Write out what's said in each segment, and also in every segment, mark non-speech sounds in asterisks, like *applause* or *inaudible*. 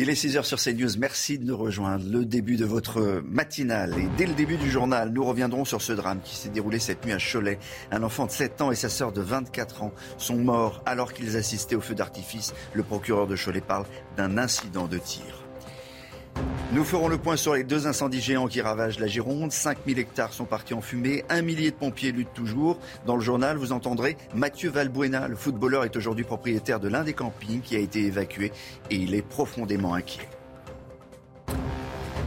Il est 6h sur CNews. Merci de nous rejoindre. Le début de votre matinale. Et dès le début du journal, nous reviendrons sur ce drame qui s'est déroulé cette nuit à Cholet. Un enfant de 7 ans et sa sœur de 24 ans sont morts alors qu'ils assistaient au feu d'artifice. Le procureur de Cholet parle d'un incident de tir. Nous ferons le point sur les deux incendies géants qui ravagent la Gironde. 5000 hectares sont partis en fumée. Un millier de pompiers luttent toujours. Dans le journal, vous entendrez Mathieu Valbuena. Le footballeur est aujourd'hui propriétaire de l'un des campings qui a été évacué et il est profondément inquiet.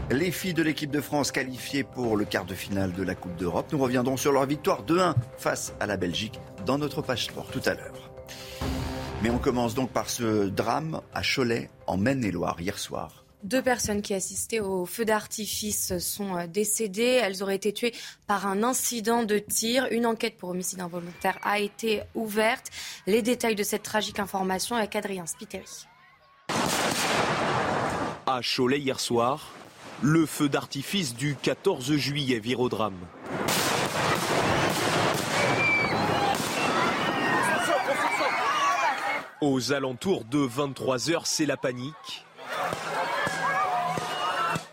Les filles de l'équipe de France qualifiées pour le quart de finale de la Coupe d'Europe. Nous reviendrons sur leur victoire 2-1 face à la Belgique dans notre page sport tout à l'heure. Mais on commence donc par ce drame à Cholet, en Maine-et-Loire, hier soir. Deux personnes qui assistaient au feu d'artifice sont euh, décédées. Elles auraient été tuées par un incident de tir. Une enquête pour homicide involontaire a été ouverte. Les détails de cette tragique information avec Adrien Spiteri. À Cholet hier soir, le feu d'artifice du 14 juillet vire au drame. Aux alentours de 23h, c'est la panique.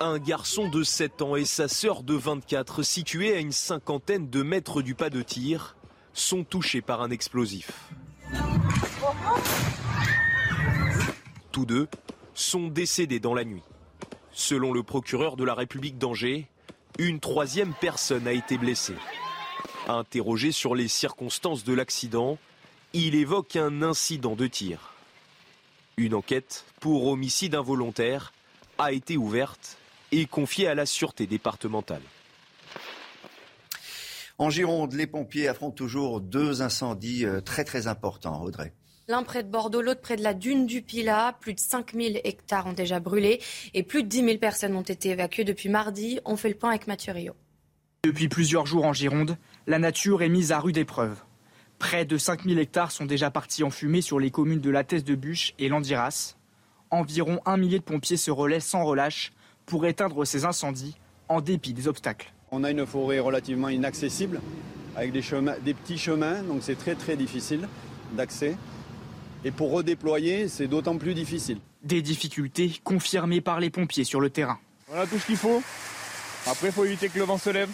Un garçon de 7 ans et sa sœur de 24, situés à une cinquantaine de mètres du pas de tir, sont touchés par un explosif. Tous deux sont décédés dans la nuit. Selon le procureur de la République d'Angers, une troisième personne a été blessée. Interrogé sur les circonstances de l'accident, il évoque un incident de tir. Une enquête pour homicide involontaire a été ouverte et confiée à la sûreté départementale. En Gironde, les pompiers affrontent toujours deux incendies euh, très très importants, Audrey. L'un près de Bordeaux, l'autre près de la dune du Pilat. Plus de 5000 hectares ont déjà brûlé et plus de 10 000 personnes ont été évacuées depuis mardi. On fait le point avec Mathieu Rio. Depuis plusieurs jours en Gironde, la nature est mise à rude épreuve. Près de 5000 hectares sont déjà partis en fumée sur les communes de la Thèse de Bûche et Landiras. Environ un millier de pompiers se relaient sans relâche pour éteindre ces incendies en dépit des obstacles. On a une forêt relativement inaccessible avec des, chemins, des petits chemins, donc c'est très très difficile d'accès. Et pour redéployer, c'est d'autant plus difficile. Des difficultés confirmées par les pompiers sur le terrain. On a tout ce qu'il faut. Après, il faut éviter que le vent se lève.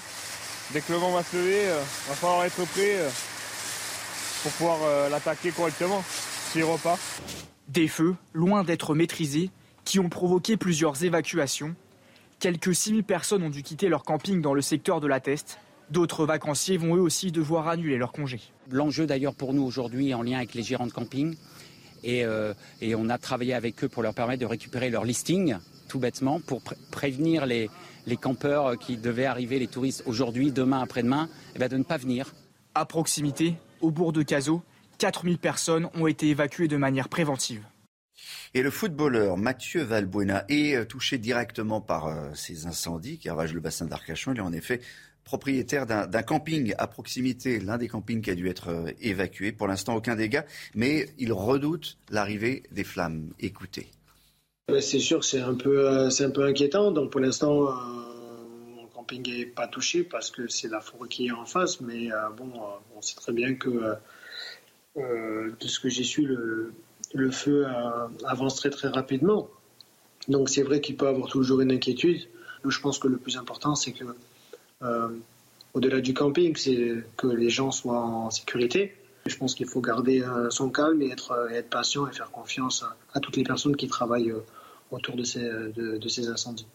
Dès que le vent va se lever, il euh, va falloir être prêt euh, pour pouvoir euh, l'attaquer correctement s'il repart. Des feux, loin d'être maîtrisés, qui ont provoqué plusieurs évacuations. Quelques 6000 personnes ont dû quitter leur camping dans le secteur de la Teste. D'autres vacanciers vont eux aussi devoir annuler leur congé. L'enjeu d'ailleurs pour nous aujourd'hui en lien avec les gérants de camping, et, et, on a travaillé avec eux pour leur permettre de récupérer leur listing, tout bêtement, pour pr prévenir les, les, campeurs qui devaient arriver, les touristes aujourd'hui, demain, après-demain, eh bien de ne pas venir. À proximité, au bourg de Cazaux, 4000 personnes ont été évacuées de manière préventive. Et le footballeur Mathieu Valbuena est touché directement par euh, ces incendies qui ravagent le bassin d'Arcachon. Il est en effet propriétaire d'un camping à proximité, l'un des campings qui a dû être euh, évacué. Pour l'instant, aucun dégât, mais il redoute l'arrivée des flammes. Écoutez. C'est sûr, c'est un peu, euh, un peu inquiétant. Donc pour l'instant, mon camping n'est pas touché parce que c'est la forêt qui est en face. Mais bon, on sait très bien que de ce que j'ai su, le, le feu avance très très rapidement. Donc c'est vrai qu'il peut avoir toujours une inquiétude. Je pense que le plus important, c'est que, euh, au-delà du camping, c'est que les gens soient en sécurité. Je pense qu'il faut garder euh, son calme et être, patient et faire confiance à, toutes les personnes qui travaillent euh, autour de ces incendies.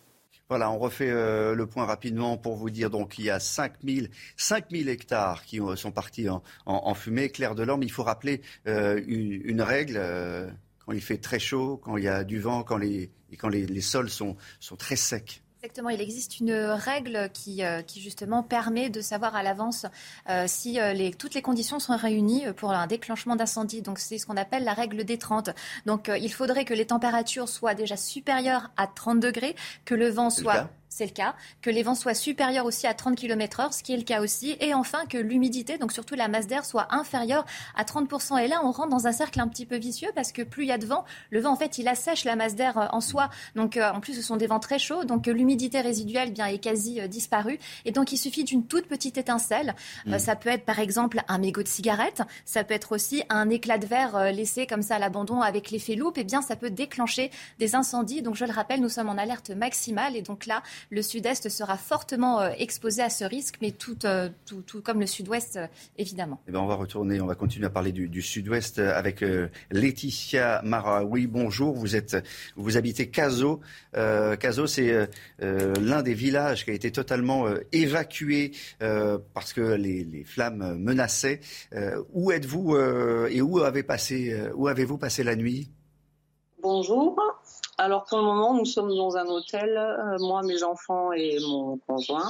Voilà, on refait euh, le point rapidement pour vous dire donc qu'il y a 5000, 5000 hectares qui ont, sont partis en, en, en, fumée. Clair de l'orme, il faut rappeler euh, une, règle. Euh, quand il fait très chaud, quand il y a du vent, quand les, et quand les, sols sont, très secs, Exactement, il existe une règle qui, euh, qui justement permet de savoir à l'avance euh, si euh, les, toutes les conditions sont réunies pour un déclenchement d'incendie. Donc c'est ce qu'on appelle la règle des 30. Donc il faudrait que les températures soient déjà supérieures à 30 degrés, que le vent soit c'est le cas, que les vents soient supérieurs aussi à 30 km/h, ce qui est le cas aussi, et enfin que l'humidité, donc surtout la masse d'air, soit inférieure à 30%. Et là, on rentre dans un cercle un petit peu vicieux parce que plus il y a de vent, le vent en fait il assèche la masse d'air euh, en soi. Donc euh, en plus, ce sont des vents très chauds, donc l'humidité résiduelle bien est quasi euh, disparue, et donc il suffit d'une toute petite étincelle. Mm. ça peut être par exemple un mégot de cigarette, ça peut être aussi un éclat de verre laissé comme ça à l'abandon avec l'effet loupe, et bien ça peut déclencher des incendies. Donc je le rappelle, nous sommes en alerte maximale, et donc là le sud-est sera fortement euh, exposé à ce risque, mais tout, euh, tout, tout comme le sud-ouest, euh, évidemment. Eh ben, on va retourner, on va continuer à parler du, sud-ouest avec Laetitia Mara. Oui, bonjour, vous, êtes, vous habitez Caso. Caso, c'est l'un des villages qui a été totalement évacué parce que les, les flammes menaçaient. où êtes-vous et où, avez passé, où avez-vous passé la nuit? Bonjour. Alors pour le moment, nous sommes dans un hôtel, euh, moi, mes enfants et mon conjoint.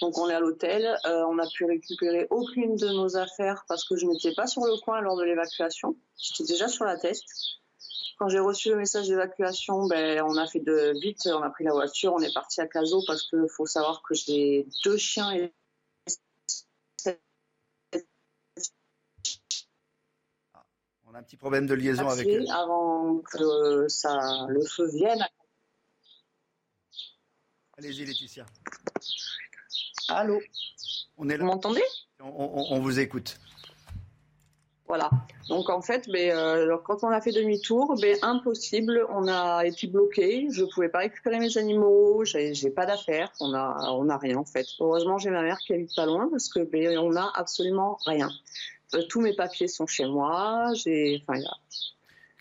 Donc on est à l'hôtel. Euh, on n'a pu récupérer aucune de nos affaires parce que je n'étais pas sur le coin lors de l'évacuation. J'étais déjà sur la test. Quand j'ai reçu le message d'évacuation, ben, on a fait de vite, on a pris la voiture, on est parti à Caso parce qu'il faut savoir que j'ai deux chiens et un petit problème de liaison avec eux. Avant que ça, le feu vienne. Allez-y, Laetitia. Allô on est Vous m'entendez? On, vous écoute. Voilà. Donc en fait, ben, euh, quand on a fait demi-tour, ben, impossible, on a été bloqué. Je ne pouvais pas récupérer mes animaux, j'ai pas d'affaires, on a, on a rien en fait. Heureusement, j'ai ma mère qui habite pas loin parce que ben, on a absolument rien. Euh, tous mes papiers sont chez moi. J'ai, enfin,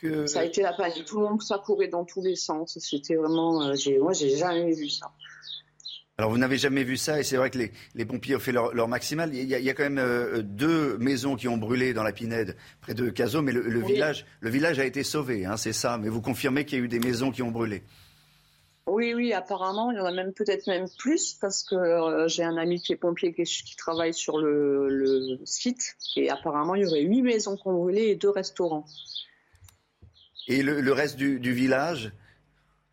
que... ça a été la panique. Tout le monde s'accourait dans tous les sens. C'était vraiment, euh, j'ai, moi, j'ai jamais vu ça. Alors vous n'avez jamais vu ça et c'est vrai que les, pompiers ont fait leur, maximal. Il y, a, quand même euh, deux maisons qui ont brûlé dans la Pinède près de Caso, mais le, village, le village a été sauvé, hein, c'est ça. Mais vous confirmez qu'il y a eu des maisons qui ont brûlé oui, oui, apparemment, il y en a même peut-être même plus parce que euh, j'ai un ami qui est pompier qui, travaille sur le, site et apparemment il y aurait huit maisons qui ont brûlé et deux restaurants. Et le, reste du, du village?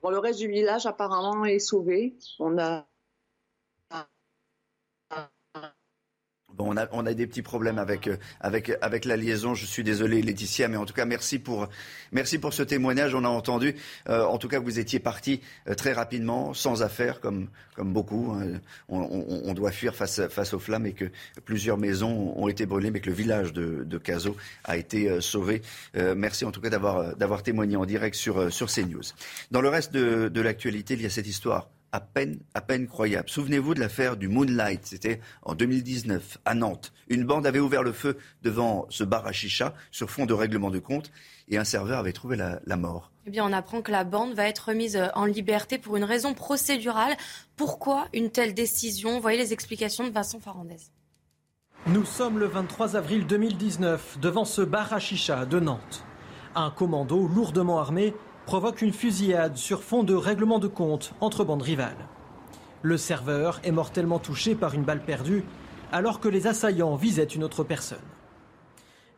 Bon, Le reste du village apparemment est sauvé. On a Bon, on a, on a des petits problèmes avec, euh, avec, avec la liaison. Je suis désolé, Laetitia, mais en tout cas, merci pour, merci pour ce témoignage. On a entendu, euh, en tout cas, vous étiez parti euh, très rapidement, sans affaires, comme, comme beaucoup. Hein. On, doit fuir face, face aux flammes et que plusieurs maisons ont été brûlées, mais que le village de, de a été sauvé. merci en tout cas d'avoir, d'avoir témoigné en direct sur, sur CNews. Dans le reste de, de l'actualité, il y a cette histoire à peine, à peine croyable. Souvenez-vous de l'affaire du Moonlight, c'était en 2019 à Nantes. Une bande avait ouvert le feu devant ce bar à chicha sur fond de règlement de compte et un serveur avait trouvé la, mort. Eh bien, on apprend que la bande va être mise en liberté pour une raison procédurale. Pourquoi une telle décision? Voyez les explications de Vincent Farandez. Nous sommes le 23 avril 2019 devant ce bar à chicha de Nantes. Un commando lourdement armé provoque une fusillade sur fond de règlement de compte entre bandes rivales. Le serveur est mortellement touché par une balle perdue alors que les assaillants visaient une autre personne.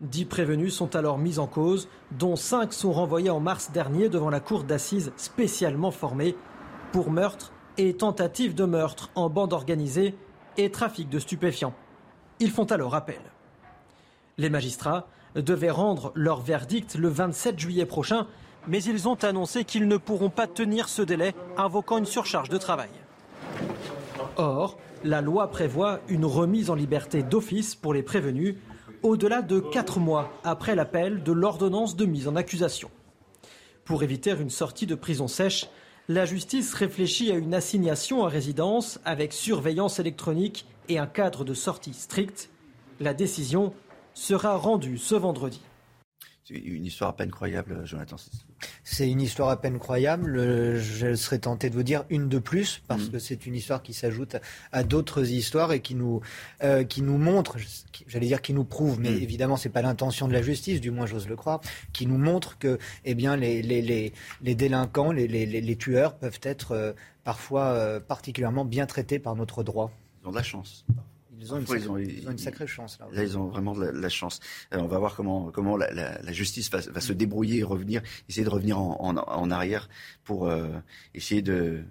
Dix prévenus sont alors mis en cause, dont cinq sont renvoyés en mars dernier devant la cour d'assises spécialement formée pour meurtre et tentative de meurtre en bande organisée et trafic de stupéfiants. Ils font alors appel. Les magistrats devaient rendre leur verdict le 27 juillet prochain mais ils ont annoncé qu'ils ne pourront pas tenir ce délai, invoquant une surcharge de travail. Or, la loi prévoit une remise en liberté d'office pour les prévenus au-delà de quatre mois après l'appel de l'ordonnance de mise en accusation. Pour éviter une sortie de prison sèche, la justice réfléchit à une assignation à résidence avec surveillance électronique et un cadre de sortie strict. La décision sera rendue ce vendredi. C'est une histoire à peine croyable, Jonathan. C'est une histoire à peine croyable. Je serais tenté de vous dire une de plus, parce mm. que c'est une histoire qui s'ajoute à d'autres histoires et qui nous, euh, qui nous montre, j'allais dire qui nous prouve, mais mm. évidemment, c'est pas l'intention de la justice, du moins j'ose le croire, qui nous montre que eh bien, les, les, les, les délinquants, les, les, tueurs peuvent être euh, parfois euh, particulièrement bien traités par notre droit. Ils ont de la chance. Ils ont, une, sacrée, chance. Là, ils ont vraiment de la, chance. Euh, on va voir comment, comment la, justice va, se débrouiller et revenir, essayer de revenir en, arrière pour euh, essayer de,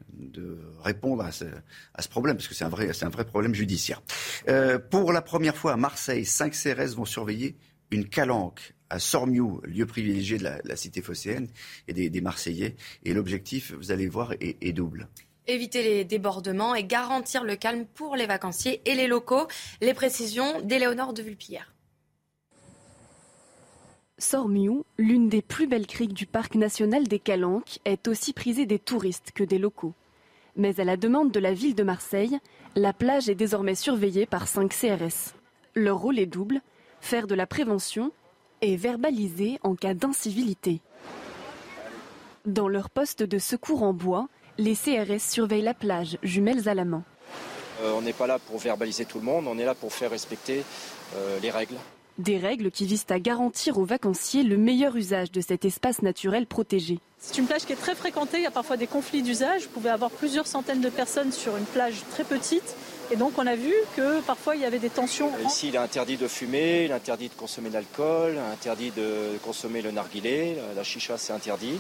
répondre à ce, à ce, problème, parce que c'est un vrai, un vrai problème judiciaire. Euh, pour la première fois à Marseille, cinq CRS vont surveiller une calanque à Sormiou, lieu privilégié de la, cité phocéenne et des, Marseillais. Et l'objectif, vous allez voir, est double éviter les débordements et garantir le calme pour les vacanciers et les locaux. Les précisions d'Éléonore de Vulpillère. Sormiou, l'une des plus belles criques du parc national des Calanques, est aussi prisée des touristes que des locaux. Mais à la demande de la ville de Marseille, la plage est désormais surveillée par 5 CRS. Leur rôle est double, faire de la prévention et verbaliser en cas d'incivilité. Dans leur poste de secours en bois, les CRS surveillent la plage, jumelles à la main. Euh, on n'est pas là pour verbaliser tout le monde, on est là pour faire respecter euh, les règles. Des règles qui visent à garantir aux vacanciers le meilleur usage de cet espace naturel protégé. C'est une plage qui est très fréquentée, il y a parfois des conflits d'usage. Vous pouvez avoir plusieurs centaines de personnes sur une plage très petite. Et donc on a vu que parfois il y avait des tensions. Ici il est interdit de fumer, il est interdit de consommer de l'alcool, interdit de consommer le narguilé, la chicha c'est interdit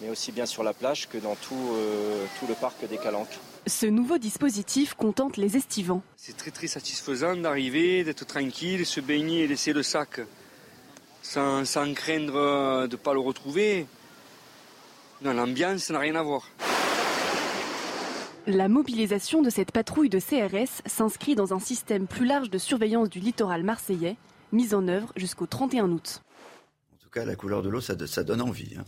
mais aussi bien sur la plage que dans tout, euh, tout le parc des Calanques. Ce nouveau dispositif contente les estivants. C'est très très satisfaisant d'arriver, d'être tranquille, se baigner et laisser le sac sans, sans craindre de ne pas le retrouver. Non, l'ambiance n'a rien à voir. La mobilisation de cette patrouille de CRS s'inscrit dans un système plus large de surveillance du littoral marseillais, mis en œuvre jusqu'au 31 août. En tout cas, la couleur de l'eau, ça, donne envie. Hein.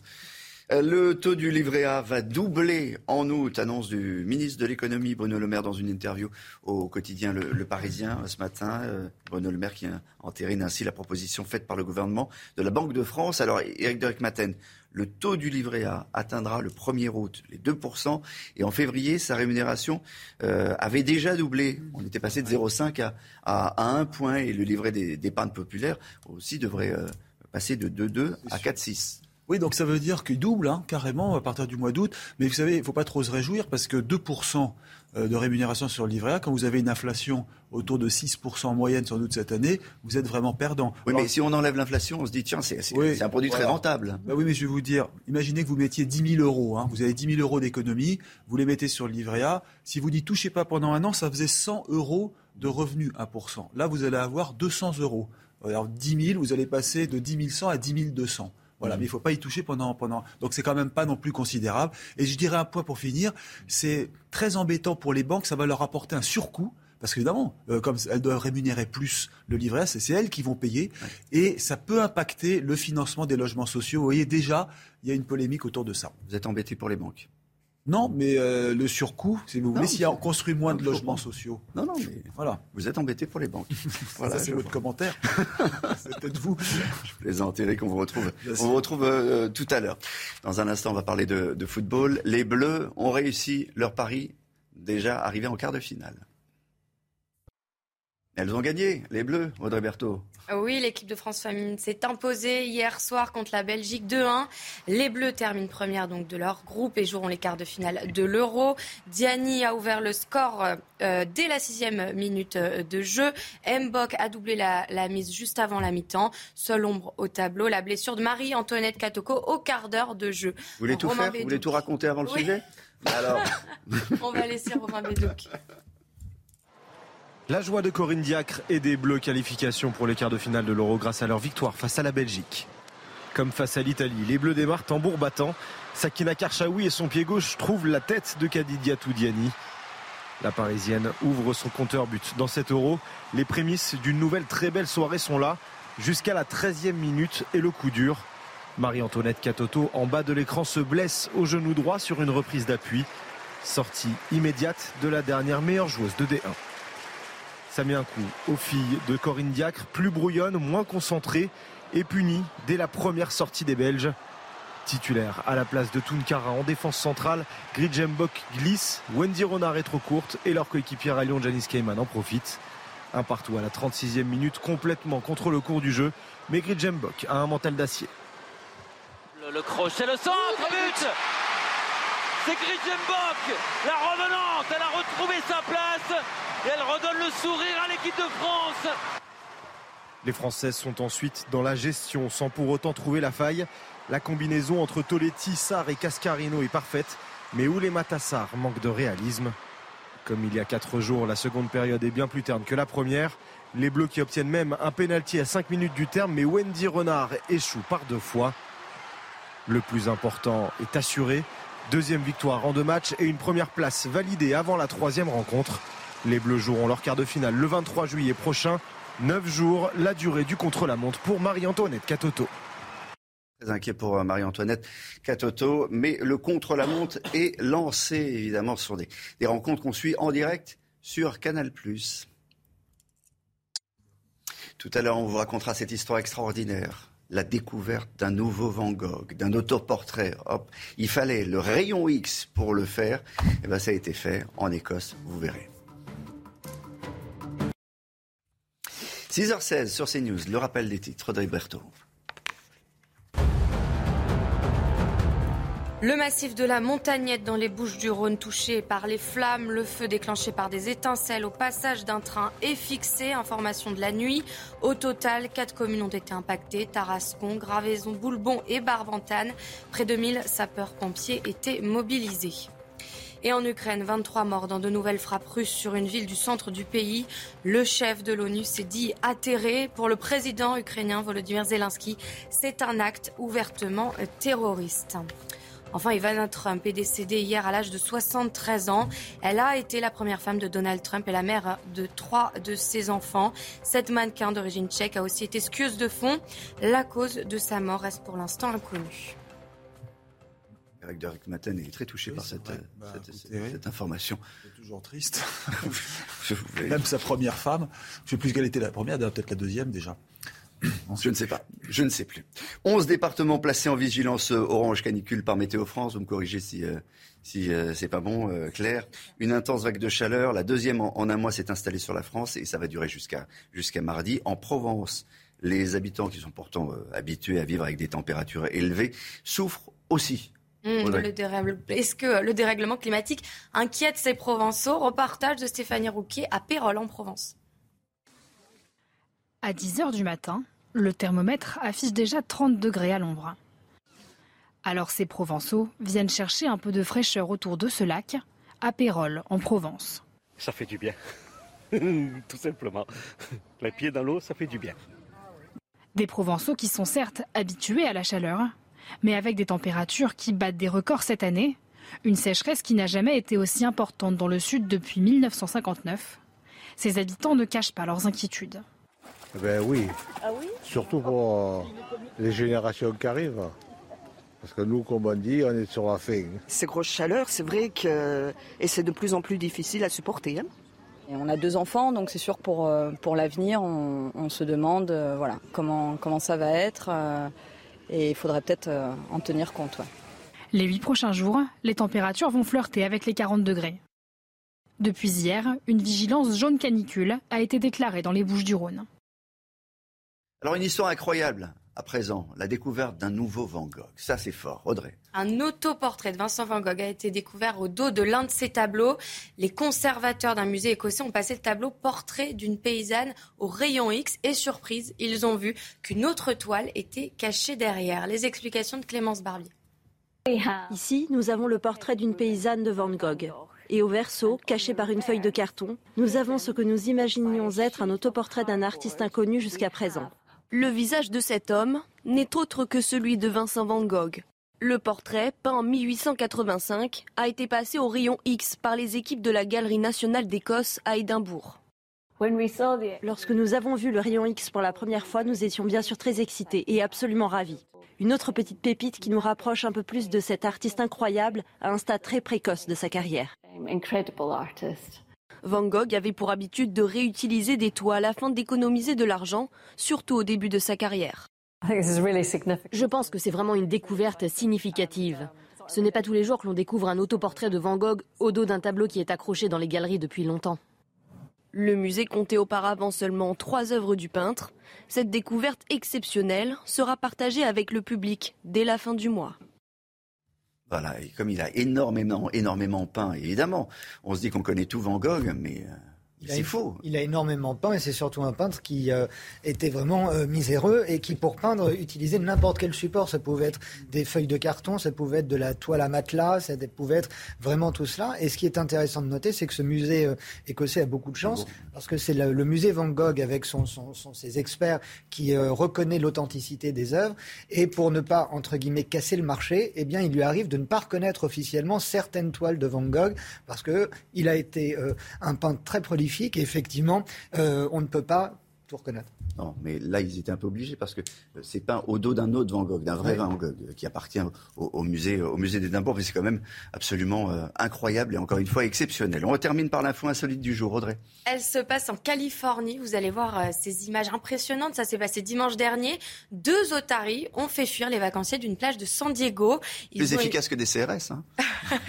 Le taux du livret A va doubler en août, annonce du ministre de l'économie Bruno Le Maire dans une interview au quotidien Le, Parisien ce matin. Euh, Bruno Le Maire qui entérine ainsi la proposition faite par le gouvernement de la Banque de France. Alors Eric Derek Maten, le taux du livret A atteindra le 1er août les 2%. Et en février, sa rémunération euh, avait déjà doublé. On était passé de 0,5 à, à, 1 point. Et le livret d'épargne populaire aussi devrait euh, passer de 2,2 à 4,6. Oui, donc ça veut dire qu'il double hein, carrément à partir du mois d'août. Mais vous savez, il ne faut pas trop se réjouir parce que 2% euh, de rémunération sur le livret A, quand vous avez une inflation autour de 6% en moyenne sans doute cette année, vous êtes vraiment perdant. Oui, mais si on enlève l'inflation, on se dit, tiens, c'est un produit très rentable. Bah oui, mais je vais vous dire, imaginez que vous mettiez 10 000 euros, hein, vous avez 10 000 euros d'économie, vous les mettez sur le livret A. Si vous n'y touchez pas pendant un an, ça faisait 100 euros de revenus 1%. Là, vous allez avoir 200 euros. Alors 10 000, vous allez passer de 10 100 à 10 200. Voilà, mm. mais il ne faut pas y toucher pendant, pendant. Donc c'est quand même pas non plus considérable. Et je dirais un point pour finir, c'est très embêtant pour les banques, ça va leur apporter un surcoût. Parce qu'évidemment, euh, comme elles doivent rémunérer plus le livret A, c'est elles qui vont payer. Et ça peut impacter le financement des logements sociaux. Vous voyez, déjà, il y a une polémique autour de ça. Vous êtes embêté pour les banques non, mais euh, le surcoût, si vous voulez, s'il y a construit moins de logements sociaux. Non, non, mais voilà. Vous êtes embêté pour les banques. *laughs* voilà, c'est votre commentaire. *laughs* c'est peut-être vous. Je plaisante, Eric, on vous retrouve, on vous retrouve euh, tout à l'heure. Dans un instant, on va parler de, de football. Les Bleus ont réussi leur pari, déjà arrivé en quart de finale. Elles ont gagné, les Bleus, Audrey Berthaud. Oui, l'équipe de France féminine s'est imposée hier soir contre la Belgique 2-1. Les Bleus terminent première donc de leur groupe et joueront les quarts de finale de l'Euro. Diani a ouvert le score euh, dès la sixième minute euh, de jeu. Mbok a doublé la, mise juste avant la mi-temps. Seule ombre au tableau, la blessure de Marie-Antoinette Katoko au quart d'heure de jeu. Vous voulez tout faire Vous voulez tout raconter avant le sujet? Alors. *laughs* On va laisser Romain Bédouc. La joie de Corinne Diacre et des Bleus qualification pour les quarts de finale de l'Euro grâce à leur victoire face à la Belgique. Comme face à l'Italie, les Bleus démarrent tambour battant. Sakina Karchaoui et son pied gauche trouvent la tête de Kadidia Toudiani. La Parisienne ouvre son compteur but. Dans cet Euro, les prémices d'une nouvelle très belle soirée sont là, jusqu'à la 13e minute et le coup dur. Marie-Antoinette Catoto, en bas de l'écran, se blesse au genou droit sur une reprise d'appui. Sortie immédiate de la dernière meilleure joueuse de D1. Ça met un coup aux filles de Corinne Diacre, plus brouillonne, moins concentrée et punie dès la première sortie des Belges. Titulaire à la place de Tunkara en défense centrale, Gridjembok glisse, Wendy Renard est trop courte et leur coéquipière à Lyon, Janice Kayman, en profite. Un partout à la 36e minute, complètement contre le cours du jeu, mais Gridjembok a un mental d'acier. Le, le crochet, le centre, but C'est Gridjembok, la revenante, elle a retrouvé sa place elle redonne le sourire à l'équipe de France. Les Françaises sont ensuite dans la gestion sans pour autant trouver la faille. La combinaison entre Toletti, Sarr et Cascarino est parfaite, mais où les Matassar manquent de réalisme. Comme il y a quatre jours, la seconde période est bien plus terne que la première. Les Bleus qui obtiennent même un pénalty à 5 minutes du terme, mais Wendy Renard échoue par deux fois. Le plus important est assuré. Deuxième victoire en deux matchs et une première place validée avant la troisième rencontre. Les Bleus joueront leur quart de finale le 23 juillet prochain. Neuf jours, la durée du contre-la-montre pour Marie-Antoinette Catoto. Très inquiet pour euh, Marie-Antoinette Catoto, mais le contre-la-montre est lancé évidemment sur des, des rencontres qu'on suit en direct sur Canal+. Tout à l'heure, on vous racontera cette histoire extraordinaire. La découverte d'un nouveau Van Gogh, d'un autoportrait. Hop, il fallait le rayon X pour le faire. Et ben, ça a été fait en Écosse, vous verrez. 6h16 sur CNews, le rappel des titres, Audrey Berthaud. Le massif de la Montagnette dans les Bouches du Rhône touché par les flammes, le feu déclenché par des étincelles au passage d'un train est fixé. Information de la nuit. Au total, quatre communes ont été impactées Tarascon, Gravaison, Boulbon et Barbantane. Près de 1000 sapeurs-pompiers étaient mobilisés. Et en Ukraine, 23 morts dans de nouvelles frappes russes sur une ville du centre du pays. Le chef de l'ONU s'est dit atterré. Pour le président ukrainien Volodymyr Zelensky, c'est un acte ouvertement terroriste. Enfin, Ivana Trump est décédée hier à l'âge de 73 ans. Elle a été la première femme de Donald Trump et la mère de trois de ses enfants. Cette mannequin d'origine tchèque a aussi été skieuse de fond. La cause de sa mort reste pour l'instant inconnue. Eric Derek Maten est très touché par cette, euh, Bah, cette- écoutez, information. C'est toujours triste. *laughs* Même sa première femme. Je sais plus quelle était la première, d'ailleurs, peut-être la deuxième déjà. Je ne sais pas. Je ne sais plus. 11 départements placés en vigilance euh, orange canicule par Météo France. Vous me corrigez si, euh, si euh, c'est pas bon, euh, Claire. Une intense vague de chaleur. La deuxième en, en un mois s'est installée sur la France et ça va durer jusqu'à jusqu'à mardi. En Provence, les habitants qui sont pourtant habitués à vivre avec des températures élevées souffrent aussi. Dérègle- Est-ce que le dérèglement climatique inquiète ces Provençaux? Reportage de Stéphanie Rouquier à Pérol en Provence. À 10h du matin, le thermomètre affiche déjà 30 degrés à l'ombre. Alors ces Provençaux viennent chercher un peu de fraîcheur autour de ce lac, à Pérol, en Provence. Ça fait du bien. *laughs* Tout simplement. Les pieds dans l'eau, ça fait du bien. Des Provençaux qui sont certes habitués à la chaleur, mais avec des températures qui battent des records cette année, une sécheresse qui n'a jamais été aussi importante dans le sud depuis 1959. Ces habitants ne cachent pas leurs inquiétudes. Eh Ben oui? Surtout pour euh, les générations qui arrivent. Parce que nous, comme on dit, on est sur la fin. Ces grosses chaleurs, c'est vrai que et c'est de plus en plus difficile à supporter. hein. Et on a deux enfants, donc c'est sûr que pour, euh, pour l'avenir, on, on se demande euh, voilà, comment, comment ça va être. euh, et il faudrait peut-être euh, en tenir compte. ouais. Les huit prochains jours, les températures vont flirter avec les 40 degrés. Depuis hier, une vigilance jaune canicule a été déclarée dans les Bouches du Rhône. Alors une histoire incroyable. À présent, la découverte d'un nouveau Van Gogh. Ça, c'est fort. Audrey. Un autoportrait de Vincent Van Gogh a été découvert au dos de l'un de ses tableaux. Les conservateurs d'un musée écossais ont passé le tableau portrait d'une paysanne au rayon X et surprise, ils ont vu qu'une autre toile était cachée derrière. Les explications de Clémence Barbier. Ici, nous avons le portrait d'une paysanne de Van Gogh. Et au verso, caché par une feuille de carton, nous avons ce que nous imaginions être un autoportrait d'un artiste inconnu jusqu'à présent. Le visage de cet homme n'est autre que celui de Vincent Van Gogh. Le portrait, peint en 1885, a été passé au rayon X par les équipes de la Galerie nationale d'Écosse à Édimbourg. Lorsque nous avons vu le rayon X pour la première fois, nous étions bien sûr très excités et absolument ravis. Une autre petite pépite qui nous rapproche un peu plus de cet artiste incroyable à un stade très précoce de sa carrière. Van Gogh avait pour habitude de réutiliser des toiles afin d'économiser de l'argent, surtout au début de sa carrière. Je pense que c'est vraiment une découverte significative. Ce n'est pas tous les jours que l'on découvre un autoportrait de Van Gogh au dos d'un tableau qui est accroché dans les galeries depuis longtemps. Le musée comptait auparavant seulement trois œuvres du peintre. Cette découverte exceptionnelle sera partagée avec le public dès la fin du mois. Voilà, et comme il a énormément, énormément peint, évidemment, on se dit qu'on connaît tout Van Gogh, mais euh, c'est faux. Il a énormément peint et c'est surtout un peintre qui euh, était vraiment euh, miséreux et qui, pour peindre, utilisait n'importe quel support. Ça pouvait être des feuilles de carton, ça pouvait être de la toile à matelas, ça pouvait être vraiment tout cela. Et ce qui est intéressant de noter, c'est que ce musée euh, écossais a beaucoup de chance parce que c'est le, musée Van Gogh avec son, ses experts qui reconnaît l'authenticité des œuvres. Et pour ne pas, entre guillemets, casser le marché, eh bien, il lui arrive de ne pas reconnaître officiellement certaines toiles de Van Gogh parce qu'il a été un peintre très prolifique effectivement, euh, on ne peut pas tout reconnaître. Non, mais là, ils étaient un peu obligés parce que euh, c'est peint au dos d'un autre Van Gogh, d'un vrai Van Gogh, euh, qui appartient au, musée, au musée d'Édimbourg. Et c'est quand même absolument euh, incroyable et encore une fois exceptionnel. On termine par l'info insolite du jour, Audrey. Elle se passe en Californie. Vous allez voir ces images impressionnantes. Ça s'est passé dimanche dernier. Deux otaries ont fait fuir les vacanciers d'une plage de San Diego. Plus efficace que des CRS. Hein.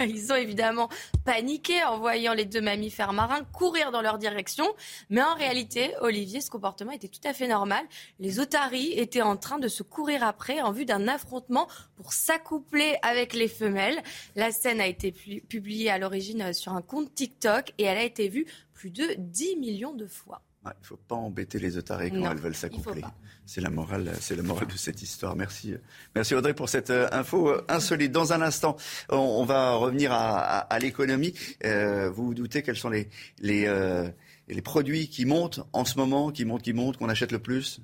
*laughs* Ils ont évidemment paniqué en voyant les deux mammifères marins courir dans leur direction. Mais en réalité, Olivier, ce comportement était tout à fait normal. Les otaries étaient en train de se courir après en vue d'un affrontement pour s'accoupler avec les femelles. La scène a été publiée à l'origine sur un compte TikTok et elle a été vue plus de 10 millions de fois. Il ne faut pas embêter les otaries quand elles veulent s'accoupler. C'est la morale, c'est la morale de cette histoire. Merci, merci Audrey pour cette euh, info euh, insolite. Dans un instant, on, va revenir à, l'économie. Euh, vous vous doutez quels sont les, les et les produits qui montent en ce moment, qui montent, qui montent, qu'on achète le plus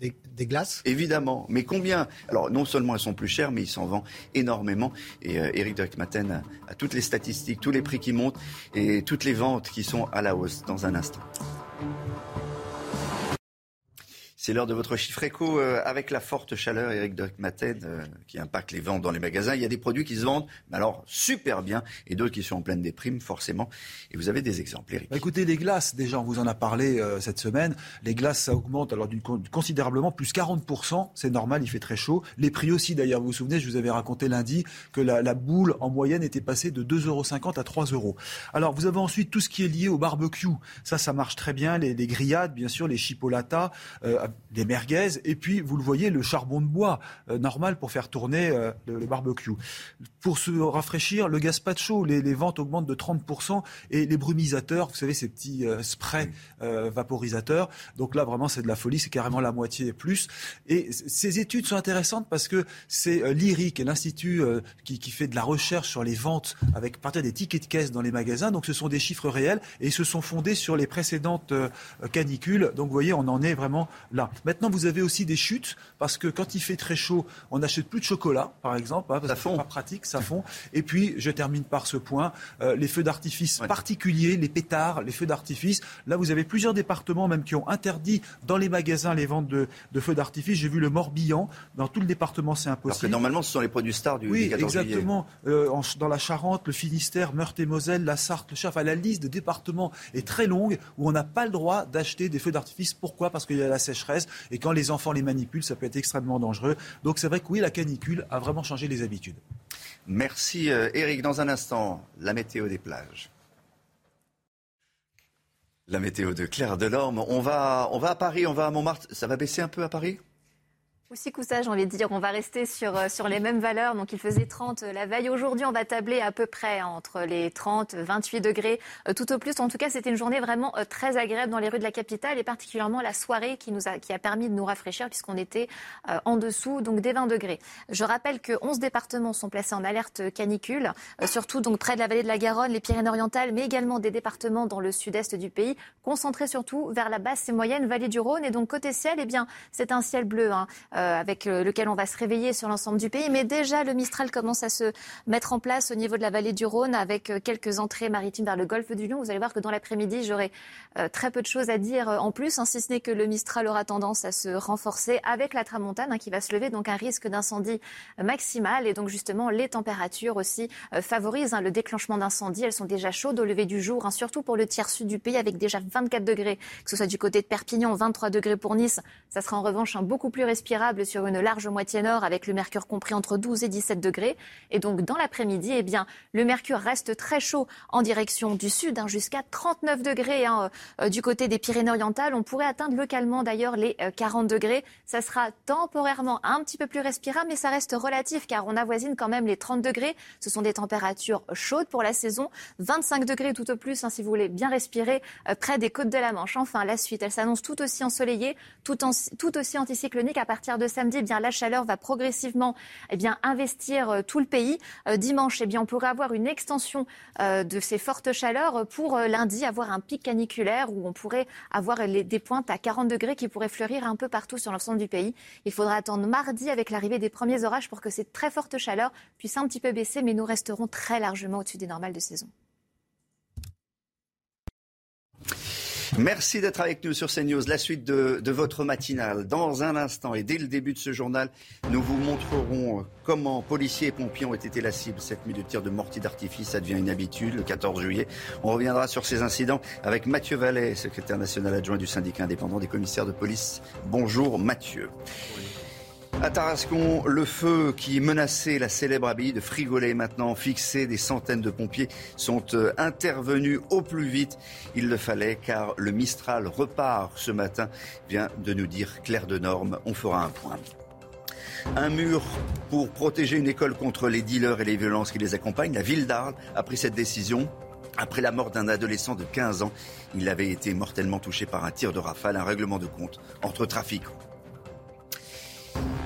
des, glaces? Évidemment. Mais combien? Alors, non seulement elles sont plus chères, mais ils s'en vendent énormément. Et euh, Eric Maten a toutes les statistiques, tous les prix qui montent et toutes les ventes qui sont à la hausse dans un instant. C'est l'heure de votre chiffre éco euh, avec la forte chaleur, Eric de Maten, euh, qui impacte les ventes dans les magasins. Il y a des produits qui se vendent, mais alors super bien, et d'autres qui sont en pleine déprime, forcément. Et vous avez des exemples, Eric. Bah, écoutez, les glaces, déjà, on vous en a parlé euh, cette semaine. Les glaces, ça augmente alors considérablement, plus 40%. C'est normal, il fait très chaud. Les prix aussi, d'ailleurs, vous vous souvenez, je vous avais raconté lundi que la, boule, en moyenne, était passée de 2,50 euros à 3 euros. Alors, vous avez ensuite tout ce qui est lié au barbecue. Ça, ça marche très bien. Les, grillades, bien sûr, les chipolatas des merguez, et puis vous le voyez, le charbon de bois euh, normal pour faire tourner euh, le, barbecue. Pour se rafraîchir, le gazpacho, les, les ventes augmentent de 30%, et les brumisateurs, vous savez, ces petits euh, sprays vaporisateurs, donc là vraiment c'est de la folie, c'est carrément la moitié et plus. Et ces études sont intéressantes parce que c'est l'IRIC, l'institut qui, qui, fait de la recherche sur les ventes avec partir des tickets de caisse dans les magasins, donc ce sont des chiffres réels, et ils se sont fondés sur les précédentes canicules, donc vous voyez, on en est vraiment là. Maintenant, vous avez aussi des chutes parce que quand il fait très chaud, on n'achète plus de chocolat, par exemple, hein, parce ça que c'est pas pratique, ça fond. Et puis, je termine par ce point euh, les feux d'artifice particuliers, les pétards, les feux d'artifice. Là, vous avez plusieurs départements même qui ont interdit dans les magasins les ventes de, feux d'artifice. J'ai vu le Morbihan. Dans tout le département, c'est impossible. Parce que normalement, ce sont les produits stars du, oui, 14 exactement. Euh, dans la Charente, le Finistère, Meurthe-et-Moselle, la Sarthe, le Cher. la liste de départements est très longue où on n'a pas le droit d'acheter des feux d'artifice. Pourquoi? Parce qu'il y a la sécheresse et quand les enfants les manipulent, ça peut être extrêmement dangereux. Donc c'est vrai que oui, la canicule a vraiment changé les habitudes. Merci euh, Eric. Dans un instant, la météo des plages. La météo de Claire Delorme. On on va à Paris, on va à Montmartre. Ça va baisser un peu à Paris? Aussi ça, j'ai envie de dire, on va rester sur, euh, sur les mêmes valeurs. Donc il faisait 30 euh, la veille. Aujourd'hui, on va tabler à peu près entre les 30, 28 degrés euh, tout au plus. En tout cas, c'était une journée vraiment très agréable dans les rues de la capitale et particulièrement la soirée qui nous a, qui a permis de nous rafraîchir puisqu'on était en dessous donc des 20 degrés. Je rappelle que 11 départements sont placés en alerte canicule, surtout donc près de la vallée de la Garonne, les Pyrénées-Orientales, mais également des départements dans le sud-est du pays, concentrés surtout vers la basse et moyenne vallée du Rhône. Et donc côté ciel, eh bien, c'est un ciel bleu. Hein. Euh, avec euh, lequel on va se réveiller sur l'ensemble du pays. Mais déjà, le Mistral commence à se mettre en place au niveau de la vallée du Rhône avec euh, quelques entrées maritimes vers le golfe du Lion. Vous allez voir que dans l'après-midi, j'aurai très peu de choses à dire en plus, hein, si ce n'est que le Mistral aura tendance à se renforcer avec la tramontane hein, qui va se lever, donc un risque d'incendie maximal. Et donc justement, les températures aussi favorisent hein, le déclenchement d'incendies. Elles sont déjà chaudes au lever du jour, surtout pour le tiers sud du pays avec déjà 24 degrés, que ce soit du côté de Perpignan, 23 degrés pour Nice. Ça sera en revanche beaucoup plus respirable sur une large moitié nord avec le mercure compris entre 12 et 17 degrés. Et donc dans l'après-midi, eh bien, le mercure reste très chaud en direction du sud, hein, jusqu'à 39 degrés hein, euh, du côté des Pyrénées-Orientales. On pourrait atteindre localement d'ailleurs les 40 degrés. Ça sera temporairement un petit peu plus respirable, mais ça reste relatif car on avoisine quand même les 30 degrés. Ce sont des températures chaudes pour la saison. 25 degrés tout au plus, hein, si vous voulez bien respirer, près des côtes de la Manche. Enfin, la suite, elle s'annonce tout aussi ensoleillée, tout, tout aussi anticyclonique. À partir de samedi, eh bien, la chaleur va progressivement eh bien, investir euh, tout le pays. Euh, dimanche, eh bien, on pourrait avoir une extension euh, de ces fortes chaleurs pour lundi, avoir un pic caniculaire où on pourrait avoir des pointes à 40 degrés qui pourraient fleurir un peu partout sur l'ensemble du pays. Il faudra attendre mardi avec l'arrivée des premiers orages pour que cette très forte chaleur puisse un petit peu baisser, mais nous resterons très largement au-dessus des normales de saison. Merci d'être avec nous sur CNews. La suite de, votre matinale. Dans un instant et dès le début de ce journal, nous vous montrerons comment policiers et pompiers ont été la cible cette nuit de tir de mortier d'artifice. Ça devient une habitude le 14 juillet. On reviendra sur ces incidents avec Mathieu Vallet, secrétaire national adjoint du syndicat indépendant des commissaires de police. Bonjour Mathieu. À Tarascon, le feu qui menaçait la célèbre abbaye de Frigolet maintenant fixé. Des centaines de pompiers sont euh, intervenus au plus vite. Il le fallait car le Mistral repart ce matin, vient de nous dire Claire de Norme. On fera un point. Un mur pour protéger une école contre les dealers et les violences qui les accompagnent. La ville d'Arles a pris cette décision. Après la mort d'un adolescent de 15 ans, il avait été mortellement touché par un tir de rafale, un règlement de compte entre trafiquants.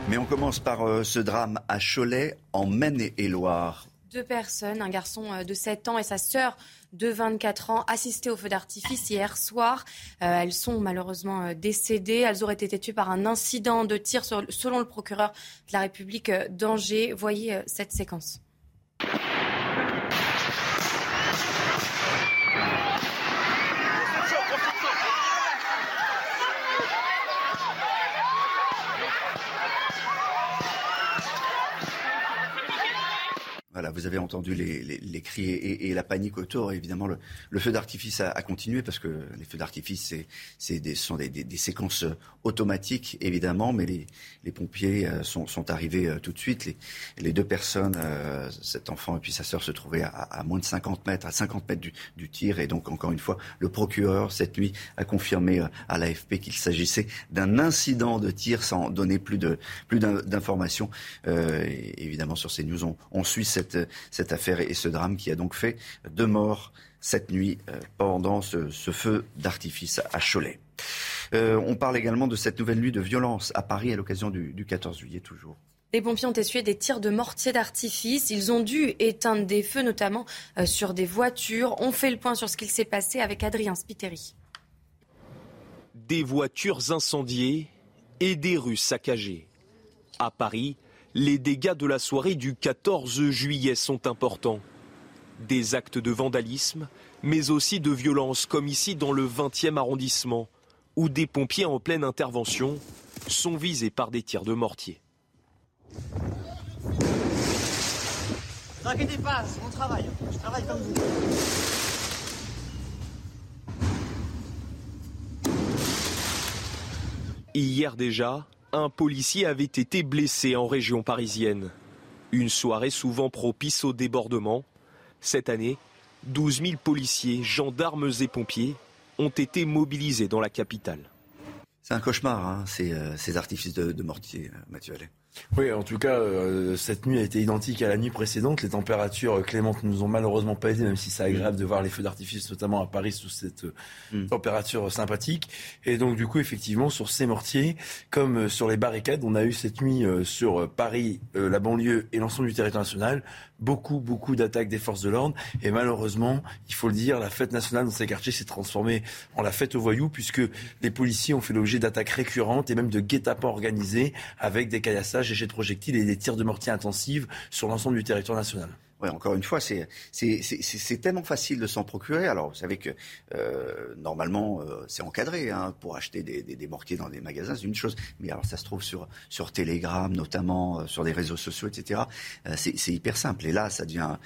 Mais on commence par euh, ce drame à Cholet, en Maine-et-Loire. Deux personnes, un garçon euh, de 7 ans et sa sœur de 24 ans, assistées au feu d'artifice hier soir. Euh, elles sont malheureusement décédées. Elles auraient été tuées par un incident de tir selon le procureur de la République d'Angers. Voyez cette séquence. Voilà, vous avez entendu les, les, les cris et, et, la panique autour. Évidemment, le, le feu d'artifice a, a, continué parce que les feux d'artifice, c'est, des, sont des, des, des, séquences automatiques, évidemment, mais les, les pompiers euh, sont, sont, arrivés euh, tout de suite. Les, deux personnes, euh, cet enfant et puis sa sœur, se trouvaient à, à, moins de 50 mètres, à 50 mètres du, du, tir. Et donc, encore une fois, le procureur, cette nuit, a confirmé à l'AFP qu'il s'agissait d'un incident de tir sans donner plus, de, plus d'informations. évidemment, sur ces news, on, on suit cette cette, affaire et ce drame qui a donc fait deux morts cette nuit euh, pendant ce, feu d'artifice à Cholet. Euh, on parle également de cette nouvelle nuit de violence à Paris à l'occasion du, 14 juillet toujours. Les pompiers ont essuyé des tirs de mortier d'artifice. Ils ont dû éteindre des feux, notamment euh, sur des voitures. On fait le point sur ce qu'il s'est passé avec Adrien Spiteri. Des voitures incendiées et des rues saccagées. À Paris, les dégâts de la soirée du 14 juillet sont importants. Des actes de vandalisme, mais aussi de violence, comme ici dans le 20e arrondissement, où des pompiers en pleine intervention sont visés par des tirs de mortier. Ne inquiétez pas, c'est mon travail. Je travaille comme vous. Hier déjà, un policier avait été blessé en région parisienne. Une soirée souvent propice au débordement. Cette année, 12 000 policiers, gendarmes et pompiers ont été mobilisés dans la capitale. C'est un cauchemar, hein, ces, euh, ces, artifices de, de mortier, euh, Mathieu Allais. Oui, en tout cas, euh, cette nuit a été identique à la nuit précédente. Les températures clémentes nous ont malheureusement pas aidé, même si c'est agréable de voir les feux d'artifice, notamment à Paris, sous cette euh, mm. température sympathique. Et donc, du coup, effectivement, sur ces mortiers, comme euh, sur les barricades, on a eu cette nuit sur Paris, la banlieue et l'ensemble du territoire national, beaucoup, beaucoup d'attaques des forces de l'ordre. Et malheureusement, il faut le dire, la fête nationale dans ces quartiers s'est transformée en la fête aux voyous, puisque les policiers ont fait l'objet d'attaques récurrentes et même de guet-apens organisés avec des caillassages, des jets de projectiles et des tirs de mortier intensifs sur l'ensemble du territoire national. Encore une fois, c'est tellement facile de s'en procurer. Alors, vous savez que euh, normalement, euh, c'est encadré hein, pour acheter des, des, mortiers dans des magasins, c'est une chose. Mais alors, ça se trouve sur, Telegram, notamment euh, sur des réseaux sociaux, etc. c'est hyper simple. Et là, ça devient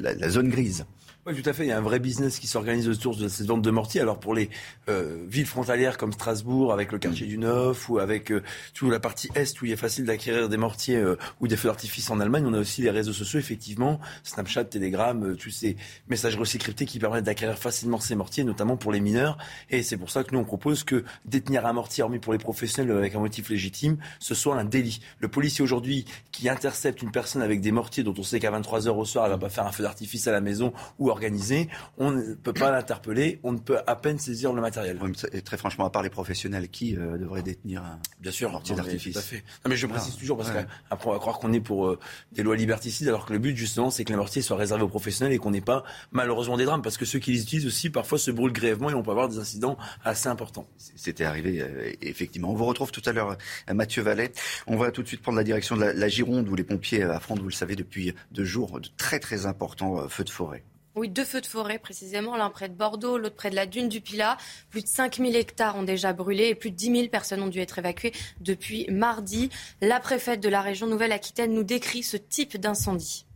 la zone grise. Oui, tout à fait. Il y a un vrai business qui s'organise autour de cette vente de mortiers. Alors pour les euh, villes frontalières comme Strasbourg, avec le quartier du Neuf, ou avec euh, la partie est où il est facile d'acquérir des mortiers euh, ou des feux d'artifice en Allemagne, on a aussi les réseaux sociaux, effectivement, Snapchat, Telegram, tous ces messages aussi cryptés qui permettent d'acquérir facilement ces mortiers, notamment pour les mineurs. Et c'est pour ça que nous on propose que détenir un mortier, hormis pour les professionnels avec un motif légitime, ce soit un délit. Le policier aujourd'hui qui intercepte une personne avec des mortiers dont on sait qu'à 23 h au soir, elle va pas faire un feu d'artifice à la maison ou organisé, on ne peut pas l'interpeller, on ne peut à peine saisir le matériel. et très franchement, à part les professionnels, qui euh, devrait détenir un Bien sûr, mortier d'artifice? Tout à fait. Non, mais je précise toujours parce qu'après on va croire qu'on est pour euh, des lois liberticides, alors que le but justement c'est que les mortiers soient réservés aux professionnels et qu'on n'ait pas malheureusement des drames, parce que ceux qui les utilisent aussi parfois se brûlent grièvement et on peut avoir des incidents assez importants. C'était arrivé euh, effectivement. On vous retrouve tout à l'heure, Mathieu Vallet. On va tout de suite prendre la direction de la, la Gironde où les pompiers affrontent, vous le savez, depuis deux jours de très très importants feux de forêt. Oui, deux feux de forêt précisément, l'un près de Bordeaux, l'autre près de la dune du Pilat. Plus de 5000 hectares ont déjà brûlé et plus de 10 000 personnes ont dû être évacuées depuis mardi. La préfète de la région Nouvelle-Aquitaine nous décrit ce type d'incendie.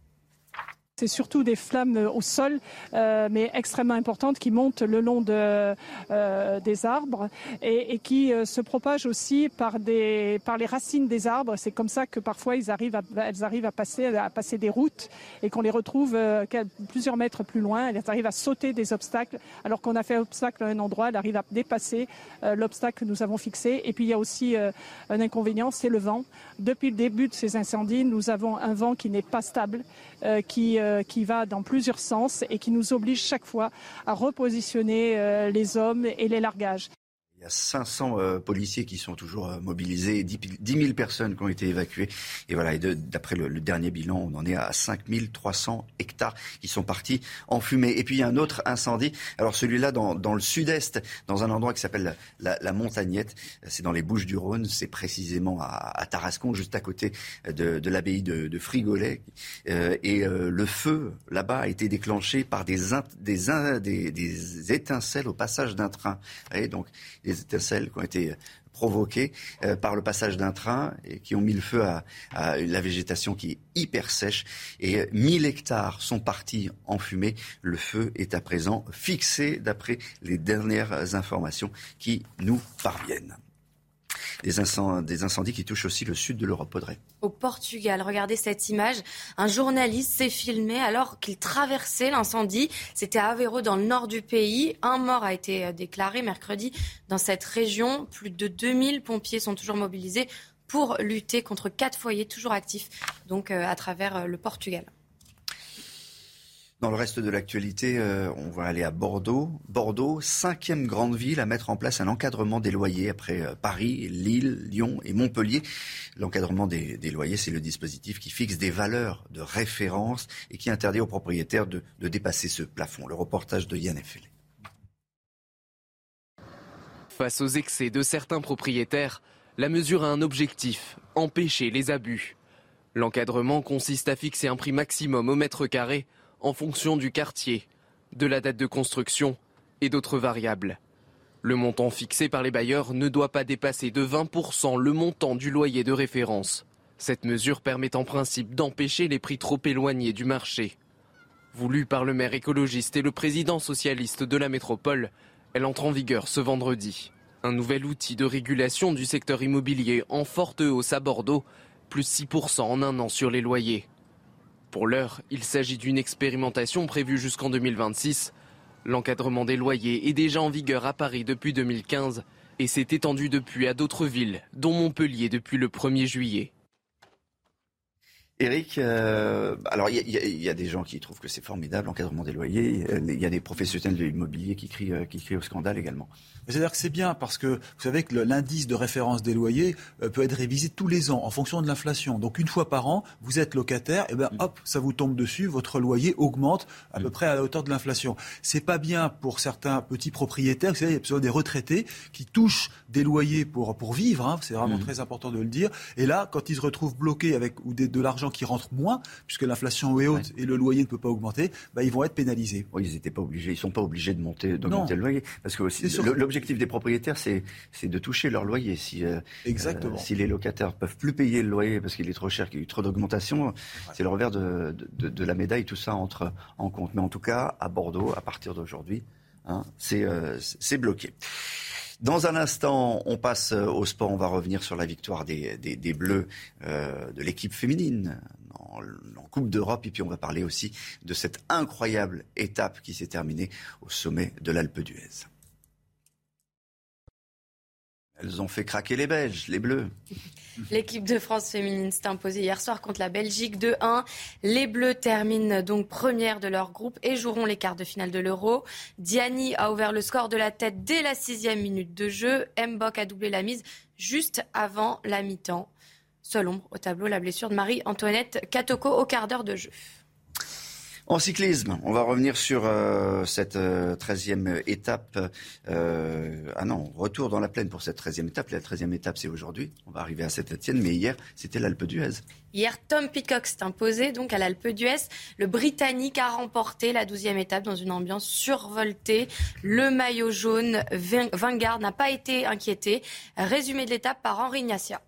C'est surtout des flammes au sol, euh, mais extrêmement importantes, qui montent le long euh, des arbres et, qui euh, se propagent aussi par, les racines des arbres. C'est comme ça que parfois elles arrivent à passer, à passer des routes et qu'on les retrouve plusieurs mètres plus loin. Elles arrivent à sauter des obstacles, alors qu'on a fait obstacle à un endroit, elles arrivent à dépasser l'obstacle que nous avons fixé. Et puis il y a aussi un inconvénient, c'est le vent. Depuis le début de ces incendies, nous avons un vent qui n'est pas stable, qui qui va dans plusieurs sens et qui nous oblige chaque fois à repositionner euh, les hommes et les largages. Il y a 500 euh, policiers qui sont toujours euh, mobilisés, 10, 000 personnes qui ont été évacuées. Et voilà, et d'après le, dernier bilan, on en est à 5 300 hectares qui sont partis en fumée. Et puis il y a un autre incendie. Alors celui-là dans, le sud-est, dans un endroit qui s'appelle la, Montagnette. C'est dans les Bouches du Rhône. C'est précisément à, Tarascon, juste à côté de, l'abbaye de, de, Frigolet. Euh, et le feu là-bas a été déclenché par des, étincelles au passage d'un train. Donc des étincelles qui ont été provoquées euh, par le passage d'un train et qui ont mis le feu à, la végétation qui est hyper sèche. Et 1000 hectares sont partis en fumée. Le feu est à présent fixé d'après les dernières informations qui nous parviennent des, incendies, qui touchent aussi le sud de l'Europe. Audrey. Au Portugal, regardez cette image. Un journaliste s'est filmé alors qu'il traversait l'incendie. C'était à Aveiro, dans le nord du pays. Un mort a été euh, déclaré mercredi dans cette région. Plus de 2000 pompiers sont toujours mobilisés pour lutter contre quatre foyers toujours actifs, donc euh, à travers euh, le Portugal. Dans le reste de l'actualité, euh, on va aller à Bordeaux. Bordeaux, cinquième grande ville à mettre en place un encadrement des loyers après euh, Paris, Lille, Lyon et Montpellier. L'encadrement des, loyers, c'est le dispositif qui fixe des valeurs de référence et qui interdit aux propriétaires de, dépasser ce plafond. Le reportage de Yann Effel. Face aux excès de certains propriétaires, la mesure a un objectif, empêcher les abus. L'encadrement consiste à fixer un prix maximum au mètre carré en fonction du quartier, de la date de construction et d'autres variables. Le montant fixé par les bailleurs ne doit pas dépasser de 20% le montant du loyer de référence. Cette mesure permet en principe d'empêcher les prix trop éloignés du marché. Voulue par le maire écologiste et le président socialiste de la métropole, elle entre en vigueur ce vendredi. Un nouvel outil de régulation du secteur immobilier en forte hausse à Bordeaux, plus 6% en un an sur les loyers. Pour l'heure, il s'agit d'une expérimentation prévue jusqu'en 2026. L'encadrement des loyers est déjà en vigueur à Paris depuis 2015 et s'est étendu depuis à d'autres villes, dont Montpellier depuis le 1er juillet. Eric, euh, alors il y, a des gens qui trouvent que c'est formidable l'encadrement des loyers. Il y a des professionnels de l'immobilier qui crient, euh, qui crient au scandale également. C'est-à-dire que c'est bien parce que vous savez que l'indice de référence des loyers euh, peut être révisé tous les ans en fonction de l'inflation. Donc une fois par an, vous êtes locataire, et ben mm. hop, ça vous tombe dessus, votre loyer augmente à peu mm. près à la hauteur de l'inflation. C'est pas bien pour certains petits propriétaires, vous savez, il y a des retraités qui touchent des loyers pour pour vivre. Hein, c'est vraiment mm. très important de le dire. Et là, quand ils se retrouvent bloqués avec ou de l'argent qui rentre moins, puisque l'inflation est haute et le loyer ne peut pas augmenter, bah, ils vont être pénalisés. Oui, ils n'étaient pas obligés, ils sont pas obligés de monter, d'augmenter le loyer, parce que l'objectif des propriétaires, c'est de toucher leur loyer. Si, euh, Exactement. si les locataires peuvent plus payer le loyer parce qu'il est trop cher, qu'il y a eu trop d'augmentation, c'est le revers de, de, la médaille, tout ça entre en compte. Mais en tout cas, à Bordeaux, à partir d'aujourd'hui, hein, c'est bloqué. Dans un instant, on passe euh, au sport. On va revenir sur la victoire des, Bleus euh, de l'équipe féminine en, en Coupe d'Europe. Et puis on va parler aussi de cette incroyable étape qui s'est terminée au sommet de l'Alpe d'Huez. Elles ont fait craquer les Belges, les Bleus. L'équipe de France féminine s'est imposée hier soir contre la Belgique 2-1. Les Bleus terminent donc première de leur groupe et joueront les quarts de finale de l'Euro. Diani a ouvert le score de la tête dès la sixième minute de jeu. Mbok a doublé la mise juste avant la mi-temps. Seul ombre au tableau, la blessure de Marie-Antoinette Katoko au quart d'heure de jeu. En cyclisme, on va revenir sur euh, cette euh, treizième étape. Euh, ah non, retour dans la plaine pour cette treizième étape. La treizième étape, c'est aujourd'hui. On va arriver à Saint-Etienne, mais hier, c'était l'Alpe d'Huez. Hier, Tom Pitcock s'est imposé donc à l'Alpe d'Huez. Le Britannique a remporté la douzième étape dans une ambiance survoltée. Le maillot jaune, Vanguard, n'a pas été inquiété. Résumé de l'étape par Henri Ignacia.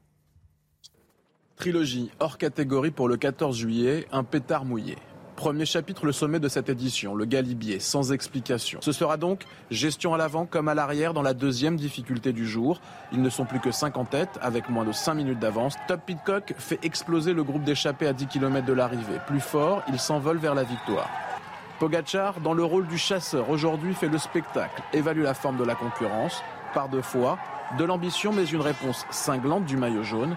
Trilogie hors catégorie pour le 14 juillet, un pétard mouillé. Premier chapitre, le sommet de cette édition, le Galibier, sans explication. Ce sera donc gestion à l'avant comme à l'arrière dans la deuxième difficulté du jour. Ils ne sont plus que 5 en tête, avec moins de 5 minutes d'avance. Top Pitcock fait exploser le groupe d'échappés à 10 km de l'arrivée. Plus fort, il s'envole vers la victoire. Pogachar, dans le rôle du chasseur, aujourd'hui fait le spectacle, évalue la forme de la concurrence, par deux fois, de l'ambition mais une réponse cinglante du maillot jaune.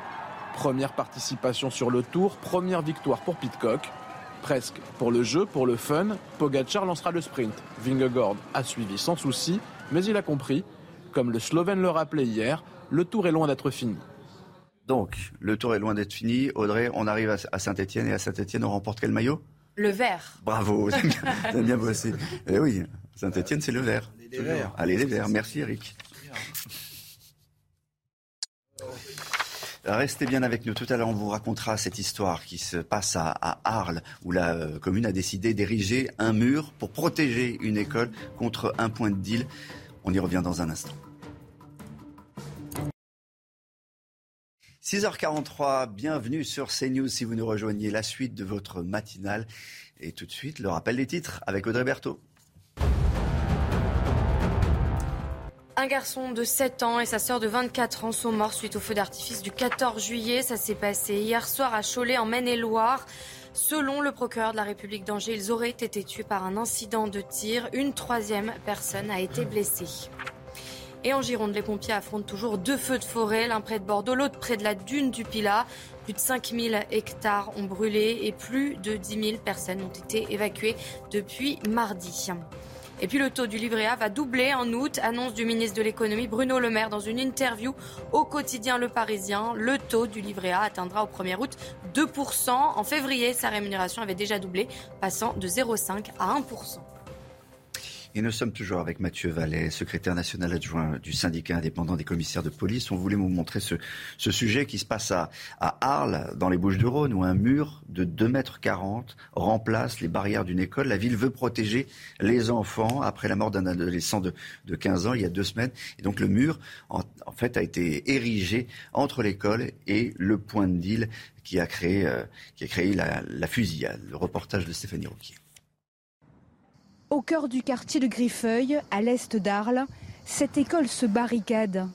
Première participation sur le tour, première victoire pour Pitcock. Presque. Pour le jeu, pour le fun, Pogacar lancera le sprint. Vingegaard a suivi sans souci, mais il a compris, comme le Slovène le rappelait hier, le tour est loin d'être fini. Donc, le tour est loin d'être fini. Audrey, on arrive à Saint-Etienne et à Saint-Etienne, on remporte quel maillot? Le vert. Bravo, *laughs* t'as bien bossé. Eh oui, Saint-Etienne, c'est le vert. Allez les verts. Allez les verts. Merci Eric. Restez bien avec nous. Tout à l'heure, on vous racontera cette histoire qui se passe à, Arles, où la euh, commune a décidé d'ériger un mur pour protéger une école contre un point de deal. On y revient dans un instant. 6h43, bienvenue sur CNews si vous nous rejoignez la suite de votre matinale. Et tout de suite, le rappel des titres avec Audrey Berthaud. Un garçon de 7 ans et sa sœur de 24 ans sont morts suite au feu d'artifice du 14 juillet. Ça s'est passé hier soir à Cholet en Maine-et-Loire. Selon le procureur de la République d'Angers, ils auraient été tués par un incident de tir. Une troisième personne a été blessée. Et en Gironde, les pompiers affrontent toujours deux feux de forêt, l'un près de Bordeaux, l'autre près de la dune du Pilat. Plus de 5000 hectares ont brûlé et plus de 10 000 personnes ont été évacuées depuis mardi. Et puis le taux du livret A va doubler en août, annonce du ministre de l'économie Bruno Le Maire dans une interview au quotidien Le Parisien. Le taux du livret A atteindra au 1er août 2%. En février, sa rémunération avait déjà doublé, passant de 0,5 à 1%. Et nous sommes toujours avec Mathieu Vallet, secrétaire national adjoint du syndicat indépendant des commissaires de police. On voulait vous montrer ce, sujet qui se passe à, Arles, dans les Bouches-du-Rhône, où un mur de 2,40 mètres remplace les barrières d'une école. La ville veut protéger les enfants après la mort d'un adolescent de, 15 ans il y a deux semaines. Et donc le mur, en, fait, a été érigé entre l'école et le point de deal qui a créé, euh, qui a créé la, la fusillade. Le reportage de Stéphanie Rouquier. Au cœur du quartier de Griffeuil, à l'est d'Arles, cette école se barricade.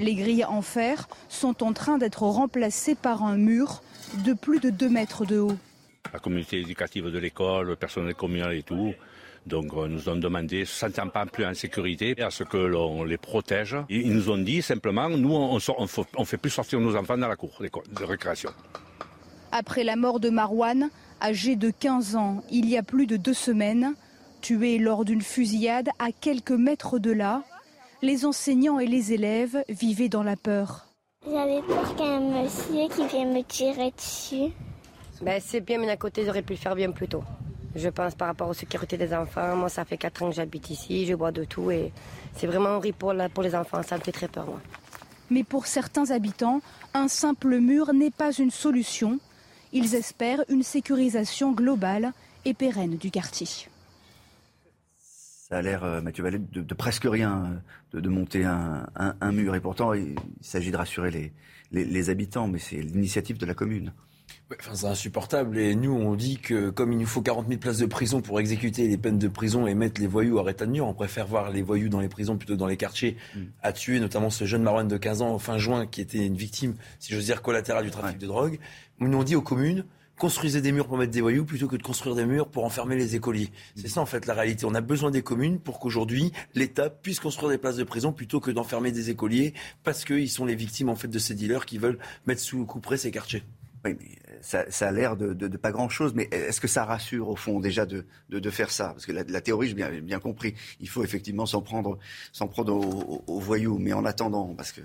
Les grilles en fer sont en train d'être remplacées par un mur de plus de 2 mètres de haut. La communauté éducative de l'école, le personnel communal et tout, donc euh, nous ont demandé, se sentant pas plus en sécurité, à ce que l'on les protège. Ils nous ont dit simplement, nous on ne fait plus sortir nos enfants dans la cour de récréation. Après la mort de Marouane, âgé de 15 ans, il y a plus de deux semaines, Tués lors d'une fusillade à quelques mètres de là, les enseignants et les élèves vivaient dans la peur. J'avais peur qu'un monsieur qui vienne me tirer dessus. Ben, c'est bien, mais d'un côté, j'aurais pu le faire bien plus tôt. Je pense par rapport aux sécurités des enfants. Moi, ça fait 4 ans que j'habite ici, je bois de tout et c'est vraiment horrible pour, pour les enfants. Ça me fait très peur, moi. Mais pour certains habitants, un simple mur n'est pas une solution. Ils espèrent une sécurisation globale et pérenne du quartier. Ça a l'air, euh, Mathieu Vallet, de, presque rien de, monter un, mur. Et pourtant, il, s'agit de rassurer les habitants, mais c'est l'initiative de la commune c'est insupportable. Et nous, on dit que comme il nous faut 40 000 places de prison pour exécuter les peines de prison et mettre les voyous à de mur, on préfère voir les voyous dans les prisons plutôt que dans les quartiers, mm. à tuer notamment ce jeune Marouane de 15 ans fin juin qui était une victime, si j'ose dire, collatérale du trafic de drogue. Nous, on dit aux communes, construisez des murs pour mettre des voyous plutôt que de construire des murs pour enfermer les écoliers. C'est ça en fait la réalité. On a besoin des communes pour qu'aujourd'hui l'État puisse construire des places de prison plutôt que d'enfermer des écoliers parce qu'ils sont les victimes en fait de ces dealers qui veulent mettre sous coup près ces quartiers. Oui, mais ça, a l'air de, pas grand-chose, mais est-ce que ça rassure au fond déjà de, faire ça? Parce que la, théorie, j'ai bien, bien, compris, il faut effectivement s'en prendre, s'en prendre aux, voyous, mais en attendant, parce que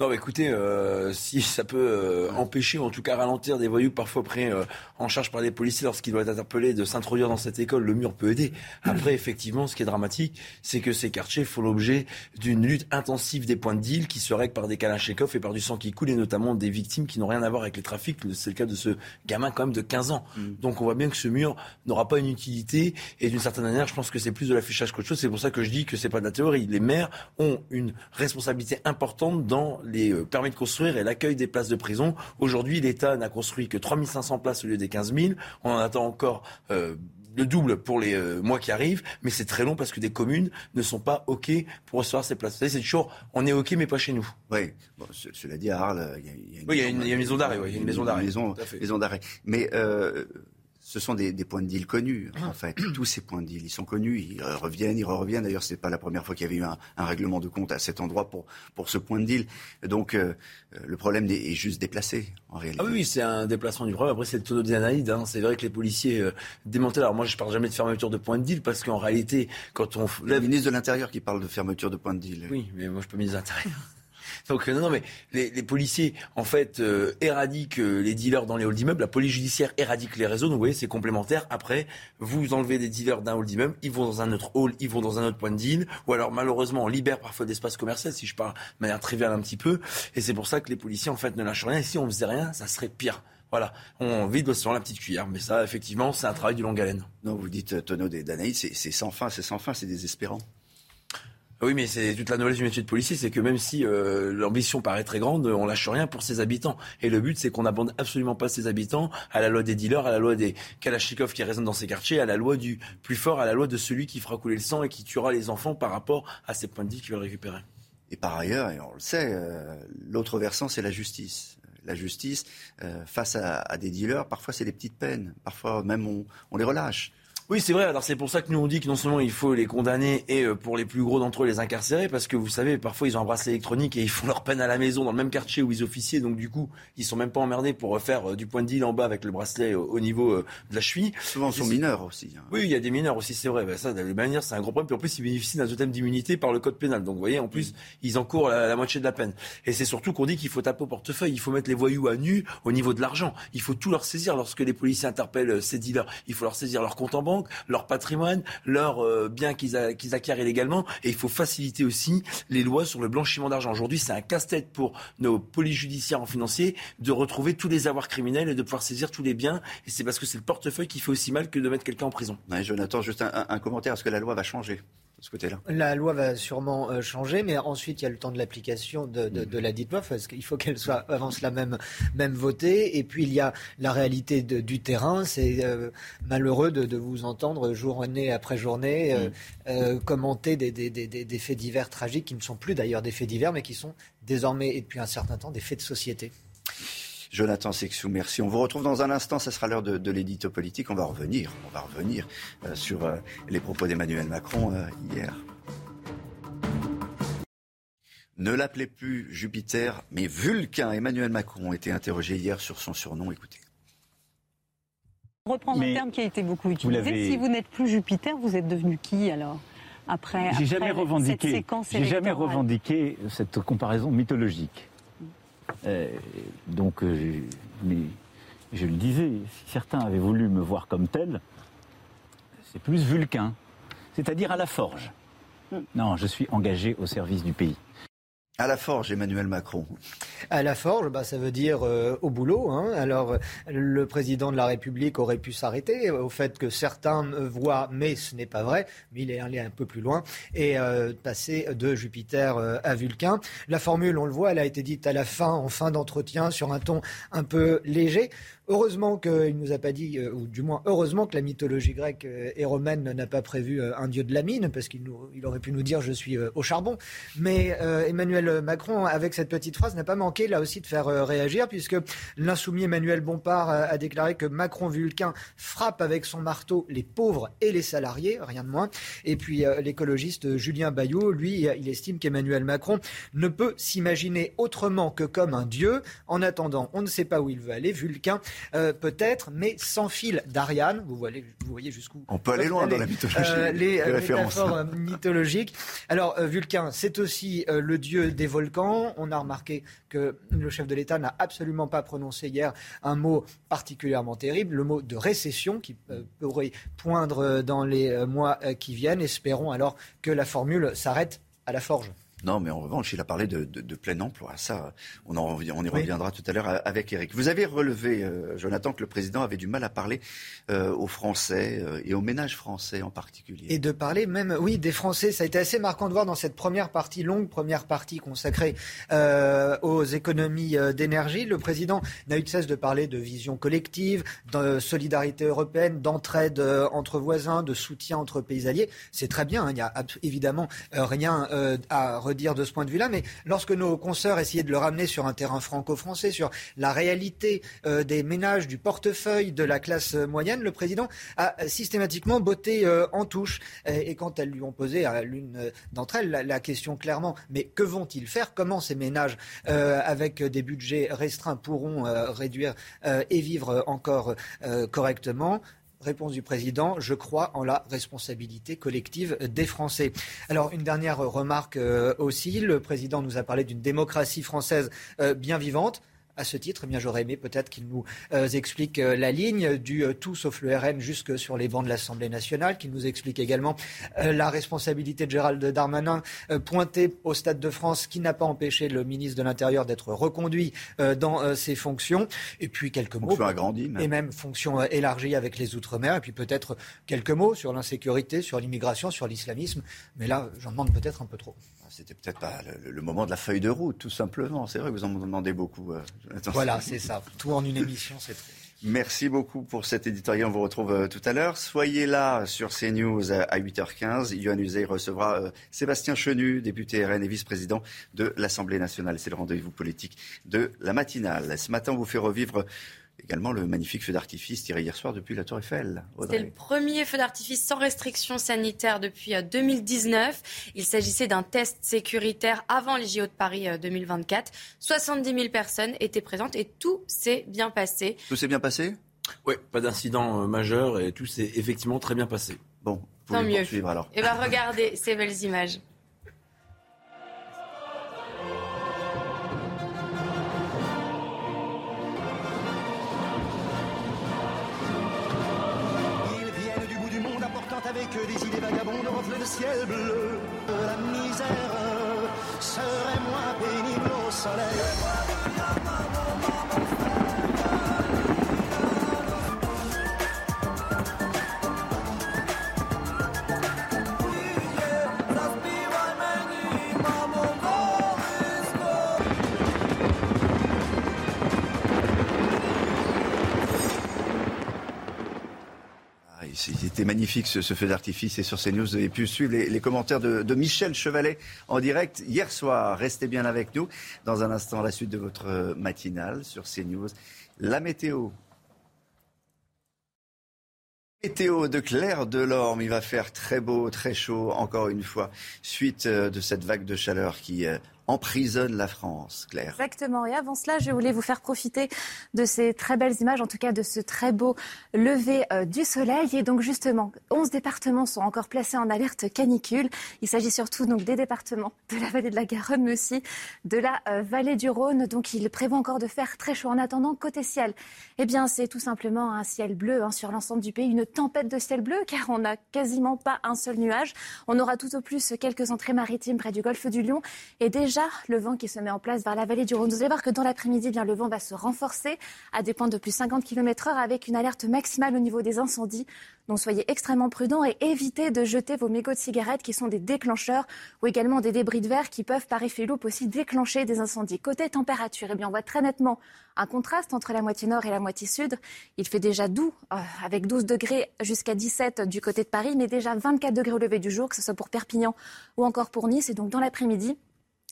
non, écoutez, euh, si ça peut euh, empêcher ou en tout cas ralentir des voyous parfois pris euh, en charge par les policiers lorsqu'ils doivent être interpellés de s'introduire dans cette école, le mur peut aider. Après, effectivement, ce qui est dramatique, c'est que ces quartiers font l'objet d'une lutte intensive des points de deal qui se règlent par des kalachnikovs et par du sang qui coule et notamment des victimes qui n'ont rien à voir avec les trafics. C'est le cas de ce gamin quand même de 15 ans. Mm. Donc on voit bien que ce mur n'aura pas une utilité et d'une certaine manière, je pense que c'est plus de l'affichage qu'autre chose. C'est pour ça que je dis que c'est pas de la théorie. Les maires ont une responsabilité importante dans les euh, permis de construire et l'accueil des places de prison. Aujourd'hui, l'État n'a construit que 3500 places au lieu des 15 000. On en attend encore euh, le double pour les euh, mois qui arrivent, mais c'est très long parce que des communes ne sont pas OK pour recevoir ces places. C'est toujours, on est OK, mais pas chez nous. Oui, cela dit, à Arles, il y a, une, oui, il y a une, maison d'arrêt. il y a une maison d'arrêt. Maison, d'arrêt. Mais ce sont des, points de deal connus, en fait. Tous ces points de deal, ils sont connus, ils reviennent, ils reviennent. D'ailleurs, c'est pas la première fois qu'il y avait eu un, règlement de compte à cet endroit pour, pour ce point de deal. Donc, euh, le problème est juste déplacé, en réalité. Ah oui, c'est un déplacement du problème. Après, c'est le tonneau d'anaïde. Hein. C'est vrai que les policiers euh, démantèlent. Alors, moi, je parle jamais de fermeture de point de deal parce qu'en réalité, quand on. Le ministre de l'Intérieur qui parle de fermeture de point de deal. Oui, mais moi, je peux ministre de l'Intérieur. Donc euh, non, non, mais les, policiers en fait euh, éradiquent euh, les dealers dans les halls d'immeubles. La police judiciaire éradique les réseaux. Donc vous voyez, c'est complémentaire. Après, vous enlevez des dealers d'un hall d'immeuble, ils vont dans un autre hall, ils vont dans un autre point de deal. Ou alors malheureusement, on libère parfois d'espace commercial, si je parle de manière triviale un petit peu. Et c'est pour ça que les policiers en fait ne lâchent rien. Et si on faisait rien, ça serait pire. Voilà, on vide sur la petite cuillère. Mais ça, effectivement, c'est un travail de longue haleine. Non, vous dites tonneau d'Anaïs, c'est sans fin, c'est sans fin, c'est désespérant. Oui, mais c'est toute la nouvelle du métier de policier, c'est que même si euh, l'ambition paraît très grande, on lâche rien pour ses habitants. Et le but, c'est qu'on n'abandonne absolument pas ses habitants à la loi des dealers, à la loi des Kalachnikov qui résonnent dans ces quartiers, à la loi du plus fort, à la loi de celui qui fera couler le sang et qui tuera les enfants par rapport à ces points de vie qu'il veulent récupérer. Et par ailleurs, et on le sait, euh, l'autre versant, c'est la justice. La justice, euh, face à, des dealers, parfois c'est des petites peines, parfois même on les relâche. Oui, c'est vrai. Alors c'est pour ça que nous on dit que non seulement il faut les condamner et euh, pour les plus gros d'entre eux les incarcérer, parce que vous savez, parfois ils ont un bracelet électronique et ils font leur peine à la maison dans le même quartier où ils officiaient, donc du coup ils sont même pas emmerdés pour faire euh, du point de deal en bas avec le bracelet au niveau euh, de la cheville. Souvent ils sont mineurs aussi. Hein. Oui, il y a des mineurs aussi, c'est vrai. Ben, ça, de manière, c'est un gros problème. Puis en plus ils bénéficient d'un totem d'immunité par le code pénal. Donc vous voyez, en plus ils encourent la, moitié de la peine. Et c'est surtout qu'on dit qu'il faut taper au portefeuille, il faut mettre les voyous à nu au niveau de l'argent. Il faut tout leur saisir lorsque les policiers interpellent ces dealers. Il faut leur saisir leur compte en banque, leur patrimoine leurs euh, biens qu'ils acquièrent illégalement. Et il faut faciliter aussi les lois sur le blanchiment d'argent. Aujourd'hui, c'est un casse-tête pour nos polices judiciaires en financier de retrouver tous les avoirs criminels et de pouvoir saisir tous les biens. Et c'est parce que c'est le portefeuille qui fait aussi mal que de mettre quelqu'un en prison. Jonathan, juste un, un commentaire. Est-ce que la loi va changer ce côté-là La loi va sûrement euh, changer, mais ensuite il y a le temps de l'application de, de, la dite loi, parce qu'il faut qu'elle soit avant cela même, même votée. Et puis il y a la réalité du terrain. C'est euh, malheureux de, vous entendre journée après journée euh, mm. commenter des, des, des, des, faits divers tragiques qui ne sont plus d'ailleurs des faits divers, mais qui sont désormais et depuis un certain temps des faits de société. Jonathan Sexou, merci. On vous retrouve dans un instant, ce sera l'heure de, l'édito politique. On va revenir, on va revenir euh, sur euh, les propos d'Emmanuel Macron euh, hier. Ne l'appelez plus Jupiter, mais Vulcain. Emmanuel Macron a été interrogé hier sur son surnom. Écoutez. Reprendre un terme qui a été beaucoup utilisé. Si vous n'êtes plus Jupiter, vous êtes devenu qui alors après, J'ai jamais revendiqué. J'ai jamais revendiqué cette comparaison mythologique. Euh, donc, euh, mais je le disais, si certains avaient voulu me voir comme tel, c'est plus vulcain, c'est-à-dire à la forge. Hmm. Non, je suis engagé au service du pays. À la forge, Emmanuel Macron. À la forge, bah, ça veut dire euh, au boulot. Hein. Alors, le président de la République aurait pu s'arrêter au fait que certains voient, mais ce n'est pas vrai, mais il est allé un peu plus loin, et euh, passer de Jupiter euh, à Vulcain. La formule, on le voit, elle a été dite à la fin, en fin d'entretien, sur un ton un peu léger. Heureusement qu'il nous a pas dit, euh, ou du moins heureusement que la mythologie grecque euh, et romaine n'a pas prévu euh, un dieu de la mine, parce qu'il il aurait pu nous dire je suis au charbon. Mais Emmanuel Macron, avec cette petite phrase, n'a pas manqué là aussi de faire réagir, puisque l'insoumis Emmanuel Bompard a, déclaré que Macron Vulcain frappe avec son marteau les pauvres et les salariés, rien de moins. Et puis l'écologiste Julien Bayou, lui, il estime qu'Emmanuel Macron ne peut s'imaginer autrement que comme un dieu. En attendant, on ne sait pas où il veut aller. Vulcain euh, peut-être, mais sans fil d'Ariane. Vous voyez, vous voyez jusqu'où On peut aller loin dans la mythologie. Euh, les euh, métaphores mythologiques. Alors, Vulcain, c'est aussi le dieu des volcans. On a remarqué que le chef de l'État n'a absolument pas prononcé hier un mot particulièrement terrible, le mot de récession qui pourrait poindre dans les mois qui viennent. Espérons alors que la formule s'arrête à la forge. Non, mais en revanche, il a parlé de, plein emploi. Ça, on, on y reviendra tout à l'heure avec Eric. Vous avez relevé, euh, Jonathan, que le président avait du mal à parler euh, aux Français euh, et aux ménages français en particulier. Et de parler même, oui, des Français. Ça a été assez marquant de voir dans cette première partie, longue première partie consacrée aux économies d'énergie. Le président n'a eu de cesse de parler de vision collective, de solidarité européenne, d'entraide entre voisins, de soutien entre pays alliés. C'est très bien. Hein. Il n'y a évidemment rien à dire de ce point de vue-là, mais lorsque nos consoeurs essayaient de le ramener sur un terrain franco-français, sur la réalité euh, des ménages, du portefeuille de la classe moyenne, le président a systématiquement botté euh, en touche. Et, quand elles lui ont posé à l'une d'entre elles la, question clairement, mais que vont-ils faire? Comment ces ménages, euh, avec des budgets restreints, pourront réduire et vivre encore correctement? Réponse du président, je crois en la responsabilité collective des Français. Alors une dernière remarque euh, aussi, le président nous a parlé d'une démocratie française euh, bien vivante à ce titre, eh bien j'aurais aimé peut-être qu'il nous euh, explique euh, la ligne du euh, tout sauf le RN jusque sur les bancs de l'Assemblée nationale, qu'il nous explique également la responsabilité de Gérald Darmanin pointée au Stade de France, qui n'a pas empêché le ministre de l'Intérieur d'être reconduit dans ses fonctions. Et puis quelques mots. même. Et même fonction élargie avec les Outre-mer. Et puis peut-être quelques mots sur l'insécurité, sur l'immigration, sur l'islamisme. Mais là, j'en demande peut-être un peu trop. C'était peut-être pas le, moment de la feuille de route, tout simplement. C'est vrai que vous en demandez beaucoup. Euh, voilà, c'est ça. Tout en une émission, c'est trop. Merci beaucoup pour cet éditorial. On vous retrouve euh, tout à l'heure. Soyez là sur CNews à 8h15. Yohann Uzey recevra euh, Sébastien Chenu, député RN et vice-président de l'Assemblée nationale. C'est le rendez-vous politique de la matinale. Ce matin, on vous fait revivre également le magnifique feu d'artifice tiré hier soir depuis la Tour Eiffel. C'est le premier feu d'artifice sans restriction sanitaire depuis 2019. Euh, Il s'agissait d'un test sécuritaire avant les JO de Paris 2024. 70 000 personnes étaient présentes et tout s'est bien passé. Tout s'est bien passé? Oui, pas d'incident euh, majeur et tout s'est effectivement très bien passé. Bon, Tant mieux. alors. Et eh bien regardez ces belles images. Idées vagabondes reflets de ciel bleu. La misère serait moins pénible au soleil. C'était magnifique ce, feu d'artifice et sur CNews, vous avez pu suivre les, commentaires de, Michel Chevalet en direct hier soir. Restez bien avec nous. Dans un instant, la suite de votre matinale sur CNews. La météo. Météo de Claire Delorme, il va faire très beau, très chaud, encore une fois, suite euh, de cette vague de chaleur qui euh, emprisonne la France, Claire. Exactement. Et avant cela, je voulais vous faire profiter de ces très belles images, en tout cas de ce très beau lever euh, du soleil. Et donc justement, 11 départements sont encore placés en alerte canicule. Il s'agit surtout donc des départements de la vallée de la Garonne, mais aussi de la euh, vallée du Rhône. Donc il prévoit encore de faire très chaud. En attendant, côté ciel, eh bien c'est tout simplement un ciel bleu hein, sur l'ensemble du pays, une tempête de ciel bleu, car on n'a quasiment pas un seul nuage. On aura tout au plus quelques entrées maritimes près du golfe du Lion. Et déjà le vent qui se met en place vers la vallée du Rhône. Vous allez voir que dans l'après-midi, eh bien le vent va se renforcer à des points de plus 50 km/h avec une alerte maximale au niveau des incendies. Donc soyez extrêmement prudents et évitez de jeter vos mégots de cigarettes qui sont des déclencheurs ou également des débris de verre qui peuvent par effet loupe aussi déclencher des incendies. Côté température, eh bien on voit très nettement un contraste entre la moitié nord et la moitié sud. Il fait déjà doux euh, avec 12 degrés jusqu'à 17 du côté de Paris, mais déjà 24 degrés au lever du jour, que ce soit pour Perpignan ou encore pour Nice. Et donc dans l'après-midi,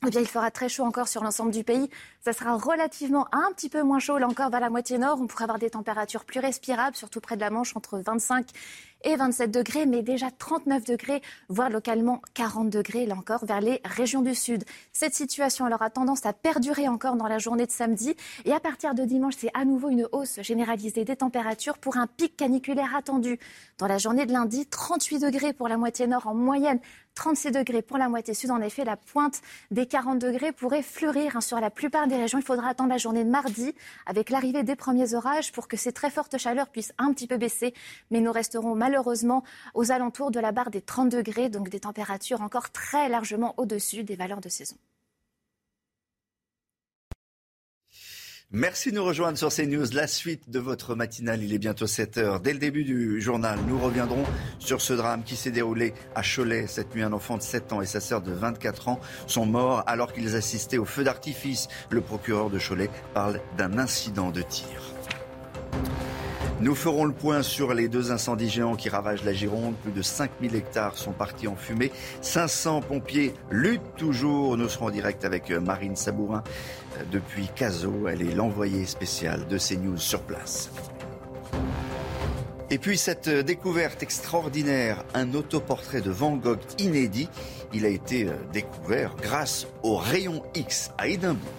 eh bien, il fera très chaud encore sur l'ensemble du pays. Ça sera relativement un petit peu moins chaud là encore vers la moitié nord. On pourrait avoir des températures plus respirables, surtout près de la Manche, entre 25 et 27 degrés, mais déjà 39 degrés, voire localement 40 degrés, là encore, vers les régions du sud. Cette situation aura tendance à perdurer encore dans la journée de samedi. Et à partir de dimanche, c'est à nouveau une hausse généralisée des températures pour un pic caniculaire attendu. Dans la journée de lundi, 38 degrés pour la moitié nord en moyenne, 36 degrés pour la moitié sud. En effet, la pointe des 40 degrés pourrait fleurir hein, sur la plupart des régions. Il faudra attendre la journée de mardi avec l'arrivée des premiers orages pour que ces très fortes chaleurs puissent un petit peu baisser. Mais nous resterons malheureusement aux alentours de la barre des 30 degrés, donc des températures encore très largement au-dessus des valeurs de saison. Merci de nous rejoindre sur CNews. La suite de votre matinale, il est bientôt 7 heures. Dès le début du journal, nous reviendrons sur ce drame qui s'est déroulé à Cholet. Cette nuit, un enfant de 7 ans et sa sœur de 24 ans sont morts alors qu'ils assistaient au feu d'artifice. Le procureur de Cholet parle d'un incident de tir. Nous ferons le point sur les deux incendies géants qui ravagent la Gironde. Plus de 5000 hectares sont partis en fumée. 500 pompiers luttent toujours. Nous serons en direct avec Marine Sabourin depuis Cazaux. Elle est l'envoyée spéciale de CNews sur place. Et puis cette découverte extraordinaire, un autoportrait de Van Gogh inédit. Il a été découvert grâce au rayon X à Édimbourg.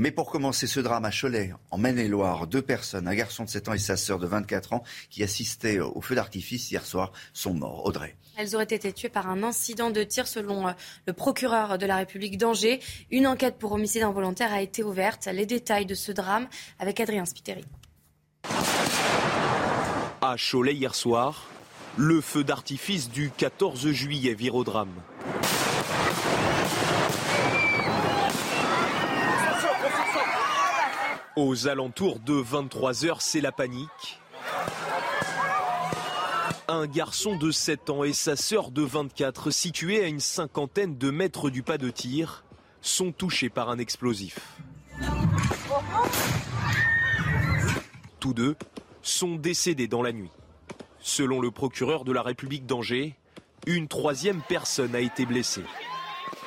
Mais pour commencer ce drame à Cholet, en Maine-et-Loire, deux personnes, un garçon de 7 ans et sa sœur de 24 ans, qui assistaient au feu d'artifice hier soir, sont morts. Audrey. Elles auraient été tuées par un incident de tir selon le procureur de la République d'Angers. Une enquête pour homicide involontaire a été ouverte. Les détails de ce drame avec Adrien Spiteri. À Cholet hier soir, le feu d'artifice du 14 juillet vire au drame. Aux alentours de 23h, c'est la panique. Un garçon de 7 ans et sa sœur de 24, situés à une cinquantaine de mètres du pas de tir, sont touchés par un explosif. Tous deux sont décédés dans la nuit. Selon le procureur de la République d'Angers, une troisième personne a été blessée.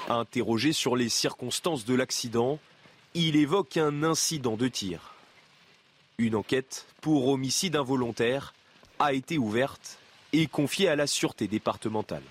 Interrogé sur les circonstances de l'accident, il évoque un incident de tir. Une enquête pour homicide involontaire a été ouverte et confiée à la sûreté départementale.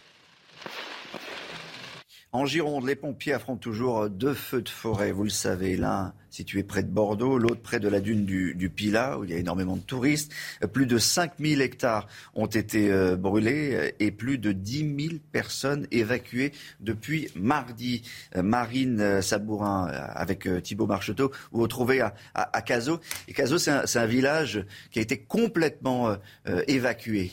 En Gironde, les pompiers affrontent toujours deux feux de forêt, vous le savez. L'un situé près de Bordeaux, l'autre près de la dune du, du, Pilat, où il y a énormément de touristes. Plus de 5000 hectares ont été euh, brûlés et plus de 10 000 personnes évacuées depuis mardi. Euh, Marine Sabourin, avec euh, Thibault Marcheteau, vous retrouvez à, à, à Cazaux. Et c'est un, village qui a été complètement évacué.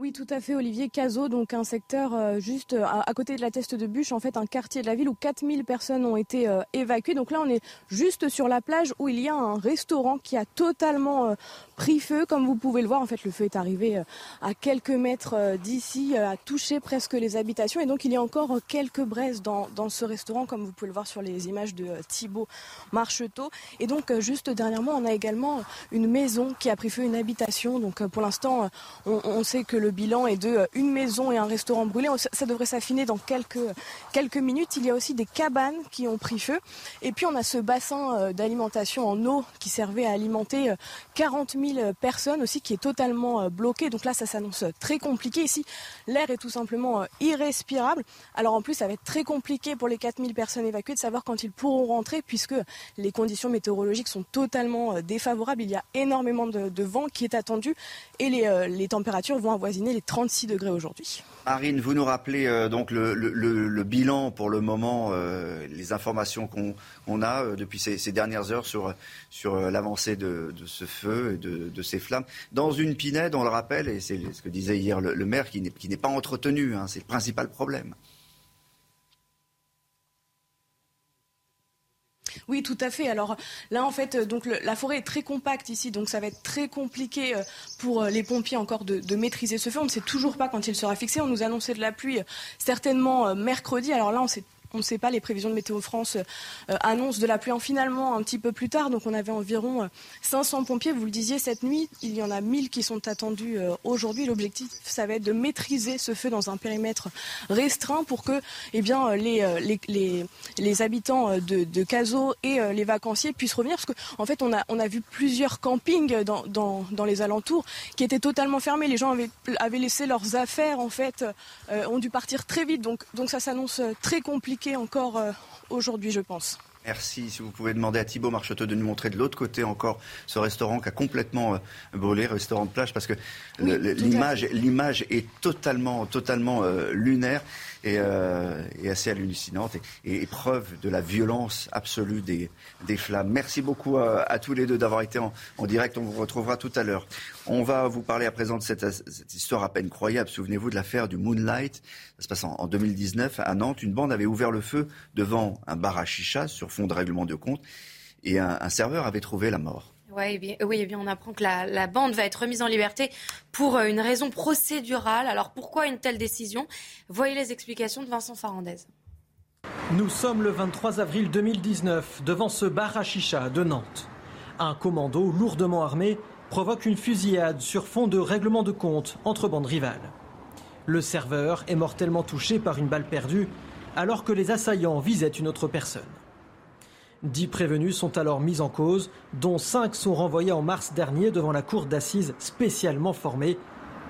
Oui, tout à fait, Olivier Cazot, donc un secteur euh, juste à, à, côté de la Teste de Bûche, en fait un quartier de la ville où 4000 personnes ont été euh, évacuées. Donc là, on est juste sur la plage où il y a un restaurant qui a totalement euh, pris feu. Comme vous pouvez le voir, en fait, le feu est arrivé à quelques mètres d'ici, a touché presque les habitations. Et donc, il y a encore quelques braises dans, ce restaurant, comme vous pouvez le voir sur les images de Thibault Marcheteau. Et donc, juste dernièrement, on a également une maison qui a pris feu, une habitation. Donc, pour l'instant, on sait que le bilan est de une maison et un restaurant brûlé. Ça devrait s'affiner dans quelques, quelques minutes. Il y a aussi des cabanes qui ont pris feu. Et puis on a ce bassin d'alimentation en eau qui servait à alimenter 40 000 personnes aussi qui est totalement bloqué. Donc là, ça s'annonce très compliqué. Ici, l'air est tout simplement irrespirable. Alors en plus, ça va être très compliqué pour les 4 000 personnes évacuées de savoir quand ils pourront rentrer puisque les conditions météorologiques sont totalement défavorables. Il y a énormément de, vent qui est attendu et les, les températures vont avoir les 36 degrés aujourd'hui. Marine, vous nous rappelez euh, donc le, bilan pour le moment, euh, les informations qu'on a euh, depuis ces, dernières heures sur, sur l'avancée de, ce feu et de, ces flammes. Dans une pinède, on le rappelle, et c'est ce que disait hier le, maire, qui n'est pas entretenu, hein, c'est le principal problème. Oui, tout à fait. Alors là, en fait, donc la forêt est très compacte ici, donc ça va être très compliqué euh, pour euh, les pompiers encore de, maîtriser ce feu. On ne sait toujours pas quand il sera fixé. On nous annonçait de la pluie euh, certainement mercredi. Alors là, on sait on ne sait pas, les prévisions de Météo France euh, annoncent de la pluie en finalement un petit peu plus tard. Donc on avait environ 500 euh, pompiers. Vous le disiez, cette nuit, il y en a 1000 qui sont attendus euh, aujourd'hui. L'objectif, ça va être de maîtriser ce feu dans un périmètre restreint pour que eh bien, les, habitants de, de et les vacanciers puissent revenir. Parce qu'en en fait, on a, vu plusieurs campings dans, les alentours qui étaient totalement fermés. Les gens avaient, avaient laissé leurs affaires, en fait, ont dû partir très vite. Donc, donc ça s'annonce très compliqué encore euh, aujourd'hui, je pense. Merci. Si vous pouvez demander à Thibault Marcheteau de nous montrer de l'autre côté encore ce restaurant qui a complètement euh, brûlé, restaurant de plage, parce que l'image, l'image est totalement, totalement euh, lunaire et, assez hallucinante et, preuve de la violence absolue des, des flammes. Merci beaucoup à, tous les deux d'avoir été en, en, direct. On vous retrouvera tout à l'heure. On va vous parler à présent de cette, histoire à peine croyable. Souvenez-vous de l'affaire du Moonlight. Ça se passe en, 2019 à Nantes. Une bande avait ouvert le feu devant un bar à chicha sur fond de règlement de compte et un, serveur avait trouvé la mort. Eh bien, oui, eh bien, on apprend que la, bande va être remise en liberté pour euh, une raison procédurale. Alors pourquoi une telle décision? Voyez les explications de Vincent Farandez. Nous sommes le 23 avril 2019 devant ce bar à chicha de Nantes. Un commando lourdement armé provoque une fusillade sur fond de règlement de compte entre bandes rivales. Le serveur est mortellement touché par une balle perdue alors que les assaillants visaient une autre personne. Dix prévenus sont alors mis en cause, dont cinq sont renvoyés en mars dernier devant la cour d'assises spécialement formée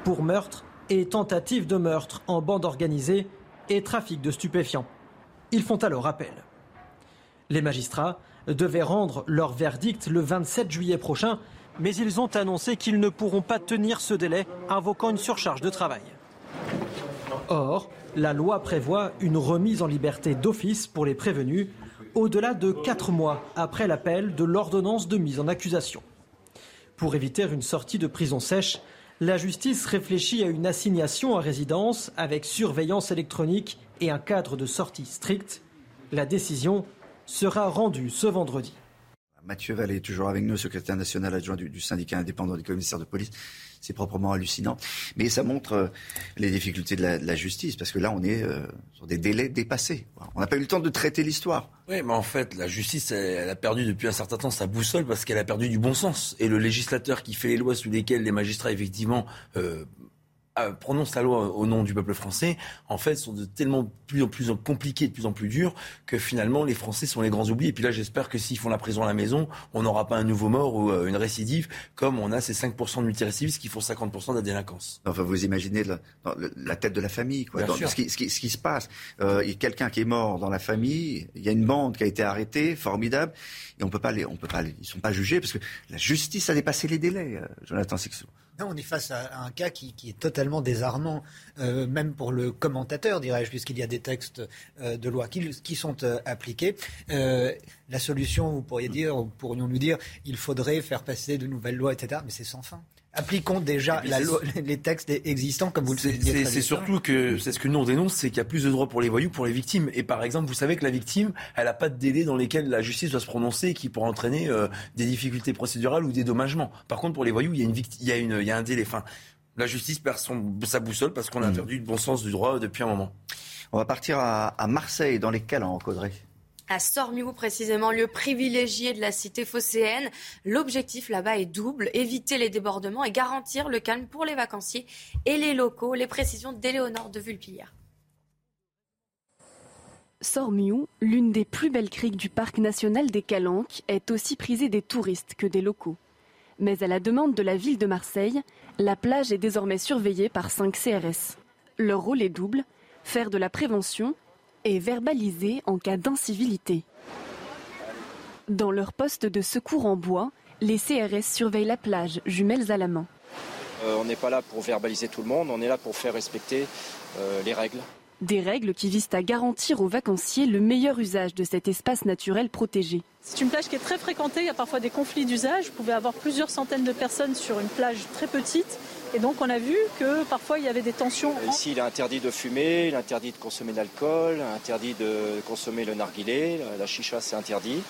pour meurtre et tentative de meurtre en bande organisée et trafic de stupéfiants. Ils font alors appel. Les magistrats devaient rendre leur verdict le 27 juillet prochain, mais ils ont annoncé qu'ils ne pourront pas tenir ce délai, invoquant une surcharge de travail. Or, la loi prévoit une remise en liberté d'office pour les prévenus au-delà de quatre mois après l'appel de l'ordonnance de mise en accusation. Pour éviter une sortie de prison sèche, la justice réfléchit à une assignation à résidence avec surveillance électronique et un cadre de sortie strict. La décision sera rendue ce vendredi. Mathieu Vallée toujours avec nous, secrétaire national adjoint du, syndicat indépendant des commissaires de police. C'est proprement hallucinant. Mais ça montre euh, les difficultés de la, justice, parce que là, on est euh, sur des délais dépassés. On n'a pas eu le temps de traiter l'histoire. Oui, mais en fait, la justice, elle, a perdu depuis un certain temps sa boussole parce qu'elle a perdu du bon sens. Et le législateur qui fait les lois sous lesquelles les magistrats, effectivement, euh, prononce la loi au nom du peuple français, en fait, sont de tellement plus en plus compliqués, de plus en plus durs, que finalement, les Français sont les grands oubliés. Et puis là, j'espère que s'ils font la prison à la maison, on n'aura pas un nouveau mort ou euh, une récidive, comme on a ces 5% de multirécidivistes qui font 50% de la délinquance. Enfin, vous imaginez la, tête de la famille, quoi. ce, qui, ce, qui, ce, qui, se passe. Euh, il y a quelqu'un qui est mort dans la famille, il y a une bande qui a été arrêtée, formidable, et on peut pas les, on peut pas les, ils sont pas jugés parce que la justice a dépassé les délais, Jonathan Sixou on est face à, un cas qui, est totalement désarmant, euh, même pour le commentateur, dirais-je, puisqu'il y a des textes euh, de loi qui, sont euh, appliqués. la solution, vous pourriez dire, pourrions nous dire, il faudrait faire passer de nouvelles lois, etc. Mais c'est sans fin. Appliquons déjà les textes existants comme vous le savez. C'est surtout que c'est ce que nous on dénonce, c'est qu'il y a plus de droits pour les voyous, pour les victimes. Et par exemple, vous savez que la victime, elle n'a pas de délai dans lesquels la justice doit se prononcer qui pourrait entraîner euh, des difficultés procédurales ou des dommagements. Par contre, pour les voyous, il y a, une il y a, une, il y a un délai. Enfin, la justice perd son, sa boussole parce qu'on a mmh. perdu le bon sens du droit depuis un moment. On va partir à, à Marseille, dans les Calanques, Audrey à Sormiou précisément, lieu privilégié de la cité phocéenne. L'objectif là-bas est double, éviter les débordements et garantir le calme pour les vacanciers et les locaux. Les précisions d'Éléonore de Vulpillard. Sormiou, l'une des plus belles criques du parc national des Calanques, est aussi prisée des touristes que des locaux. Mais à la demande de la ville de Marseille, la plage est désormais surveillée par 5 CRS. Leur rôle est double, faire de la prévention et verbalisé en cas d'incivilité. Dans leur poste de secours en bois, les CRS surveillent la plage, jumelles à la main. on n'est pas là pour verbaliser tout le monde, on est là pour faire respecter les règles. Des règles qui visent à garantir aux vacanciers le meilleur usage de cet espace naturel protégé. C'est une plage qui est très fréquentée, il y a parfois des conflits d'usage. Vous pouvez avoir plusieurs centaines de personnes sur une plage très petite. Et donc on a vu que parfois il y avait des tensions. Ici il est interdit de fumer, il est interdit de consommer de l'alcool, interdit de consommer le narguilé, la chicha c'est interdit,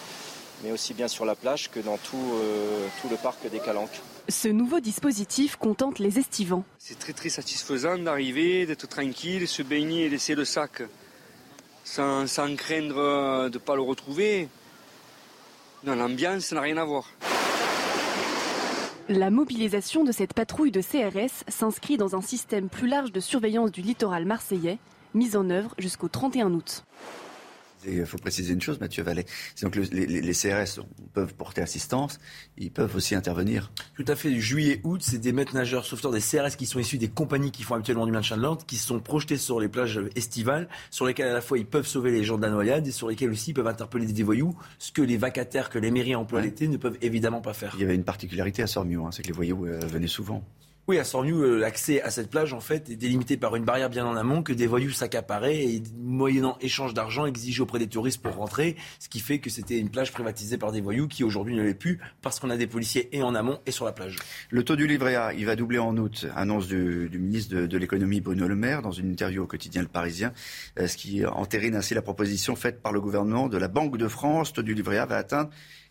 mais aussi bien sur la plage que dans tout, euh, tout le parc des Calanques. Ce nouveau dispositif contente les estivants. C'est très très satisfaisant d'arriver, d'être tranquille, se baigner et laisser le sac sans, craindre de ne pas le retrouver. Non, l'ambiance n'a rien à voir. La mobilisation de cette patrouille de CRS s'inscrit dans un système plus large de surveillance du littoral marseillais, mis en œuvre jusqu'au 31 août. Il faut préciser une chose, Mathieu Vallet. C'est donc les, CRS peuvent porter assistance, ils peuvent aussi intervenir. Tout à fait. Juillet-août, c'est des maîtres nageurs sauveteurs, des CRS qui sont issus des compagnies qui font habituellement du maintien de l'ordre, qui sont projetés sur les plages estivales, sur lesquelles à la fois ils peuvent sauver les gens de la noyade et sur lesquelles aussi ils peuvent interpeller des voyous, ce que les vacataires que les mairies emploient l'été ne peuvent évidemment pas faire. Il y avait une particularité à Sormio, hein, c'est que les voyous euh, venaient souvent. Oui, à Sorniou, euh, l'accès à cette plage, en fait, est délimité par une barrière bien en amont que des voyous s'accaparaient et, moyennant échange d'argent, exigés auprès des touristes pour rentrer, ce qui fait que c'était une plage privatisée par des voyous qui aujourd'hui ne l'est plus parce qu'on a des policiers et en amont et sur la plage. Le taux du livret A, il va doubler en août, annonce du, ministre de, l'économie Bruno Le Maire dans une interview au quotidien Le Parisien, euh, ce qui entérine ainsi la proposition faite par le gouvernement de la Banque de France. Le taux du livret A va atteindre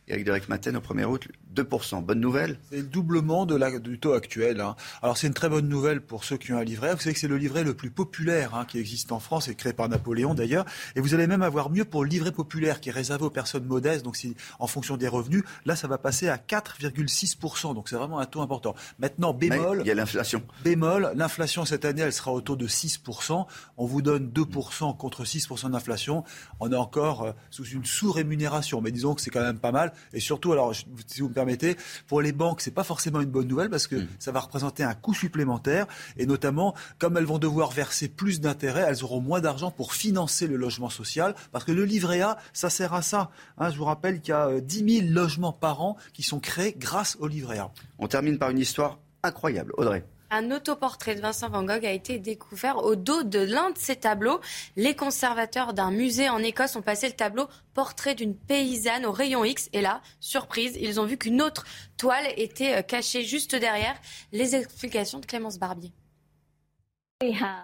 Eric Derek Maten, au 1er août, 2%. Bonne nouvelle C'est le doublement de la, du taux actuel. Hein. Alors c'est une très bonne nouvelle pour ceux qui ont un livret. Vous savez que c'est le livret le plus populaire hein, qui existe en France et créé par Napoléon d'ailleurs. Et vous allez même avoir mieux pour le livret populaire qui est réservé aux personnes modestes, donc si, en fonction des revenus. Là, ça va passer à 4,6%. Donc c'est vraiment un taux important. Maintenant, bémol. il y a l'inflation. Bémol, l'inflation cette année, elle sera au taux de 6%. On vous donne 2% contre 6% d'inflation. On est encore euh, sous une sous-rémunération. Mais disons que c'est quand même pas mal. Et surtout, alors, si vous me permettez, pour les banques, c'est pas forcément une bonne nouvelle parce que mm. ça va représenter un coût supplémentaire. Et notamment, comme elles vont devoir verser plus d'intérêts, elles auront moins d'argent pour financer le logement social. Parce que le livret A, ça sert à ça. Hein, je vous rappelle qu'il y a 10 euh, 000 logements par an qui sont créés grâce au livret A. On termine par une histoire incroyable. Audrey. Un autoportrait de Vincent Van Gogh a été découvert au dos de l'un de ses tableaux. Les conservateurs d'un musée en Écosse ont passé le tableau portrait d'une paysanne au rayon X. Et là, surprise, ils ont vu qu'une autre toile était euh, cachée juste derrière. Les explications de Clémence Barbier.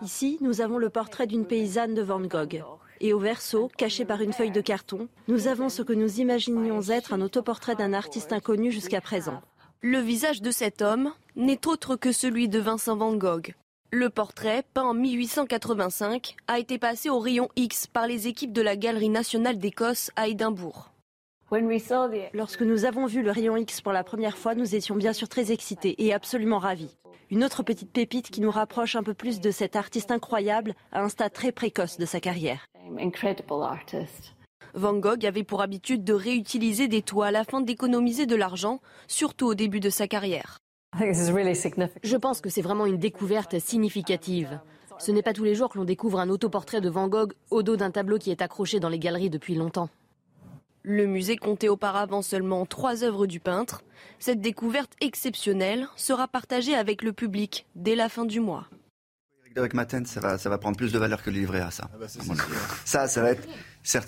Ici, nous avons le portrait d'une paysanne de Van Gogh. Et au verso, caché par une feuille de carton, nous avons ce que nous imaginions être un autoportrait d'un artiste inconnu jusqu'à présent. Le visage de cet homme n'est autre que celui de Vincent Van Gogh. Le portrait, peint en 1885, a été passé au rayon X par les équipes de la Galerie nationale d'Écosse à Édimbourg. Lorsque nous avons vu le rayon X pour la première fois, nous étions bien sûr très excités et absolument ravis. Une autre petite pépite qui nous rapproche un peu plus de cet artiste incroyable à un stade très précoce de sa carrière. Van Gogh avait pour habitude de réutiliser des toiles afin d'économiser de l'argent, surtout au début de sa carrière. Je pense que c'est vraiment une découverte significative. Ce n'est pas tous les jours que l'on découvre un autoportrait de Van Gogh au dos d'un tableau qui est accroché dans les galeries depuis longtemps. Le musée comptait auparavant seulement trois œuvres du peintre. Cette découverte exceptionnelle sera partagée avec le public dès la fin du mois. Eric Maten, ça va, ça va prendre plus de valeur que le livret à ça. Ah bah ça, ça va être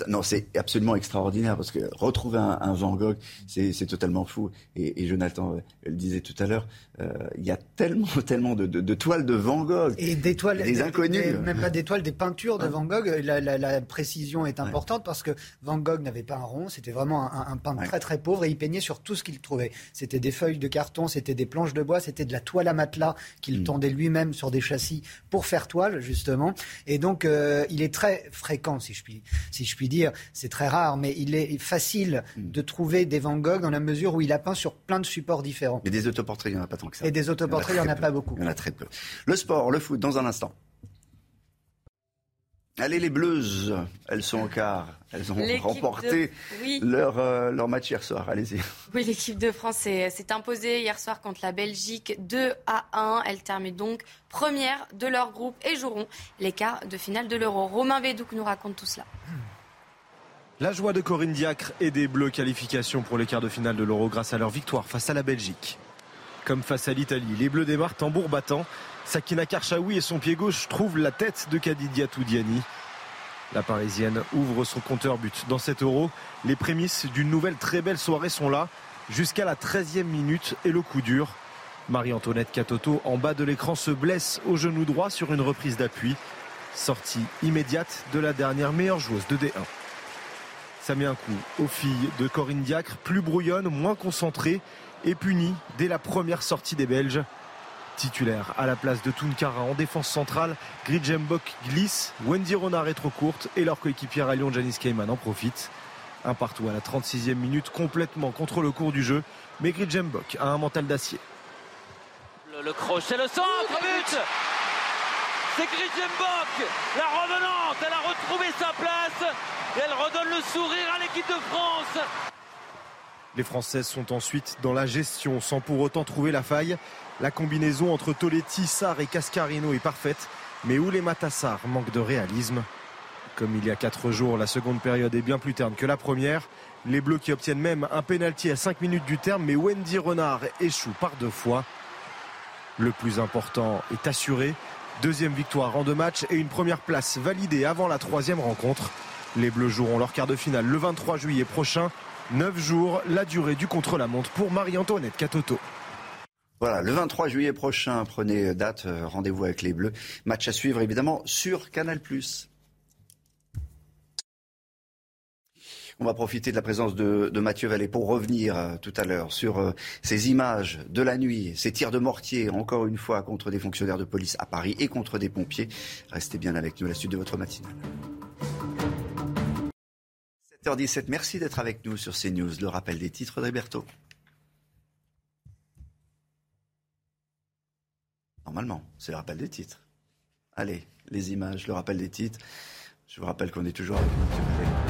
non, c'est absolument extraordinaire parce que retrouver un, Van Gogh, c'est totalement fou. Et, Jonathan euh, le disait tout à l'heure, euh, il y a tellement, *laughs* tellement de, toiles de Van Gogh. Et des toiles, des inconnus. même pas des toiles, des peintures de hein? Van Gogh. La, précision est importante parce que Van Gogh n'avait pas un rond, c'était vraiment un, peintre très très pauvre et il peignait sur tout ce qu'il trouvait. C'était des feuilles de carton, c'était des planches de bois, c'était de la toile à matelas qu'il mm. tendait lui-même sur des châssis pour faire toile justement. Et donc euh, il est très fréquent, si je puis, si je puis dire. C'est très rare, mais il est facile hmm. de trouver des Van Gogh dans la mesure où il a peint sur plein de supports différents. Mais des autoportraits, il n'y en a pas tant que ça. Et des autoportraits, il n'y en a, pas beaucoup. Il y en a très peu. Le sport, le foot, dans un instant. Allez les Bleues, elles sont au quart. Elles ont remporté leur, euh, leur match hier soir. Allez-y. Oui, l'équipe de France s'est imposée hier soir contre la Belgique 2 à 1. Elles terminent donc première de leur groupe et joueront les quarts de finale de l'Euro. Romain Védouc nous raconte tout cela. La joie de Corinne Diacre et des Bleus qualification pour les quarts de finale de l'Euro grâce à leur victoire face à la Belgique. comme face à l'Italie. Les Bleus démarrent tambour battant. Sakina Karchaoui et son pied gauche trouvent la tête de Kadidia Toudiani. La Parisienne ouvre son compteur but. Dans cet euro, les prémices d'une nouvelle très belle soirée sont là, jusqu'à la 13e minute et le coup dur. Marie-Antoinette Catoto, en bas de l'écran, se blesse au genou droit sur une reprise d'appui. Sortie immédiate de la dernière meilleure joueuse de D1. Ça met un coup aux filles de Corinne Diacre, plus brouillonne, moins concentrée et punie dès la première sortie des Belges. Titulaire à la place de Tunkara en défense centrale, Gridjembok glisse, Wendy Renard est trop courte et leur coéquipière à Lyon, Janice Kayman en profite. Un partout à la 36e minute, complètement contre le cours du jeu, mais Gridjembok a un mental d'acier. Le, crochet, le centre, but C'est Gridjembok, la revenante, elle a retrouvé sa place elle redonne le sourire à l'équipe de France. Les Françaises sont ensuite dans la gestion sans pour autant trouver la faille. La combinaison entre Toletti, Sarr et Cascarino est parfaite, mais où les Matassar manquent de réalisme. Comme il y a quatre jours, la seconde période est bien plus terne que la première. Les Bleus qui obtiennent même un pénalty à 5 minutes du terme, mais Wendy Renard échoue par deux fois. Le plus important est assuré. Deuxième victoire en deux matchs et une première place validée avant la troisième rencontre. Les Bleus joueront leur quart de finale le 23 juillet prochain. Neuf jours, la durée du contre-la-montre pour Marie-Antoinette Catoto. Voilà, le 23 juillet prochain, prenez date, euh, rendez-vous avec les Bleus. Match à suivre évidemment sur Canal+. On va profiter de la présence de, Mathieu Vallée pour revenir euh, tout à l'heure sur euh, ces images de la nuit, ces tirs de mortier, encore une fois, contre des fonctionnaires de police à Paris et contre des pompiers. Restez bien avec nous à la suite de votre matinale. 7h17, merci d'être avec nous sur CNews. Le rappel des titres d'Alberto. Normalement, c'est le rappel des titres. Allez, les images, le rappel des titres. Je vous rappelle qu'on est toujours avec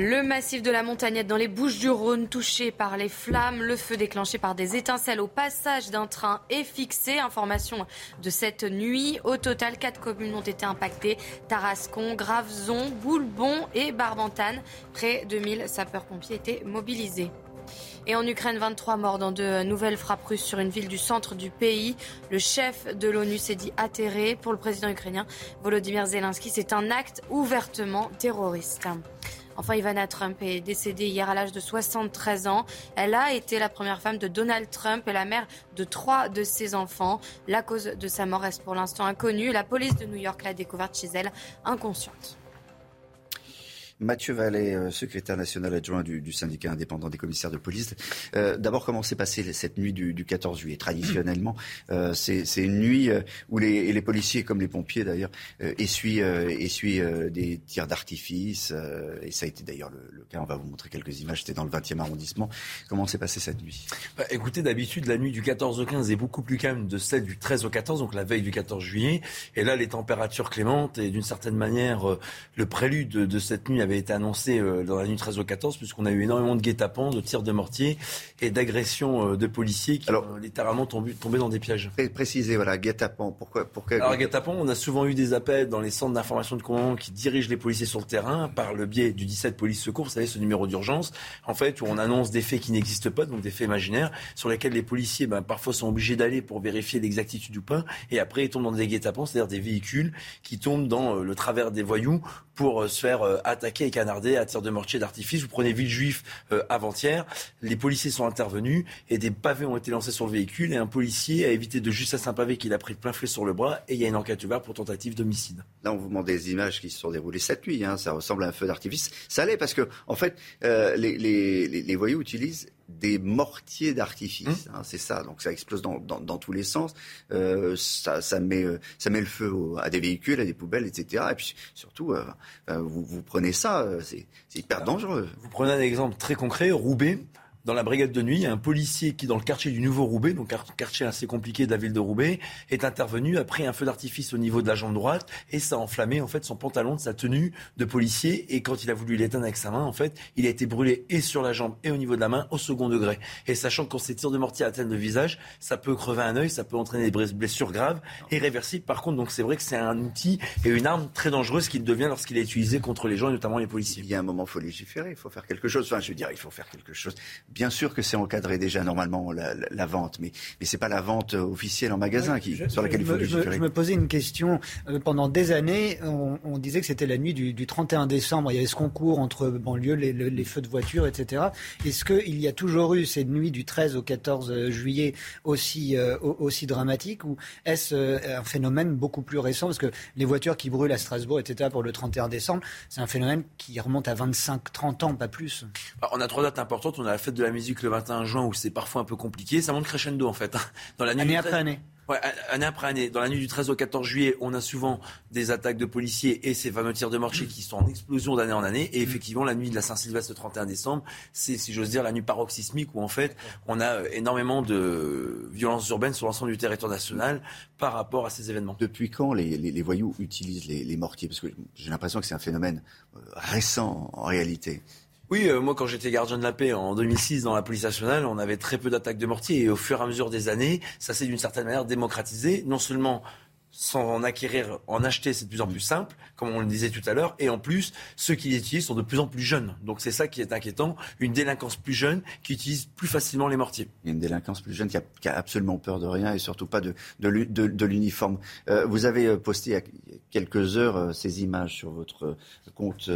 Le massif de la Montagnette dans les Bouches du Rhône touché par les flammes, le feu déclenché par des étincelles au passage d'un train est fixé. Information de cette nuit. Au total, quatre communes ont été impactées. Tarascon, Graveson, Boulbon et Barbantane. Près de 1000 sapeurs-pompiers étaient mobilisés. Et en Ukraine, 23 morts dans de nouvelles frappes russes sur une ville du centre du pays. Le chef de l'ONU s'est dit atterré. Pour le président ukrainien Volodymyr Zelensky, c'est un acte ouvertement terroriste. Enfin, Ivana Trump est décédée hier à l'âge de 73 ans. Elle a été la première femme de Donald Trump et la mère de trois de ses enfants. La cause de sa mort reste pour l'instant inconnue. La police de New York l'a découverte chez elle inconsciente. Mathieu Vallet, euh, secrétaire national adjoint du, syndicat indépendant des commissaires de police. Euh, d'abord, comment s'est passée cette nuit du, 14 juillet? Traditionnellement, euh, c'est une nuit où les, policiers, comme les pompiers d'ailleurs, essuient, des tirs d'artifice. et ça a été d'ailleurs le, cas. On va vous montrer quelques images. C'était dans le 20e arrondissement. Comment s'est passée cette nuit? Bah, Écoutez, d'habitude, la nuit du 14 au 15 est beaucoup plus calme de celle du 13 au 14, donc la veille du 14 juillet. Et là, les températures clémentes et d'une certaine manière, le prélude de cette nuit avait été annoncé euh, dans la nuit 13 au 14, puisqu'on a eu énormément de guet-apens, de tirs de mortier et d'agressions euh, de policiers qui ont littéralement tombé, dans des pièges. Précisez, voilà, guet-apens. Pourquoi, pourquoi Alors, guet-apens, on a souvent eu des appels dans les centres d'information de commandement qui dirigent les policiers sur le terrain par le biais du 17 police secours, vous savez, ce numéro d'urgence, en fait, où on annonce des faits qui n'existent pas, donc des faits imaginaires, sur lesquels les policiers, ben, parfois, sont obligés d'aller pour vérifier l'exactitude ou pas, et après, ils tombent dans des guet-apens, c'est-à-dire des véhicules qui tombent dans euh, le travers des voyous pour se faire attaquer et canarder à tir de mortier d'artifice. Vous prenez Villejuif euh, avant-hier, les policiers sont intervenus et des pavés ont été lancés sur le véhicule et un policier a évité de juste à un pavé qu'il a pris plein fouet sur le bras et il y a une enquête ouverte pour tentative d'homicide. Là, on vous montre des images qui se sont déroulées cette nuit. Hein. Ça ressemble à un feu d'artifice. Ça l'est parce que, en fait, euh, les, les, les voyous utilisent des mortiers d'artifice. Mmh. Hein, c'est ça. Donc ça explose dans, dans, tous les sens. Euh, ça, ça, met, euh, ça met le feu à des véhicules, à des poubelles, etc. Et puis surtout, euh, vous, vous, prenez ça, c'est hyper dangereux. Vous prenez un exemple très concret, Roubaix dans la brigade de nuit, un policier qui, dans le quartier du Nouveau Roubaix, donc un quartier assez compliqué de la ville de Roubaix, est intervenu, a pris un feu d'artifice au niveau de la jambe droite et ça a enflammé en fait son pantalon de sa tenue de policier. Et quand il a voulu l'éteindre avec sa main, en fait, il a été brûlé et sur la jambe et au niveau de la main au second degré. Et sachant que quand ces tirs de mortier atteignent le visage, ça peut crever un œil, ça peut entraîner des blessures graves et réversibles. Par contre, donc c'est vrai que c'est un outil et une arme très dangereuse qu'il devient lorsqu'il est utilisé contre les gens et notamment les policiers. Il y a un moment, il faut légiférer, il faut faire quelque chose. Enfin, je veux dire, il faut faire quelque chose Bien sûr que c'est encadré déjà normalement la, vente, mais, mais ce n'est pas la vente officielle en magasin qui, sur laquelle il faut légiférer. Je, me posais une question. Euh, pendant des années, on, disait que c'était la nuit du, 31 décembre. Il y avait ce concours entre banlieues, les, les feux de voiture, etc. Est-ce qu'il y a toujours eu cette nuit du 13 au 14 juillet aussi, euh, aussi dramatique ou est-ce un phénomène beaucoup plus récent? Parce que les voitures qui brûlent à Strasbourg, etc., pour le 31 décembre, c'est un phénomène qui remonte à 25-30 ans, pas plus. Bah, on a trois dates importantes. On a la fête de la musique le 21 juin où c'est parfois un peu compliqué. Ça monte crescendo en fait. Hein. Dans la nuit année après année. Ouais, année après année. Dans la nuit du 13 au 14 juillet, on a souvent des attaques de policiers et ces fameux tirs de mortier qui sont en explosion d'année en année. Et effectivement, la nuit de la Saint-Sylvestre, le 31 décembre, c'est, si j'ose dire, la nuit paroxysmique où en fait, on a euh, énormément de violences urbaines sur l'ensemble du territoire national par rapport à ces événements. Depuis quand les, les, les voyous utilisent les, les mortiers? Parce que j'ai l'impression que c'est un phénomène euh, récent en réalité. Oui, euh, moi quand j'étais gardien de la paix en 2006 dans la police nationale, on avait très peu d'attaques de mortier. Et au fur et à mesure des années, ça s'est d'une certaine manière démocratisé, non seulement sans en acquérir, en acheter, c'est de plus en plus simple, comme on le disait tout à l'heure. Et en plus, ceux qui les utilisent sont de plus en plus jeunes. Donc c'est ça qui est inquiétant. Une délinquance plus jeune qui utilise plus facilement les mortiers. Il y a une délinquance plus jeune qui a, absolument peur de rien et surtout pas de, de, l'uniforme. Euh, vous avez euh, posté il y a quelques heures euh, ces images sur votre compte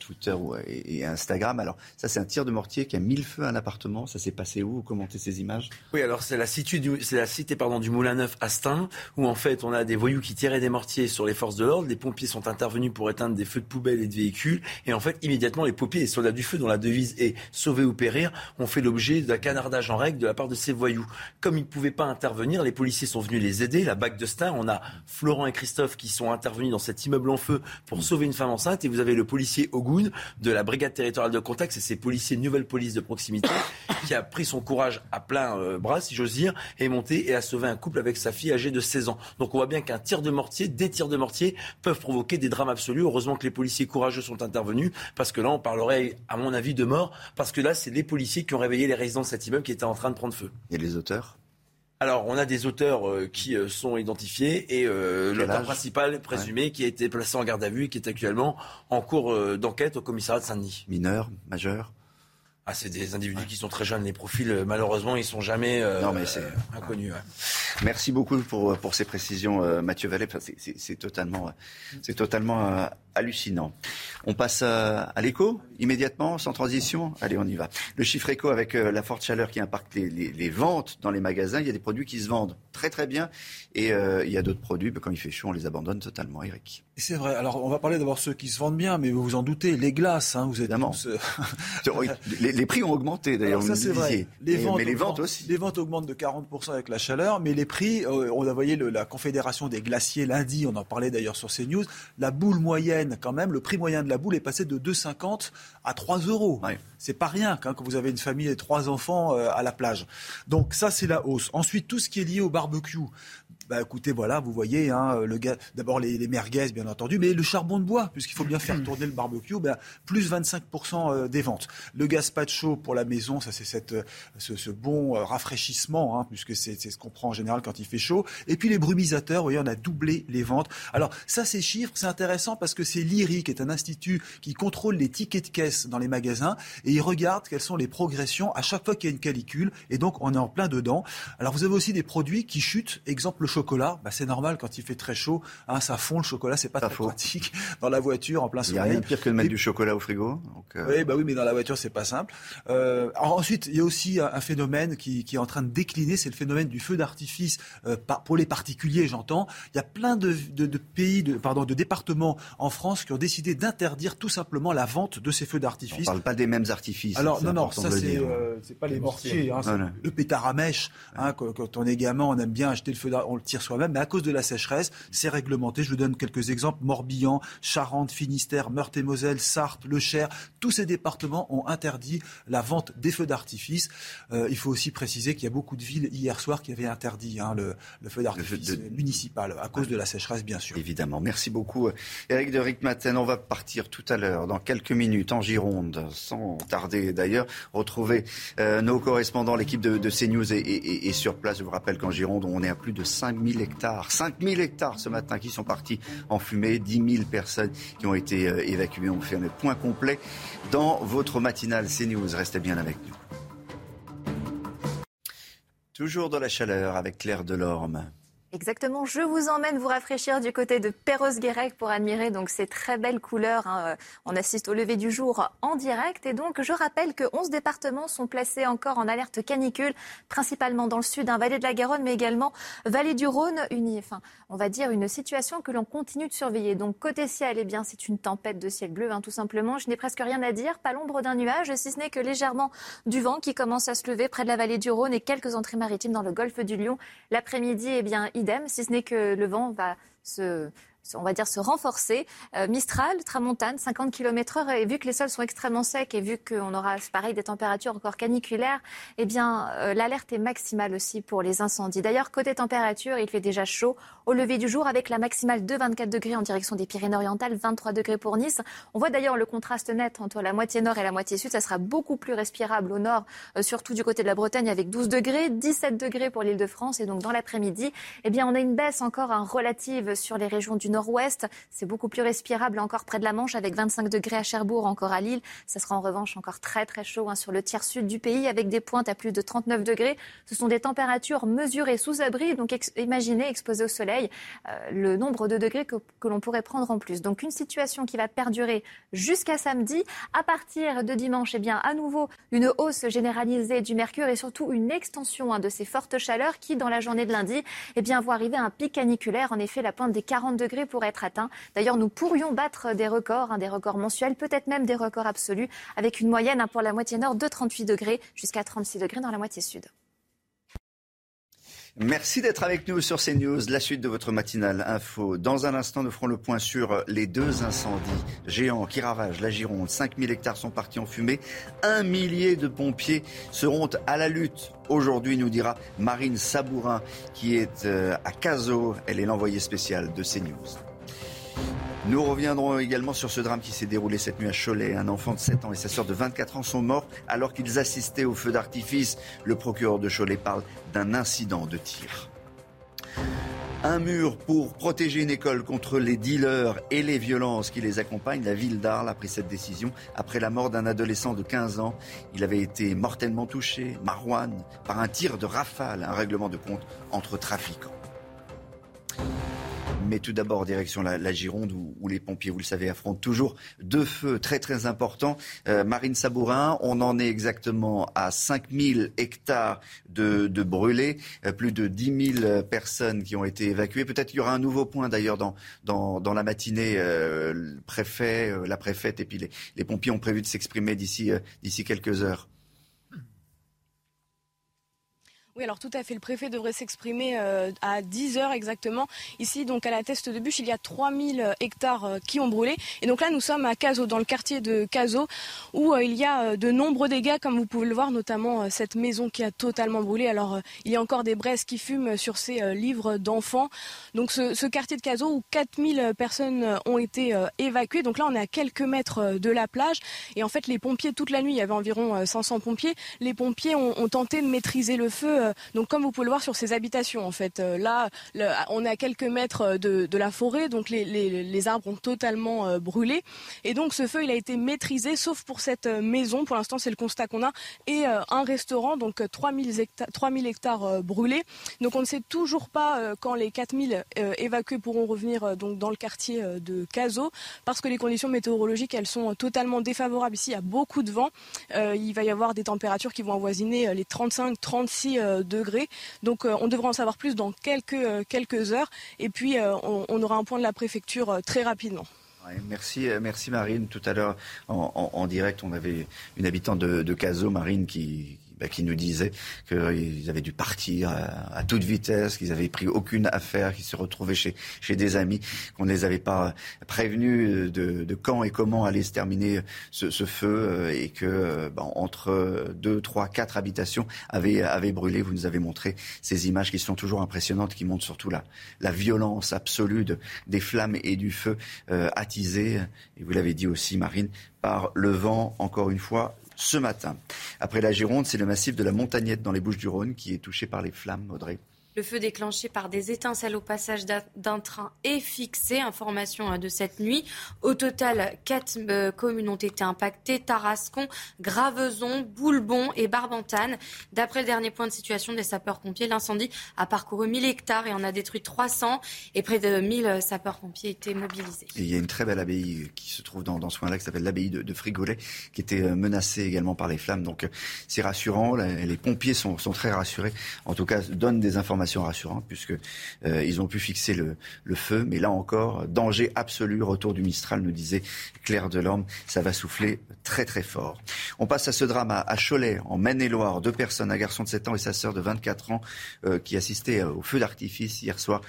Twitter et, Instagram. Alors ça, c'est un tir de mortier qui a mis le feu à un appartement. Ça s'est passé où? Vous commentez ces images? Oui, alors c'est la, cité pardon, du Moulin Neuf à Stein, où en fait on a des voyous qui tiraient des mortiers sur les forces de l'ordre. Les pompiers sont intervenus pour éteindre des feux de poubelles et de véhicules. Et en fait, immédiatement, les pompiers et les soldats du feu, dont la devise est sauver ou périr, ont fait l'objet d'un canardage en règle de la part de ces voyous. Comme ils ne pouvaient pas intervenir, les policiers sont venus les aider. La bague de Stein, on a Florent et Christophe qui sont intervenus dans cet immeuble en feu pour sauver une femme enceinte. Et vous avez le policier Ogun de la brigade territoriale de contact, c'est ces policiers nouvelle police de proximité, *coughs* qui a pris son courage à plein euh, bras, si j'ose dire, et est monté et a sauvé un couple avec sa fille âgée de 16 ans. Donc on voit bien qu'un tir de mortier, des tirs de mortier peuvent provoquer des drames absolus. Heureusement que les policiers courageux sont intervenus, parce que là, on parlerait, à mon avis, de mort, parce que là, c'est les policiers qui ont réveillé les résidents de cet immeuble qui étaient en train de prendre feu. Et les auteurs? Alors, on a des auteurs euh, qui euh, sont identifiés et euh, l'auteur principal présumé qui a été placé en garde à vue et qui est actuellement en cours d'enquête au commissariat de Saint-Denis. Mineur, majeur? Ah, c'est des individus qui sont très jeunes. Les profils, malheureusement, ils sont jamais non, mais c'est... inconnus. Merci beaucoup pour, pour ces précisions, Mathieu Vallée. c'est, totalement, c'est totalement hallucinant. On passe à, l'écho immédiatement, sans transition. Allez, on y va. Le chiffre écho avec euh, la forte chaleur qui impacte les, ventes dans les magasins. Il y a des produits qui se vendent très très bien et euh, il y a d'autres produits, quand il fait chaud, on les abandonne totalement. Eric. C'est vrai. Alors, on va parler d'abord ceux qui se vendent bien, mais vous vous en doutez, les glaces, hein, vous êtes Évidemment. Euh, *laughs* les, prix ont augmenté d'ailleurs. Ça c'est vrai. Les ventes mais les ventes aussi. Les ventes augmentent de 40% avec la chaleur, mais les prix, on a voyé la Confédération des glaciers lundi, on en parlait d'ailleurs sur CNews, la boule moyenne quand même, le prix moyen de la boule est passé de 2,50 à 3 euros. C'est pas rien quand vous avez une famille et trois enfants euh, à la plage. Donc ça, c'est la hausse. Ensuite, tout ce qui est lié au barbecue. Bah, écoutez, voilà, vous voyez, hein, le d'abord les, merguez, bien entendu, mais le charbon de bois, puisqu'il faut bien faire hmm. tourner le barbecue, ben, plus 25% euh, des ventes. Le gazpacho pour la maison, ça c'est cette, euh, ce, bon euh, rafraîchissement, hein, puisque c'est, ce qu'on prend en général quand il fait chaud. Et puis les brumisateurs, vous voyez, on a doublé les ventes. Alors ça, ces chiffres, c'est intéressant parce que c'est l'IRI, qui est un institut qui contrôle les tickets de caisse dans les magasins, et il regarde quelles sont les progressions à chaque fois qu'il y a une calicule, et donc on est en plein dedans. Alors vous avez aussi des produits qui chutent, exemple le chocolat, bah, c'est normal quand il fait très chaud, hein, ça fond le chocolat, c'est pas très pratique *laughs* dans la voiture en plein soleil. Il n'y a rien de pire que de mettre du chocolat au frigo. Euh. Oui, bah oui, mais dans la voiture c'est pas simple. Euh, ensuite, il y a aussi un, phénomène qui, est en train de décliner, c'est le phénomène du feu d'artifice euh, pour les particuliers, j'entends. Il y a plein de, pays, de, pardon, de départements en France qui ont décidé d'interdire tout simplement la vente de ces feux d'artifice. On parle pas des mêmes artifices. Alors non, non, ça c'est c'est pas les mortiers, hein, le pétard à mèche. Hein, quand, on est gamin, on aime bien acheter le feu, on le soi-même, mais à cause de la sécheresse, c'est réglementé. Je vous donne quelques exemples. Morbihan, Charente, Finistère, Meurthe-et-Moselle, Sarthe, Le Cher, tous ces départements ont interdit la vente des feux d'artifice. Euh, il faut aussi préciser qu'il y a beaucoup de villes hier soir qui avaient interdit hein, le, feu d'artifice municipal à cause de la sécheresse, bien sûr. Évidemment. Merci beaucoup, Eric de Rickmaten. On va partir tout à l'heure, dans quelques minutes, en Gironde, sans tarder d'ailleurs, retrouver euh, nos correspondants, l'équipe de, CNews est, sur place. Je vous rappelle qu'en Gironde, on est à plus de 000 hectares, 5 000 hectares ce matin qui sont partis en fumée, 10 000 personnes qui ont été euh, évacuées. On fait un point complet dans votre matinale CNews. Restez bien avec nous. Toujours dans la chaleur avec Claire Delorme. Exactement. Je vous emmène vous rafraîchir du côté de Perros-Guirec pour admirer donc ces très belles couleurs. Hein. On assiste au lever du jour en direct et donc je rappelle que 11 départements sont placés encore en alerte canicule, principalement dans le sud, un vallée de la Garonne, mais également vallée du Rhône. Une, enfin, on va dire une situation que l'on continue de surveiller. Donc côté ciel, eh bien c'est une tempête de ciel bleu, hein, tout simplement. Je n'ai presque rien à dire, pas l'ombre d'un nuage, si ce n'est que légèrement du vent qui commence à se lever près de la vallée du Rhône et quelques entrées maritimes dans le golfe du Lion. L'après-midi, eh bien idem, si ce n'est que le vent va se on va dire, se renforcer. Euh, Mistral, Tramontane, 50 km heure. Et vu que les sols sont extrêmement secs et vu qu'on aura, pareil, des températures encore caniculaires, eh bien, euh, l'alerte est maximale aussi pour les incendies. D'ailleurs, côté température, il fait déjà chaud au lever du jour avec la maximale de 24 degrés en direction des Pyrénées-Orientales, 23 degrés pour Nice. On voit d'ailleurs le contraste net entre la moitié nord et la moitié sud. Ça sera beaucoup plus respirable au nord, euh, surtout du côté de la Bretagne avec 12 degrés, 17 degrés pour l'île de France. Et donc, dans l'après-midi, eh bien, on a une baisse encore relative sur les régions du nord-ouest. C'est beaucoup plus respirable encore près de la Manche avec 25 degrés à Cherbourg, encore à Lille. Ça sera en revanche encore très très chaud hein, sur le tiers sud du pays avec des pointes à plus de 39 degrés. Ce sont des températures mesurées sous abri, donc imaginez exposées au soleil euh, le nombre de degrés que, que l'on pourrait prendre en plus. Donc une situation qui va perdurer jusqu'à samedi. À partir de dimanche, eh bien à nouveau une hausse généralisée du mercure et surtout une extension hein, de ces fortes chaleurs qui, dans la journée de lundi, eh bien vont arriver à un pic caniculaire. En effet, la pointe des 40 degrés pourrait être atteint. D'ailleurs, nous pourrions battre des records, hein, des records mensuels, peut-être même des records absolus, avec une moyenne hein, pour la moitié nord de 38 degrés jusqu'à 36 degrés dans la moitié sud. Merci d'être avec nous sur CNews, la suite de votre matinale info. Dans un instant, nous ferons le point sur les deux incendies géants qui ravagent la Gironde. 5000 hectares sont partis en fumée. Un millier de pompiers seront à la lutte. Aujourd'hui, nous dira Marine Sabourin, qui est euh, à Cazaux. Elle est l'envoyée spéciale de CNews. Nous reviendrons également sur ce drame qui s'est déroulé cette nuit à Cholet. Un enfant de 7 ans et sa sœur de 24 ans sont morts alors qu'ils assistaient au feu d'artifice. Le procureur de Cholet parle d'un incident de tir. Un mur pour protéger une école contre les dealers et les violences qui les accompagnent. La ville d'Arles a pris cette décision après la mort d'un adolescent de 15 ans. Il avait été mortellement touché, Marouane, par un tir de rafale, un règlement de compte entre trafiquants. Mais tout d'abord, direction la, Gironde, où, les pompiers, vous le savez, affrontent toujours deux feux très très importants. Euh, Marine Sabourin, on en est exactement à 5000 hectares de, brûlés, euh, plus de 10 000 personnes qui ont été évacuées. Peut-être qu'il y aura un nouveau point d'ailleurs dans, dans, la matinée. Euh, le préfet, la préfète et puis les, les pompiers ont prévu de s'exprimer d'ici quelques heures. Alors tout à fait. Le préfet devrait s'exprimer euh, à 10 heures exactement. Ici, donc à la teste de bûche, il y a 3000 euh, hectares euh, qui ont brûlé. Et donc là, nous sommes à Cazaux, dans le quartier de Cazaux, où il y a de nombreux dégâts, comme vous pouvez le voir, notamment cette maison qui a totalement brûlé. Alors, il y a encore des braises qui fument sur ces livres d'enfants. Donc ce, quartier de Cazaux, où 4000 personnes ont été évacuées. Donc là, on est à quelques mètres de la plage. Et en fait, les pompiers, toute la nuit, il y avait environ 500 pompiers. Les pompiers ont, tenté de maîtriser le feu donc comme vous pouvez le voir sur ces habitations, en fait, euh, là, on est à quelques mètres euh, de, la forêt, donc les, arbres ont totalement brûlé. Et donc ce feu, il a été maîtrisé, sauf pour cette maison. Pour l'instant, c'est le constat qu'on a. Et un restaurant, donc 3000 hectares, 3000 hectares brûlés. Donc on ne sait toujours pas quand les 4000 évacués pourront revenir donc dans le quartier de Cazaux, parce que les conditions météorologiques, elles sont totalement défavorables. Ici, il y a beaucoup de vent. il va y avoir des températures qui vont avoisiner les 35-36 degrés. Donc euh, on devrait en savoir plus dans quelques, euh, quelques heures. Et puis euh, on, aura un point de la préfecture très rapidement. merci, merci Marine. Tout à l'heure, en, direct, on avait une habitante de, de Cazaux, Marine, qui, bah, qui nous disaient qu'ils avaient dû partir à, toute vitesse, qu'ils avaient pris aucune affaire, qu'ils se retrouvaient chez, des amis, qu'on ne les avait pas prévenus de, de, quand et comment allait se terminer ce, feu euh, et que bah, entre deux, trois, quatre habitations avaient, avaient brûlé. Vous nous avez montré ces images qui sont toujours impressionnantes, qui montrent surtout la, la violence absolue de, des flammes et du feu euh, attisés. Et vous l'avez dit aussi, Marine, par le vent, encore une fois, ce matin. Après la Gironde, c'est le massif de la Montagnette dans les Bouches-du-Rhône qui est touché par les flammes, Audrey. Le feu déclenché par des étincelles au passage d'un train est fixé. Information hein, de cette nuit. Au total, quatre euh, communes ont été impactées. Tarascon, Graveson, Boulbon et Barbantane. D'après le dernier point de situation des sapeurs-pompiers, l'incendie a parcouru 1000 hectares et en a détruit 300. Et près de 1000 sapeurs-pompiers étaient mobilisés. il y a une très belle abbaye qui se trouve dans, ce coin-là, qui s'appelle l'abbaye de, Frigolet, qui était euh, menacée également par les flammes. Donc c'est rassurant. Les pompiers sont, sont très rassurés. En tout cas, donnent des informations information rassurante puisque euh, ils ont pu fixer le, feu. Mais là encore, danger absolu. Retour du Mistral, nous disait Claire Delorme. Ça va souffler très très fort. On passe à ce drame à, Cholet, en Maine-et-Loire. Deux personnes, un garçon de 7 ans et sa sœur de 24 ans, euh, qui assistaient euh, au feu d'artifice hier soir,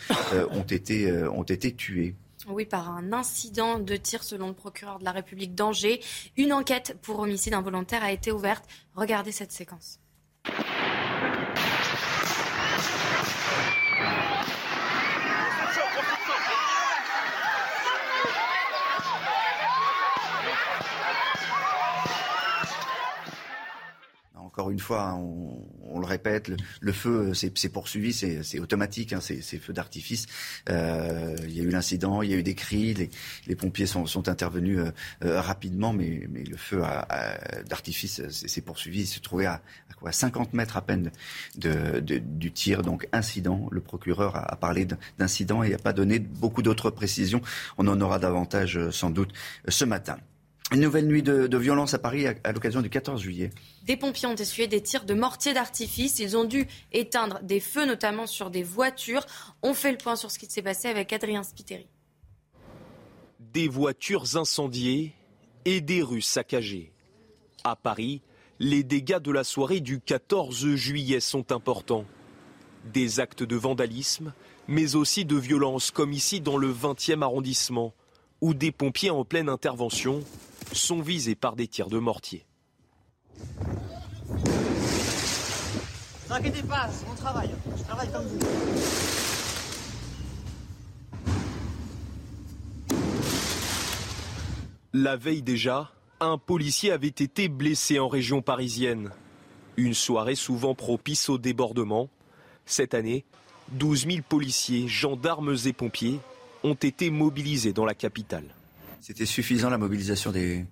ont été ont été tués. Oui, par un incident de tir selon le procureur de la République d'Angers. Une enquête pour homicide involontaire a été ouverte. Regardez cette séquence. Encore une fois, hein, on, le répète, le, feu, c'est poursuivi, c'est automatique, hein, c'est feu d'artifice. Euh, il y a eu l'incident, il y a eu des cris, les, pompiers sont, intervenus euh, euh, rapidement, mais, le feu d'artifice s'est poursuivi. Il se trouvait à, quoi, 50 mètres à peine du tir, donc incident. Le procureur a, parlé d'incident et n'a pas donné beaucoup d'autres précisions. On en aura davantage sans doute ce matin. Une nouvelle nuit de, violence à Paris à, l'occasion du 14 juillet. Des pompiers ont essuyé des tirs de mortier d'artifice. Ils ont dû éteindre des feux, notamment sur des voitures. On fait le point sur ce qui s'est passé avec Adrien Spiteri. Des voitures incendiées et des rues saccagées. À Paris, les dégâts de la soirée du 14 juillet sont importants. Des actes de vandalisme, mais aussi de violence, comme ici dans le 20e arrondissement, où des pompiers en pleine intervention sont visés par des tirs de mortier. Ne inquiétez pas, c'est mon travail. Je travaille comme vous. La veille déjà, un policier avait été blessé en région parisienne. Une soirée souvent propice au débordement. Cette année, 12 000 policiers, gendarmes et pompiers ont été mobilisés dans la capitale. C'était suffisant la mobilisation des,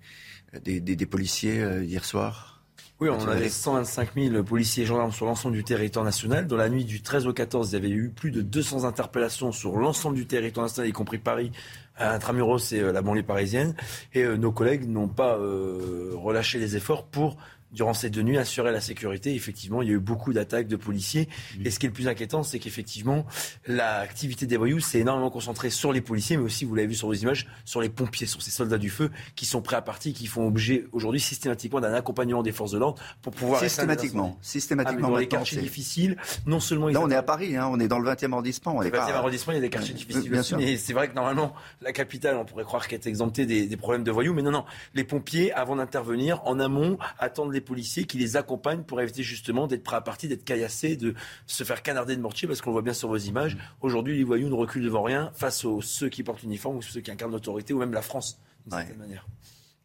des, policiers euh, hier soir? Oui, on avait 125 000 policiers et gendarmes sur l'ensemble du territoire national. Dans la nuit du 13 au 14, il y avait eu plus de 200 interpellations sur l'ensemble du territoire national, y compris Paris, Intramuros et euh, la banlieue parisienne. Et euh, nos collègues n'ont pas relâché les efforts pour durant ces deux nuits, assurer la sécurité. Effectivement, il y a eu beaucoup d'attaques de policiers. Et ce qui est le plus inquiétant, c'est qu'effectivement, l'activité des voyous s'est énormément concentrée sur les policiers, mais aussi, vous l'avez vu sur vos images, sur les pompiers, sur ces soldats du feu qui sont prêts à partir, qui font objet aujourd'hui systématiquement d'un accompagnement des forces de l'ordre pour pouvoir systématiquement, systématiquement ah, dans les quartiers difficiles. Non seulement là, on est à Paris, hein, on est dans le 20e arrondissement. On le 20e arrondissement, il y a des quartiers difficiles aussi, mais c'est vrai que normalement, la capitale, on pourrait croire qu'elle est exemptée des, des problèmes de voyous, mais non, non. Les pompiers, avant d'intervenir, en amont, attendent les policiers qui les accompagnent pour éviter justement d'être prêts à partir, d'être caillassés, de se faire canarder de mortier, parce qu'on le voit bien sur vos images. Aujourd'hui, les voyous ne reculent devant rien face aux ceux qui portent l'uniforme ou ceux qui incarnent l'autorité, ou même la France, d'une certaine manière.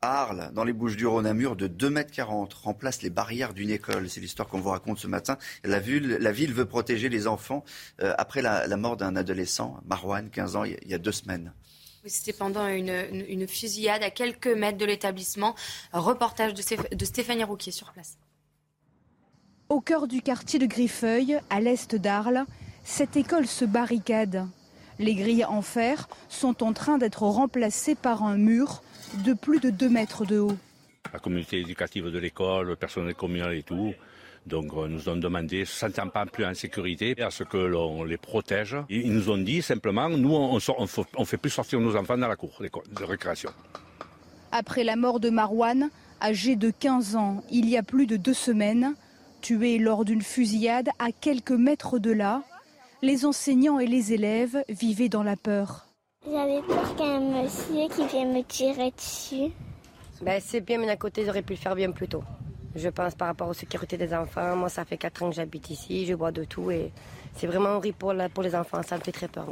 Arles, dans les Bouches du Rhône, un mur de 2,40 mètres remplace les barrières d'une école. C'est l'histoire qu'on vous raconte ce matin. La ville, la ville veut protéger les enfants euh, après la, mort d'un adolescent, Marwan, 15 ans, il y a deux semaines. C'était pendant une, fusillade à quelques mètres de l'établissement. Reportage de, Stéphanie Rouquier sur place. Au cœur du quartier de Griffeuil, à l'est d'Arles, cette école se barricade. Les grilles en fer sont en train d'être remplacées par un mur de plus de 2 mètres de haut. La communauté éducative de l'école, le personnel communal et tout, donc euh, nous ont demandé, ne se sentant pas plus en sécurité, à ce que l'on les protège. Ils nous ont dit simplement, nous on ne fait plus sortir nos enfants dans la cour de récréation. Après la mort de Marouane, âgé de 15 ans, il y a plus de deux semaines, tué lors d'une fusillade à quelques mètres de là, les enseignants et les élèves vivaient dans la peur. J'avais peur qu'un monsieur qui vienne me tirer dessus. Ben, c'est bien, mais d'un côté, j'aurais pu le faire bien plus tôt. Je pense par rapport aux sécurités des enfants. Moi, ça fait 4 ans que j'habite ici, je bois de tout et c'est vraiment horrible pour, les enfants. Ça me fait très peur.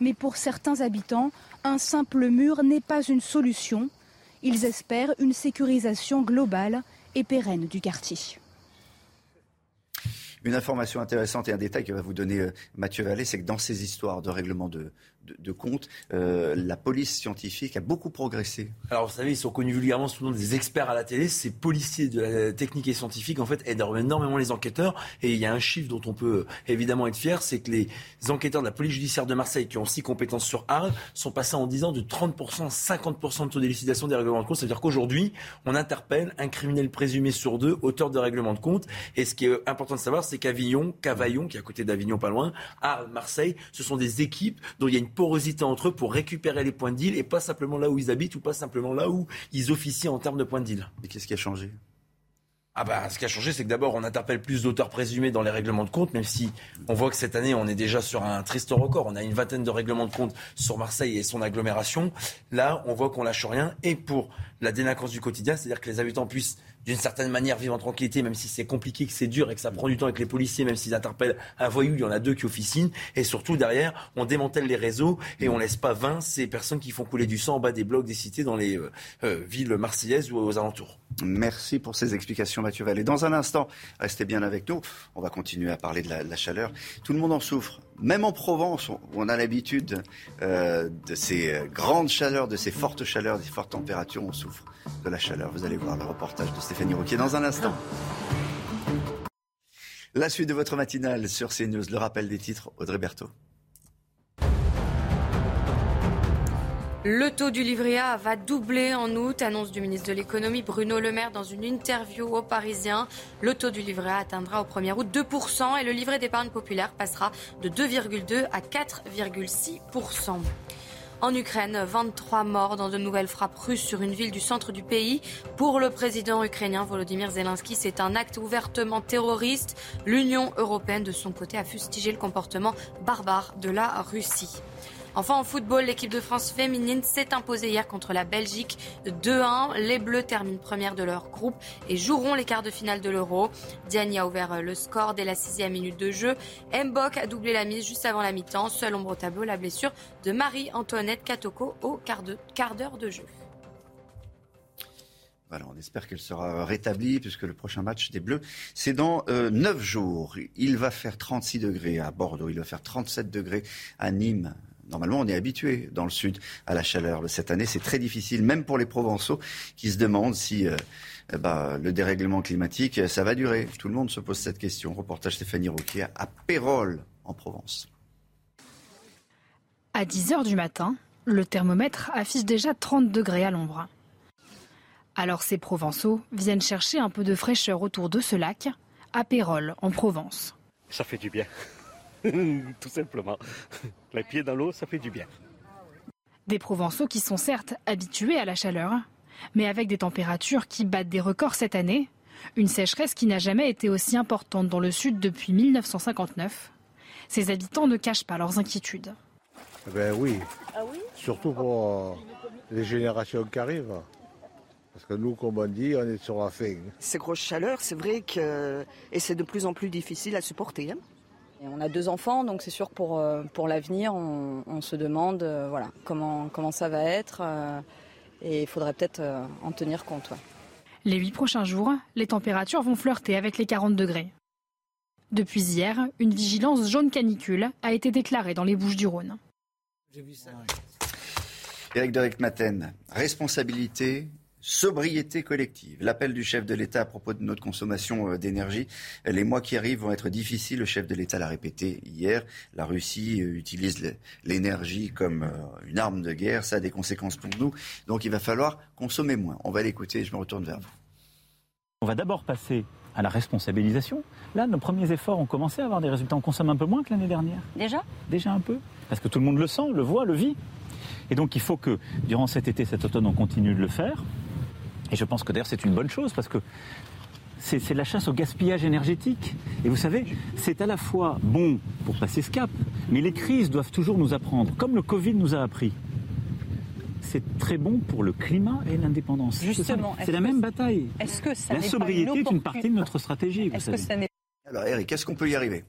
Mais pour certains habitants, un simple mur n'est pas une solution. Ils espèrent une sécurisation globale et pérenne du quartier. Une information intéressante et un détail que va vous donner Mathieu Vallée, c'est que dans ces histoires de règlement de, de, compte, euh, la police scientifique a beaucoup progressé. Alors vous savez, ils sont connus vulgairement sous le nom des experts à la télé. Ces policiers de la technique et scientifique, en fait, aident énormément les enquêteurs. Et il y a un chiffre dont on peut évidemment être fier, c'est que les enquêteurs de la police judiciaire de Marseille, qui ont six compétences sur Arles, sont passés en 10 ans de 30% à 50% de taux d'élucidation des règlements de compte. C'est-à-dire qu'aujourd'hui, on interpelle un criminel présumé sur deux, auteur de règlements de compte. Et ce qui est important de savoir, c'est qu'Avignon, Cavaillon, qui est à côté d'Avignon pas loin, Arles, Marseille, ce sont des équipes dont il y a une porosité entre eux pour récupérer les points de deal et pas simplement là où ils habitent ou pas simplement là où ils officient en termes de points de deal. Mais qu'est-ce qui a changé? Ah bah, ce qui a changé, c'est que d'abord, on interpelle plus d'auteurs présumés dans les règlements de compte, même si on voit que cette année, on est déjà sur un triste record. On a une vingtaine de règlements de compte sur Marseille et son agglomération. Là, on voit qu'on lâche rien. Et pour la délinquance du quotidien, c'est-à-dire que les habitants puissent d'une certaine manière vivre en tranquillité, même si c'est compliqué, que c'est dur et que ça prend du temps avec les policiers, même s'ils interpellent un voyou, il y en a deux qui officinent. Et surtout, derrière, on démantèle les réseaux et on laisse pas 20 ces personnes qui font couler du sang en bas des blocs des cités dans les euh, euh, villes marseillaises ou aux alentours. Merci pour ces explications, Mathieu Vallée. Dans un instant, restez bien avec nous. On va continuer à parler de la, chaleur. Tout le monde en souffre. Même en Provence, on a l'habitude euh, de ces grandes chaleurs, de ces fortes chaleurs, des fortes températures, on souffre de la chaleur. Vous allez voir le reportage de Stéphanie Rouquier dans un instant. La suite de votre matinale sur CNews, le rappel des titres, Audrey Berthaud. Le taux du livret A va doubler en août, annonce du ministre de l'économie Bruno Le Maire dans une interview aux Parisiens. Le taux du livret A atteindra au 1er août 2% et le livret d'épargne populaire passera de 2,2 à 4,6%. En Ukraine, 23 morts dans de nouvelles frappes russes sur une ville du centre du pays. Pour le président ukrainien Volodymyr Zelensky, c'est un acte ouvertement terroriste. L'Union européenne, de son côté, a fustigé le comportement barbare de la Russie. Enfin, en football, l'équipe de France féminine s'est imposée hier contre la Belgique 2-1. Les Bleus terminent première de leur groupe et joueront les quarts de finale de l'Euro. Diani a ouvert le score dès la sixième minute de jeu. Mbok a doublé la mise juste avant la mi-temps. Seul ombre au tableau, la blessure de Marie-Antoinette Katoko au quart d'heure de, jeu. Voilà, on espère qu'elle sera rétablie puisque le prochain match des Bleus, c'est dans euh, neuf 9 jours. Il va faire 36 degrés à Bordeaux, il va faire 37 degrés à Nîmes, Normalement, on est habitué dans le sud à la chaleur. Cette année, c'est très difficile, même pour les Provençaux qui se demandent si euh, eh ben, le dérèglement climatique, ça va durer. Tout le monde se pose cette question. Reportage Stéphanie Rouquier à Pérol, en Provence. À 10 h du matin, le thermomètre affiche déjà 30 degrés à l'ombre. Alors ces Provençaux viennent chercher un peu de fraîcheur autour de ce lac, à Pérol, en Provence. Ça fait du bien. *laughs* tout simplement. Les pieds dans l'eau, ça fait du bien. Des Provençaux qui sont certes habitués à la chaleur, mais avec des températures qui battent des records cette année, une sécheresse qui n'a jamais été aussi importante dans le sud depuis 1959. Ces habitants ne cachent pas leurs inquiétudes. Ben oui. Ah oui? Surtout pour euh, les générations qui arrivent. Parce que nous, comme on dit, on est sur la fin. Ces grosses chaleurs, c'est vrai que et c'est de plus en plus difficile à supporter. Hein on a deux enfants, donc c'est sûr pour, euh, pour l'avenir, on, se demande euh, voilà, comment, comment ça va être euh, et il faudrait peut-être en tenir compte. Les huit prochains jours, les températures vont flirter avec les 40 degrés. Depuis hier, une vigilance jaune canicule a été déclarée dans les Bouches du Rhône. J'ai vu ça. Eric Derek Maten, responsabilité sobriété collective. L'appel du chef de l'État à propos de notre consommation euh, d'énergie. Les mois qui arrivent vont être difficiles. Le chef de l'État l'a répété hier. La Russie euh, utilise l'énergie comme euh, une arme de guerre. Ça a des conséquences pour nous. Donc il va falloir consommer moins. On va l'écouter. Je me retourne vers vous. On va d'abord passer à la responsabilisation. Là, nos premiers efforts ont commencé à avoir des résultats. On consomme un peu moins que l'année dernière. Déjà? Déjà un peu. Parce que tout le monde le sent, le voit, le vit. Et donc il faut que durant cet été, cet automne, on continue de le faire. Et je pense que d'ailleurs c'est une bonne chose parce que c'est la chasse au gaspillage énergétique. Et vous savez, c'est à la fois bon pour passer ce cap, mais les crises doivent toujours nous apprendre, comme le Covid nous a appris. C'est très bon pour le climat et l'indépendance. Justement, c'est la même bataille. Est-ce que la sobriété est une partie de notre stratégie. Alors Eric, est-ce qu'on peut y arriver?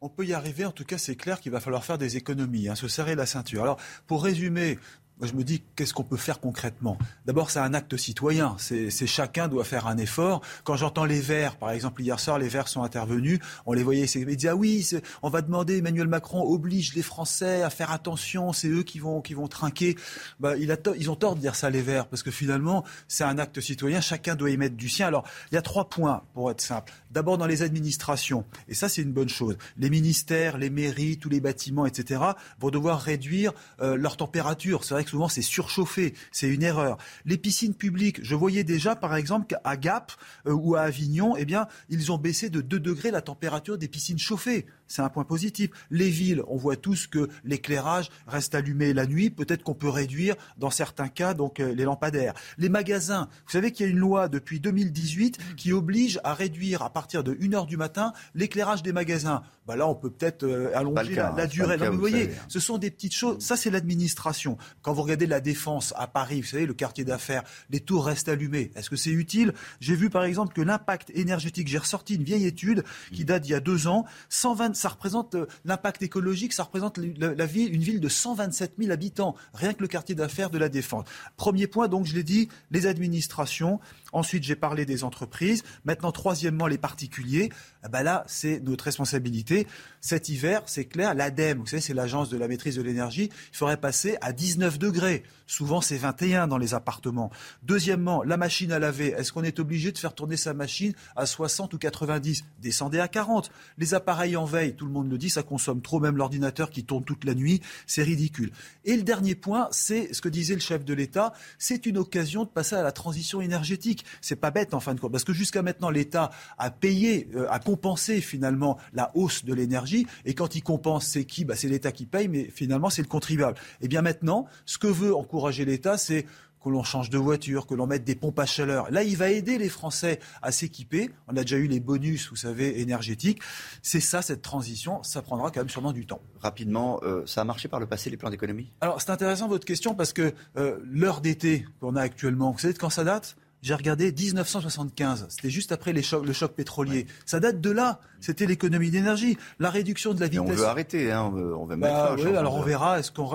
On peut y arriver, en tout cas c'est clair qu'il va falloir faire des économies, hein, se serrer la ceinture. Alors pour résumer, moi, je me dis, qu'est-ce qu'on peut faire concrètement? D'abord, c'est un acte citoyen. C'est chacun doit faire un effort. Quand j'entends les Verts, par exemple, hier soir, les Verts sont intervenus. On les voyait, ils disaient, ah oui, on va demander, Emmanuel Macron oblige les Français à faire attention, c'est eux qui vont, qui vont trinquer. Bah, il a ils ont tort de dire ça, les Verts, parce que finalement, c'est un acte citoyen. Chacun doit y mettre du sien. Alors, il y a trois points, pour être simple. D'abord, dans les administrations. Et ça, c'est une bonne chose. Les ministères, les mairies, tous les bâtiments, etc., vont devoir réduire euh, leur température. C'est vrai que souvent c'est surchauffé, c'est une erreur. Les piscines publiques, je voyais déjà par exemple qu'à Gap euh, ou à Avignon, eh bien, ils ont baissé de 2 degrés la température des piscines chauffées. C'est un point positif. Les villes, on voit tous que l'éclairage reste allumé la nuit. Peut-être qu'on peut réduire dans certains cas donc euh, les lampadaires. Les magasins, vous savez qu'il y a une loi depuis 2018 qui oblige à réduire à partir de 1h du matin l'éclairage des magasins. Bah là, on peut peut-être euh, allonger la, durée. vous voyez, ce sont des petites choses. Ça, c'est l'administration. Quand vous regardez la défense à Paris, vous savez, le quartier d'affaires, les tours restent allumées. Est-ce que c'est utile? J'ai vu par exemple que l'impact énergétique, j'ai ressorti une vieille étude qui date d'il y a deux ans, 120, ça représente euh, l'impact écologique, ça représente la, ville, une ville de 127 000 habitants, rien que le quartier d'affaires de la défense. Premier point, donc je l'ai dit, les administrations. Ensuite, j'ai parlé des entreprises. Maintenant, troisièmement, les particuliers. Ah ben là, c'est notre responsabilité. Cet hiver, c'est clair, l'ADEME, vous savez, c'est l'agence de la maîtrise de l'énergie, il faudrait passer à 19 degrés. Souvent, c'est 21 dans les appartements. Deuxièmement, la machine à laver. Est-ce qu'on est obligé de faire tourner sa machine à 60 ou 90 Descendez à 40. Les appareils en veille, tout le monde le dit, ça consomme trop, même l'ordinateur qui tourne toute la nuit, c'est ridicule. Et le dernier point, c'est ce que disait le chef de l'État, c'est une occasion de passer à la transition énergétique. C'est pas bête en fin de compte, parce que jusqu'à maintenant, l'État a payé, euh, a compensé finalement la hausse de l'énergie, et quand il compense, c'est qui? Bah, C'est l'État qui paye, mais finalement, c'est le contribuable. Et eh bien maintenant, ce que veut encourager l'État, c'est que l'on change de voiture, que l'on mette des pompes à chaleur. Là, il va aider les Français à s'équiper. On a déjà eu les bonus, vous savez, énergétiques. C'est ça, cette transition. Ça prendra quand même sûrement du temps. Rapidement, euh, ça a marché par le passé, les plans d'économie? Alors, c'est intéressant votre question parce que euh, l'heure d'été qu'on a actuellement, vous savez de quand ça date? J'ai regardé 1975, c'était juste après les chocs, le choc pétrolier. Ça date de là, c'était l'économie d'énergie, la réduction de la vitesse. on veut arrêter, hein, on veut, mettre bah, alors on verra, est-ce qu'on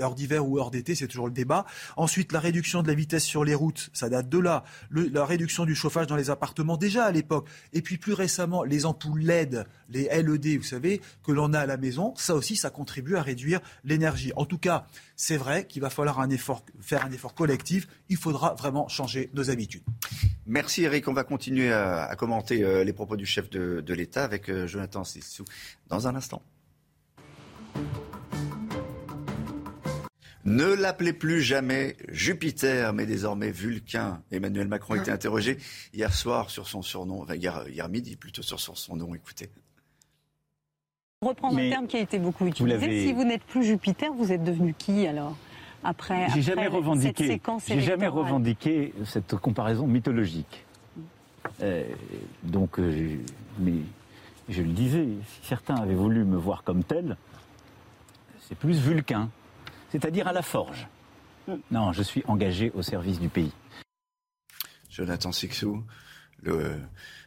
hors d'hiver ou hors d'été, c'est toujours le débat. Ensuite, la réduction de la vitesse sur les routes, ça date de là. la réduction du chauffage dans les appartements déjà à l'époque. Et puis plus récemment, les ampoules LED, les LED, vous savez, que l'on a à la maison, ça aussi, ça contribue à réduire l'énergie. En tout cas, c'est vrai qu'il va falloir un effort, faire un effort collectif. Il faudra vraiment changer nos habitudes. Merci Eric. On va continuer à, commenter euh, les propos du chef de, l'État avec euh, Jonathan Sissou dans un instant. Ne l'appelez plus jamais Jupiter, mais désormais Vulcain. Emmanuel Macron a été interrogé hier soir sur son surnom, enfin hier, hier midi plutôt sur son nom. Écoutez reprendre un terme qui a été beaucoup utilisé. Si vous n'êtes plus Jupiter, vous êtes devenu qui alors après, j'ai jamais revendiqué, j'ai jamais revendiqué cette comparaison mythologique. Euh, donc, euh, mais je le disais, si certains avaient voulu me voir comme tel, c'est plus Vulcain, c'est-à-dire à la forge. Non, je suis engagé au service du pays. Jonathan Sixou, le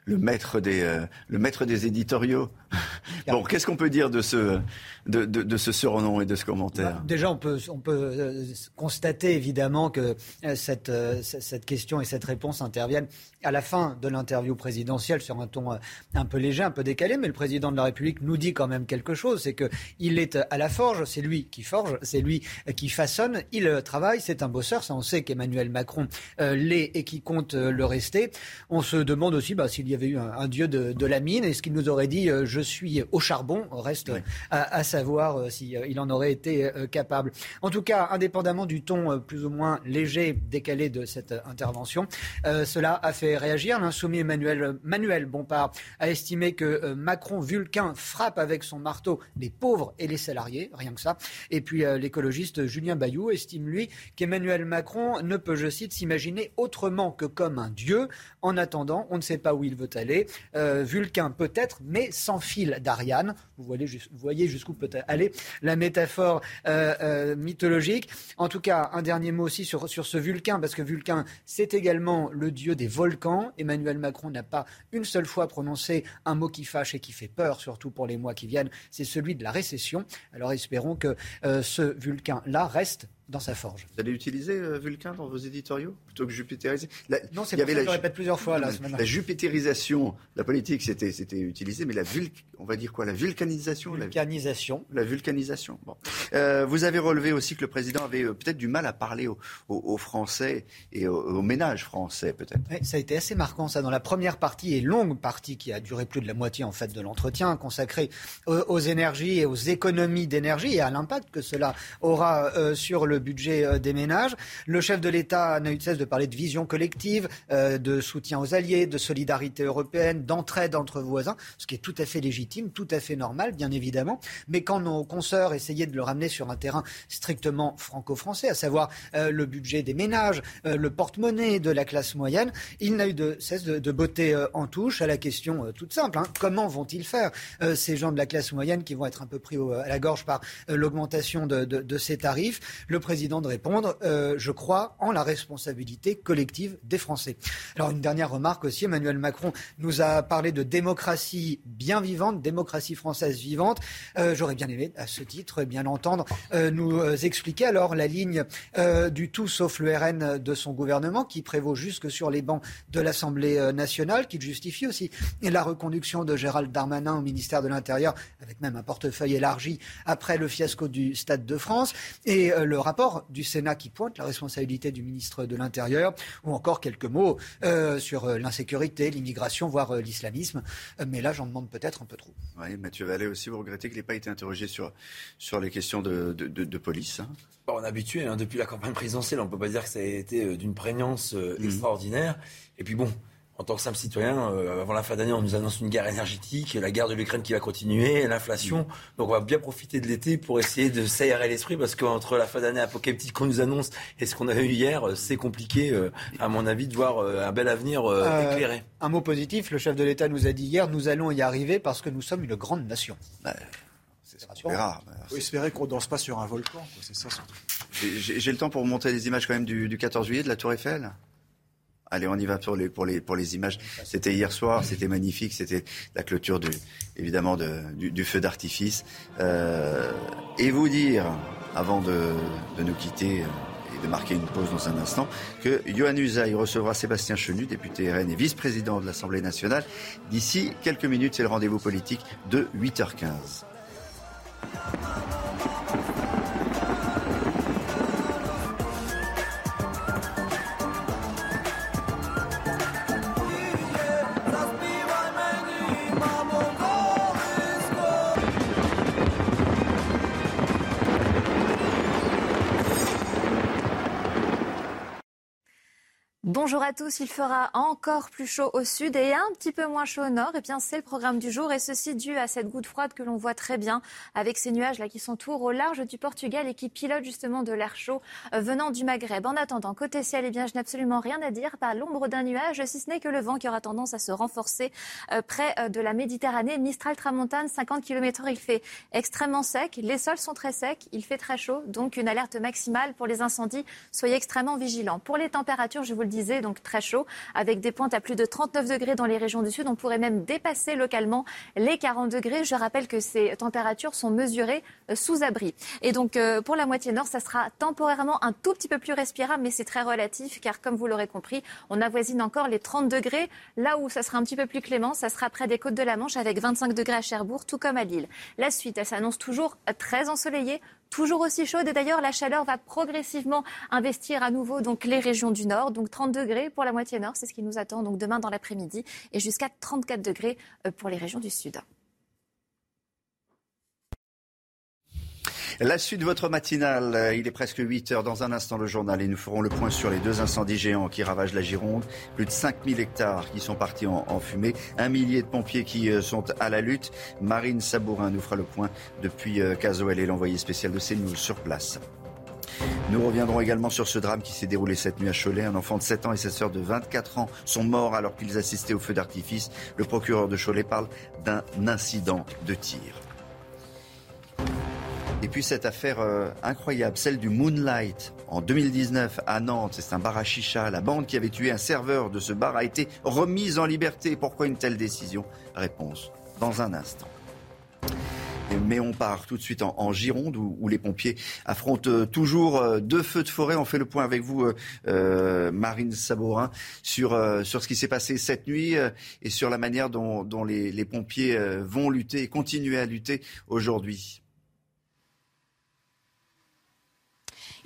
le maître des, euh, le maître des éditoriaux. *laughs* bon, qu'est-ce qu'on peut dire de ce, de, de, ce surnom et de ce commentaire? Bah, Déjà, on peut, on peut euh, constater évidemment que euh, cette, cette question et cette réponse interviennent à la fin de l'interview présidentielle sur un ton un peu léger, un peu décalé, mais le président de la République nous dit quand même quelque chose, c'est que il est à la forge, c'est lui qui forge, c'est lui qui façonne, il travaille, c'est un bosseur, ça on sait qu'Emmanuel Macron l'est et qui compte le rester. On se demande aussi bah, s'il y avait eu un, dieu de, la mine. Est-ce qu'il nous aurait dit euh, je suis au charbon Reste à, savoir euh, s'il euh, en aurait été capable. En tout cas, indépendamment du ton plus ou moins léger, décalé de cette intervention, cela a fait réagir. L'insoumis Emmanuel Manuel Bompard a estimé que Macron Vulcain frappe avec son marteau les pauvres et les salariés, rien que ça. Et puis l'écologiste Julien Bayou estime lui qu'Emmanuel Macron ne peut, je cite, s'imaginer autrement que comme un dieu. En attendant, on ne sait pas où il veut aller. Euh, Vulcain peut-être, mais sans fil d'Ariane. Vous voyez, jusqu'où peut aller la métaphore euh, euh, mythologique. En tout cas, un dernier mot aussi sur, ce Vulcain, parce que Vulcain, c'est également le dieu des volcans. Emmanuel Macron n'a pas une seule fois prononcé un mot qui fâche et qui fait peur, surtout pour les mois qui viennent. C'est celui de la récession. Alors espérons que ce Vulcain-là reste dans sa forge. Vous allez utiliser euh, Vulcain dans vos éditoriaux plutôt que jupitériser? Non, c'est pour ça que je le répète plusieurs fois là. La jupétérisation, la politique, c'était utilisé, mais la vul, on va dire quoi, la vulcanisation. Vulcanisation. La, vulcanisation. Bon. Euh, vous avez relevé aussi que le président avait euh, peut-être du mal à parler aux, aux, Français et aux, ménages français, peut-être. Oui, ça a été assez marquant ça dans la première partie et longue partie qui a duré plus de la moitié en fait de l'entretien consacré aux, aux, énergies et aux économies d'énergie et à l'impact que cela aura sur le budget euh, des ménages. Le chef de l'État n'a eu de cesse de parler de vision collective, euh, de soutien aux alliés, de solidarité européenne, d'entraide entre voisins, ce qui est tout à fait légitime, tout à fait normal, bien évidemment. Mais quand nos consoeurs essayaient de le ramener sur un terrain strictement franco-français, à savoir euh, le budget des ménages, le porte-monnaie de la classe moyenne, il n'a eu de cesse de, botter en touche à la question toute simple hein. comment vont-ils faire ces gens de la classe moyenne qui vont être un peu pris à la gorge par l'augmentation de, ces tarifs? Président de répondre, euh, je crois, en la responsabilité collective des Français. Alors une dernière remarque aussi, Emmanuel Macron nous a parlé de démocratie bien vivante, démocratie française vivante. Euh, j'aurais bien aimé, à ce titre, bien l'entendre, euh, nous expliquer alors la ligne du tout sauf le RN de son gouvernement, qui prévaut jusque sur les bancs de l'Assemblée nationale, qui justifie aussi la reconduction de Gérald Darmanin au ministère de l'Intérieur, avec même un portefeuille élargi après le fiasco du Stade de France, et le rapport du Sénat qui pointe la responsabilité du ministre de l'Intérieur, ou encore quelques mots euh, sur euh, l'insécurité, l'immigration, voire euh, l'islamisme. mais là, j'en demande peut-être un peu trop. Oui, Mathieu Vallée aussi, vous regrettez qu'il n'ait pas été interrogé sur, sur les questions de, de, police hein? On est habitué, hein, depuis la campagne présidentielle, on ne peut pas dire que ça a été d'une prégnance mmh. extraordinaire. Et puis bon, en tant que simple citoyen, euh, avant la fin d'année, on nous annonce une guerre énergétique, la guerre de l'Ukraine qui va continuer, l'inflation. Donc on va bien profiter de l'été pour essayer de s'aérer l'esprit parce qu'entre la fin d'année apocalyptique qu'on nous annonce et ce qu'on a eu hier, euh, c'est compliqué, euh, à mon avis, de voir un bel avenir éclairé. Un mot positif, le chef de l'État nous a dit hier, nous allons y arriver parce que nous sommes une grande nation. Bah, c'est rare. Il faut espérer qu'on ne danse pas sur un volcan, c'est ça surtout. J'ai le temps pour monter les images quand même du, du 14 juillet de la Tour Eiffel? Allez, on y va pour les, pour les, pour les images. C'était hier soir, c'était magnifique, c'était la clôture du, évidemment de, du, feu d'artifice. Euh, et vous dire, avant de, de, nous quitter euh, et de marquer une pause dans un instant, que Johan Usaï recevra Sébastien Chenu, député RN et vice-président de l'Assemblée nationale. D'ici quelques minutes, c'est le rendez-vous politique de 8h15. Bonjour à tous, il fera encore plus chaud au sud et un petit peu moins chaud au nord. Et bien c'est le programme du jour et ceci dû à cette goutte froide que l'on voit très bien avec ces nuages là qui s'entourent au large du Portugal et qui pilotent justement de l'air chaud venant du Maghreb. En attendant, côté ciel, eh bien je n'ai absolument rien à dire par l'ombre d'un nuage, si ce n'est que le vent qui aura tendance à se renforcer euh, près euh, de la Méditerranée. Mistral Tramontane, 50 km h il fait extrêmement sec, les sols sont très secs, il fait très chaud, donc une alerte maximale pour les incendies. Soyez extrêmement vigilants. Pour les températures, je vous le donc très chaud, avec des pointes à plus de 39 degrés dans les régions du sud. On pourrait même dépasser localement les 40 degrés. Je rappelle que ces températures sont mesurées euh, sous abri. Et donc euh, pour la moitié nord, ça sera temporairement un tout petit peu plus respirable, mais c'est très relatif, car comme vous l'aurez compris, on avoisine encore les 30 degrés. Là où ça sera un petit peu plus clément, ça sera près des côtes de la Manche, avec 25 degrés à Cherbourg, tout comme à Lille. La suite, elle s'annonce toujours très ensoleillée, toujours aussi chaude. Et d'ailleurs, la chaleur va progressivement investir à nouveau donc les régions du nord. Donc 30 degrés pour la moitié nord, c'est ce qui nous attend donc demain dans l'après-midi, et jusqu'à 34 degrés euh, pour les régions du sud. La suite de votre matinale, euh, il est presque 8 heures. Dans un instant, le journal et nous ferons le point sur les deux incendies géants qui ravagent la Gironde. Plus de 5000 hectares qui sont partis en, fumée. Un millier de pompiers qui euh, sont à la lutte. Marine Sabourin nous fera le point depuis Caso. Elle est l'envoyée spéciale de CNews sur place. Nous reviendrons également sur ce drame qui s'est déroulé cette nuit à Cholet. Un enfant de 7 ans et sa sœur de 24 ans sont morts alors qu'ils assistaient au feu d'artifice. Le procureur de Cholet parle d'un incident de tir. Et puis cette affaire euh, incroyable, celle du Moonlight en 2019 à Nantes, c'est un bar à chicha. La bande qui avait tué un serveur de ce bar a été remise en liberté. Pourquoi une telle décision? Réponse dans un instant. Mais on part tout de suite en, Gironde où, les pompiers affrontent toujours deux feux de forêt. On fait le point avec vous, Marine Sabourin, sur, sur ce qui s'est passé cette nuit et sur la manière dont, les pompiers vont lutter et continuer à lutter aujourd'hui.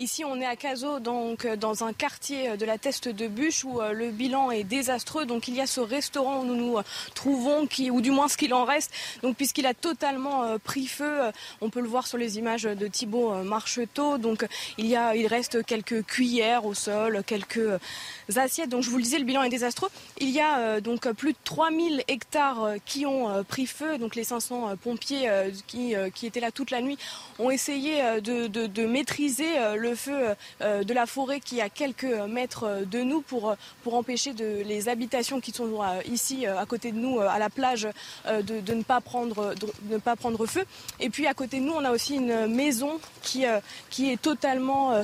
Ici, on est à Cazaux, donc euh, dans un quartier euh, de la Teste de Bûche où euh, le bilan est désastreux. Donc il y a ce restaurant où nous nous trouvons, qui, ou du moins ce qu'il en reste. Donc puisqu'il a totalement pris feu, on peut le voir sur les images de Thibault Marcheteau. Donc il y a, il reste quelques cuillères au sol, quelques assiettes. Donc je vous le disais, le bilan est désastreux. Il y a donc plus de 3000 hectares qui ont pris feu. Donc les 500 pompiers qui, étaient là toute la nuit ont essayé de maîtriser le feu euh, de la forêt qui est à quelques mètres de nous pour, pour empêcher de, les habitations qui sont euh, ici euh, à côté de nous à la plage de, ne pas prendre, de, ne pas prendre feu. Et puis à côté de nous, on a aussi une maison qui, qui est totalement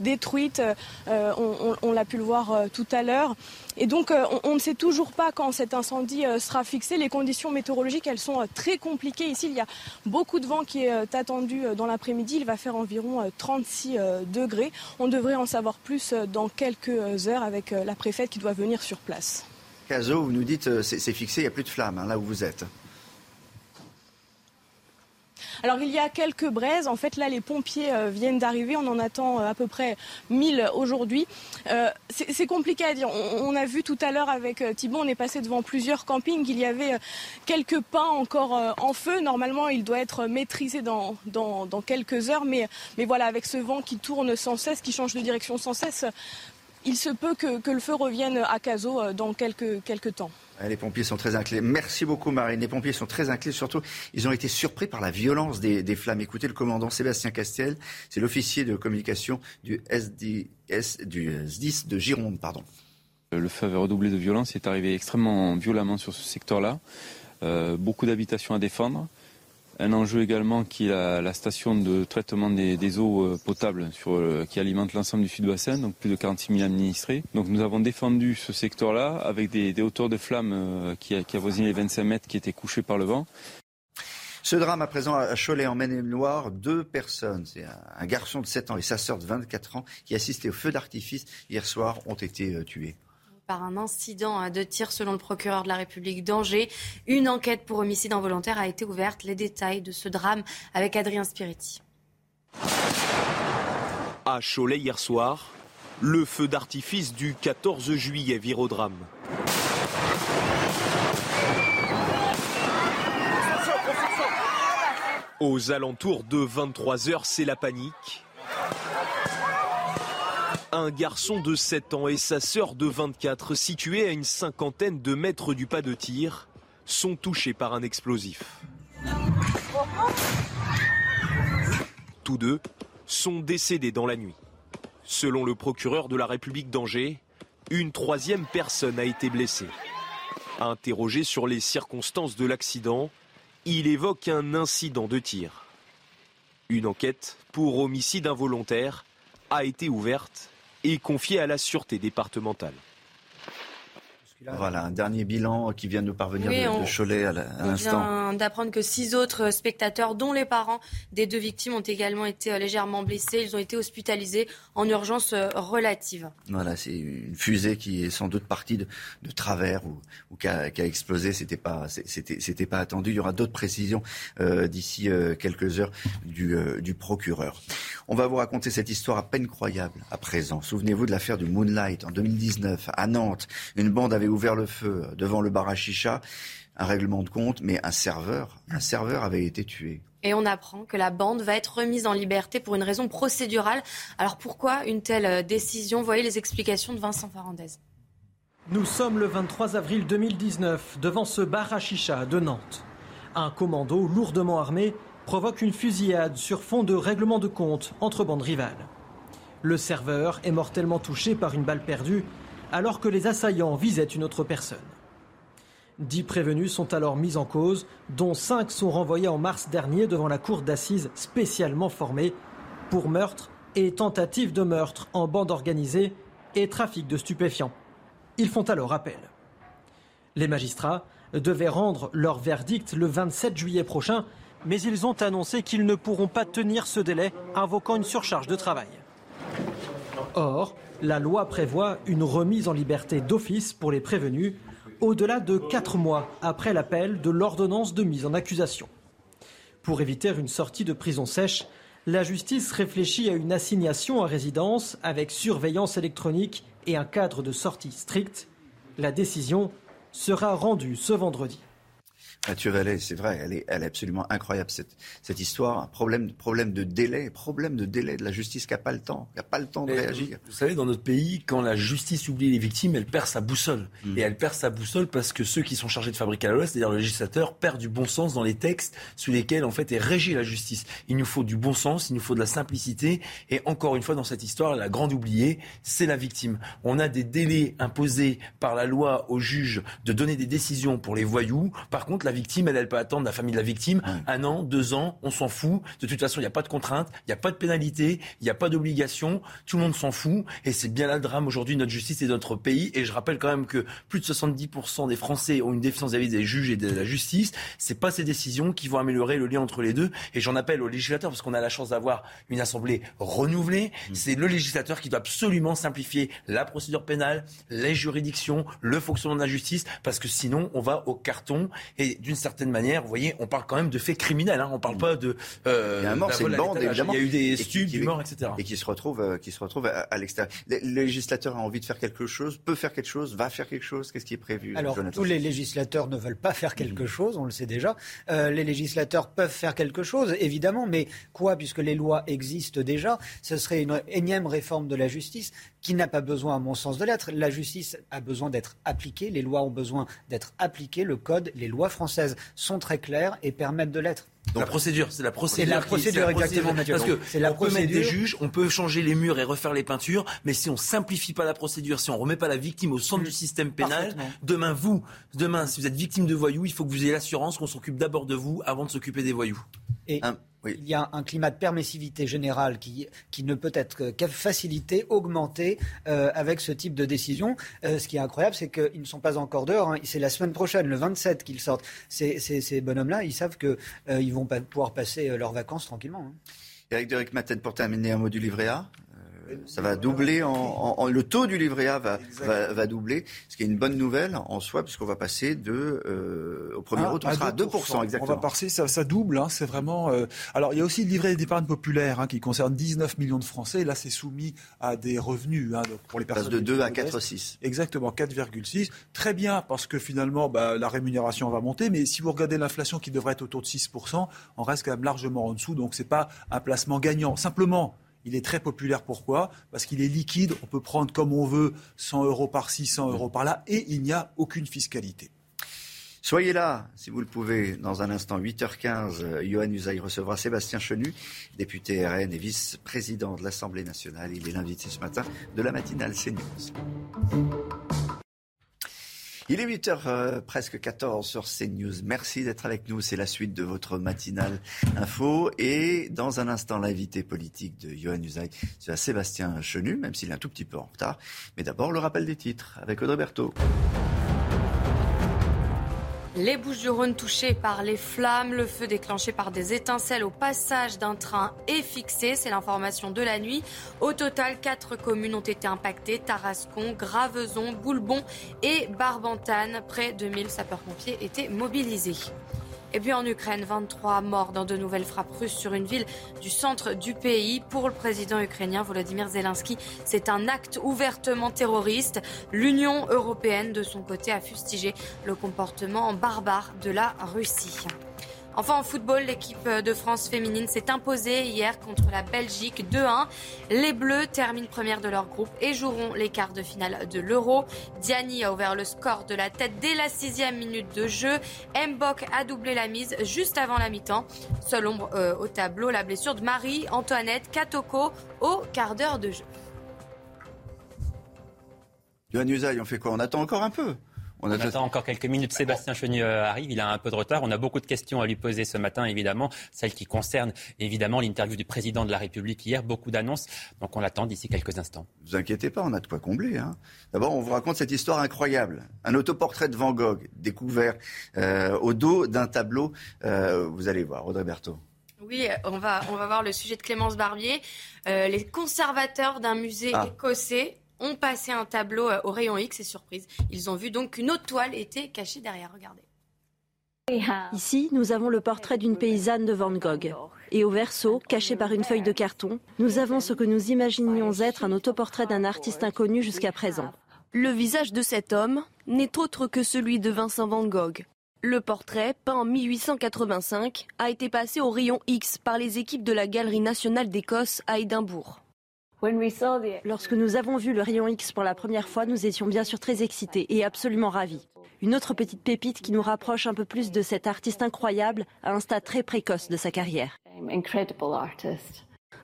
détruite. on l'a pu le voir tout à l'heure. Et donc, euh, on, ne sait toujours pas quand cet incendie euh, sera fixé. Les conditions météorologiques, elles sont euh, très compliquées. Ici, il y a beaucoup de vent qui est attendu dans l'après-midi. Il va faire environ 36 degrés. On devrait en savoir plus dans quelques heures avec la préfète qui doit venir sur place. Caso, vous nous dites, c'est fixé, il n'y a plus de flammes hein, là où vous êtes. Alors il y a quelques braises. En fait, là, les pompiers euh, viennent d'arriver. On en attend euh, à peu près 1000 aujourd'hui. Euh, c'est compliqué à dire. On, a vu tout à l'heure avec Thibault, on est passé devant plusieurs campings. Il y avait quelques pins encore en feu. Normalement, il doit être maîtrisé dans, quelques heures. Mais, voilà, avec ce vent qui tourne sans cesse, qui change de direction sans cesse, il se peut que, que le feu revienne à Cazaux dans quelques, quelques temps. Les pompiers sont très inquiets. Merci beaucoup, Marine. Les pompiers sont très inquiets. Surtout, ils ont été surpris par la violence des, flammes. Écoutez le commandant Sébastien Castel, c'est l'officier de communication du, SDS, de Gironde. Pardon. Le feu avait redoublé de violence. Il est arrivé extrêmement violemment sur ce secteur-là. Euh, beaucoup d'habitations à défendre. Un enjeu également qui est la, station de traitement des, eaux euh, potables euh, qui alimente l'ensemble du sud-bassin, donc plus de 46 000 administrés. Donc nous avons défendu ce secteur-là avec des, hauteurs de flammes euh, qui, avoisinent les 25 mètres qui étaient couchés par le vent. Ce drame à présent à Cholet en Maine-et-Loire, deux personnes, c'est un garçon de 7 ans et sa sœur de 24 ans qui assistaient au feu d'artifice hier soir, ont été tués par un incident de tir selon le procureur de la République d'Angers. Une enquête pour homicide involontaire a été ouverte. Les détails de ce drame avec Adrien Spiriti. À Cholet hier soir, le feu d'artifice du 14 juillet vire au drame. Aux alentours de 23h, c'est la panique. Un garçon de 7 ans et sa sœur de 24, situés à une cinquantaine de mètres du pas de tir, sont touchés par un explosif. Tous deux sont décédés dans la nuit. Selon le procureur de la République d'Angers, une troisième personne a été blessée. Interrogé sur les circonstances de l'accident, il évoque un incident de tir. Une enquête pour homicide involontaire a été ouverte et confié à la sûreté départementale. Voilà, un dernier bilan qui vient de nous parvenir de, Cholet à l'instant. On vient d'apprendre que six autres spectateurs, dont les parents des deux victimes, ont également été euh, légèrement blessés. Ils ont été hospitalisés en urgence euh, relative. Voilà, c'est une fusée qui est sans doute partie de, travers ou, ou qui, a, explosé. C'était pas, c'était, pas attendu. Il y aura d'autres précisions euh, d'ici quelques heures du, du procureur. On va vous raconter cette histoire à peine croyable à présent. Souvenez-vous de l'affaire du Moonlight en 2019 à Nantes. Une bande avait ouvert le feu devant le bar à chicha, un règlement de compte, mais un serveur, un serveur avait été tué. Et on apprend que la bande va être remise en liberté pour une raison procédurale. Alors pourquoi une telle euh, décision? Voyez les explications de Vincent Farandez. Nous sommes le 23 avril 2019 devant ce bar à chicha de Nantes. Un commando lourdement armé provoque une fusillade sur fond de règlement de compte entre bandes rivales. Le serveur est mortellement touché par une balle perdue alors que les assaillants visaient une autre personne. Dix prévenus sont alors mis en cause, dont cinq sont renvoyés en mars dernier devant la cour d'assises spécialement formée pour meurtre et tentative de meurtre en bande organisée et trafic de stupéfiants. Ils font alors appel. Les magistrats devaient rendre leur verdict le 27 juillet prochain, mais ils ont annoncé qu'ils ne pourront pas tenir ce délai, invoquant une surcharge de travail. Or, la loi prévoit une remise en liberté d'office pour les prévenus au-delà de quatre mois après l'appel de l'ordonnance de mise en accusation. Pour éviter une sortie de prison sèche, la justice réfléchit à une assignation à résidence avec surveillance électronique et un cadre de sortie strict. La décision sera rendue ce vendredi. Mathieu Vallée, c'est vrai, elle est, elle est absolument incroyable cette, cette histoire. Problème, problème de délai, problème de délai de la justice qui n'a pas le temps, qui n'a pas le temps de réagir. Vous savez, dans notre pays, quand la justice oublie les victimes, elle perd sa boussole. Hmm. Et elle perd sa boussole parce que ceux qui sont chargés de fabriquer la loi, c'est-à-dire le législateur, perd du bon sens dans les textes sous lesquels en fait est régie la justice. Il nous faut du bon sens, il nous faut de la simplicité. Et encore une fois, dans cette histoire, la grande oubliée, c'est la victime. On a des délais imposés par la loi aux juges de donner des décisions pour les voyous. Par contre, la victime, elle, elle peut attendre la famille de la victime un an, deux ans, on s'en fout. De toute façon, il n'y a pas de contrainte, il n'y a pas de pénalité, il n'y a pas d'obligation. Tout le monde s'en fout. Et c'est bien là le drame aujourd'hui de notre justice et de notre pays. Et je rappelle quand même que plus de 70% des Français ont une défiance vis-à-vis des juges et de la justice. C'est pas ces décisions qui vont améliorer le lien entre les deux. Et j'en appelle au législateur parce qu'on a la chance d'avoir une assemblée renouvelée. C'est le législateur qui doit absolument simplifier la procédure pénale, les juridictions, le fonctionnement de la justice, parce que sinon on va au carton. Et d'une certaine manière, vous voyez, on parle quand même de faits criminels. Hein. On parle pas de. Il y a un mort, c'est une bande, évidemment. Il y a eu des stupes, qui- du mort, etc. Et qui se retrouve, euh, qui se retrouve à, à l'extérieur. Le, le législateur a envie de faire quelque chose, peut faire quelque chose, va faire quelque chose. Qu'est-ce qui est prévu Alors, Jonathan tous les législateurs ne veulent pas faire quelque chose, on le sait déjà. Euh, les législateurs peuvent faire quelque chose, évidemment, mais quoi, puisque les lois existent déjà, ce serait une énième réforme de la justice qui n'a pas besoin, à mon sens, de l'être. La justice a besoin d'être appliquée, les lois ont besoin d'être appliquées, le code, les lois françaises sont très claires et permettent de l'être. la procédure, c'est la procédure. C'est la qui- procédure, la exactement, Mathieu. Parce que C'est la on peut mettre des procédure. juges, on peut changer les murs et refaire les peintures, mais si on simplifie pas la procédure, si on remet pas la victime au centre du système pénal, Mm. Demain vous, demain si vous êtes victime de voyous, il faut que vous ayez l'assurance qu'on s'occupe d'abord de vous avant de s'occuper des voyous. Et il y a un climat de permissivité générale qui, qui ne peut être que- qu'à faciliter, augmenter euh, avec ce type de décision. Euh, ce qui est incroyable, c'est qu'ils ne sont pas encore dehors. hein. C'est la semaine prochaine, le 27, qu'ils sortent. Ces, ces- ces bonhommes-là, ils savent qu'ils ils vont pas pouvoir passer euh, leurs vacances tranquillement. hein. Eric Deric Maten, pour terminer un mot du livret A? Ça va doubler en, en- en- le taux du livret A va, va, va doubler, ce qui est une bonne nouvelle en soi, puisqu'on va passer de euh, au premier Ah, route, on sera à 2%, On exactement. va passer, ça, ça double, hein, c'est vraiment. euh, Alors, il y a aussi le livret d'épargne populaire hein, qui concerne 19 millions de Français. Là, c'est soumis à des revenus hein, donc pour les passe personnes. de les 2 plus à modestes. 4,6. Exactement, 4,6. Très bien, parce que finalement, bah, la rémunération va monter. Mais si vous regardez l'inflation qui devrait être autour de 6%, on reste quand même largement en dessous. Donc, c'est pas un placement gagnant. Simplement. Il est très populaire. Pourquoi? Parce qu'il est liquide. On peut prendre comme on veut 100 euros par-ci, 100 euros par-là, et il n'y a aucune fiscalité. Soyez là, si vous le pouvez, dans un instant, 8h15, euh, Johan Usaï recevra Sébastien Chenu, député RN et vice-président de l'Assemblée nationale. Il est l'invité ce matin de la matinale CNews. Il est 8h euh, presque 14 sur CNews. Merci d'être avec nous. C'est la suite de votre matinale info. Et dans un instant, l'invité politique de Johan Usaï, c'est Sébastien Chenu, même s'il est un tout petit peu en retard. Mais d'abord, le rappel des titres avec Audrey Berthaud. Les Bouches-du-Rhône touchées par les flammes, le feu déclenché par des étincelles au passage d'un train est fixé. C'est l'information de la nuit. Au total, quatre communes ont été impactées Tarascon, Graveson, Boulbon et Barbantane. Près de 1000 sapeurs-pompiers étaient mobilisés. Et puis en Ukraine, 23 morts dans de nouvelles frappes russes sur une ville du centre du pays. Pour le président ukrainien Volodymyr Zelensky, c'est un acte ouvertement terroriste. L'Union européenne, de son côté, a fustigé le comportement barbare de la Russie. Enfin, en football, l'équipe de France féminine s'est imposée hier contre la Belgique 2-1. Les Bleus terminent première de leur groupe et joueront les quarts de finale de l'Euro. Diani a ouvert le score de la tête dès la sixième minute de jeu. Mbok a doublé la mise juste avant la mi-temps. Seule ombre euh, au tableau, la blessure de Marie-Antoinette Katoko au quart d'heure de jeu. Usaï, on fait quoi? On attend encore un peu? On, attend encore quelques minutes. Sébastien Chenu euh, arrive, il a un peu de retard. On a beaucoup de questions à lui poser ce matin, évidemment. Celles qui concernent évidemment l'interview du président de la République hier. Beaucoup d'annonces. Donc on l'attend d'ici quelques instants. Ne vous inquiétez pas, on a de quoi combler. Hein. D'abord, on vous raconte cette histoire incroyable. Un autoportrait de Van Gogh découvert euh, au dos d'un tableau. Euh, vous allez voir, Audrey Berthaud. Oui, on va, on va voir le sujet de Clémence Barbier. les conservateurs d'un musée ah. écossais ont passé un tableau euh, au rayon X et surprise. Ils ont vu donc qu'une autre toile était cachée derrière. Regardez. Ici, nous avons le portrait d'une paysanne de Van Gogh. Et au verso, caché par une feuille de carton, nous avons ce que nous imaginions être un autoportrait d'un artiste inconnu jusqu'à présent. Le visage de cet homme n'est autre que celui de Vincent Van Gogh. Le portrait, peint en 1885, a été passé au rayon X par les équipes de la Galerie nationale d'Écosse à Édimbourg. Lorsque nous avons vu le rayon X pour la première fois, nous étions bien sûr très excités et absolument ravis. Une autre petite pépite qui nous rapproche un peu plus de cet artiste incroyable à un stade très précoce de sa carrière.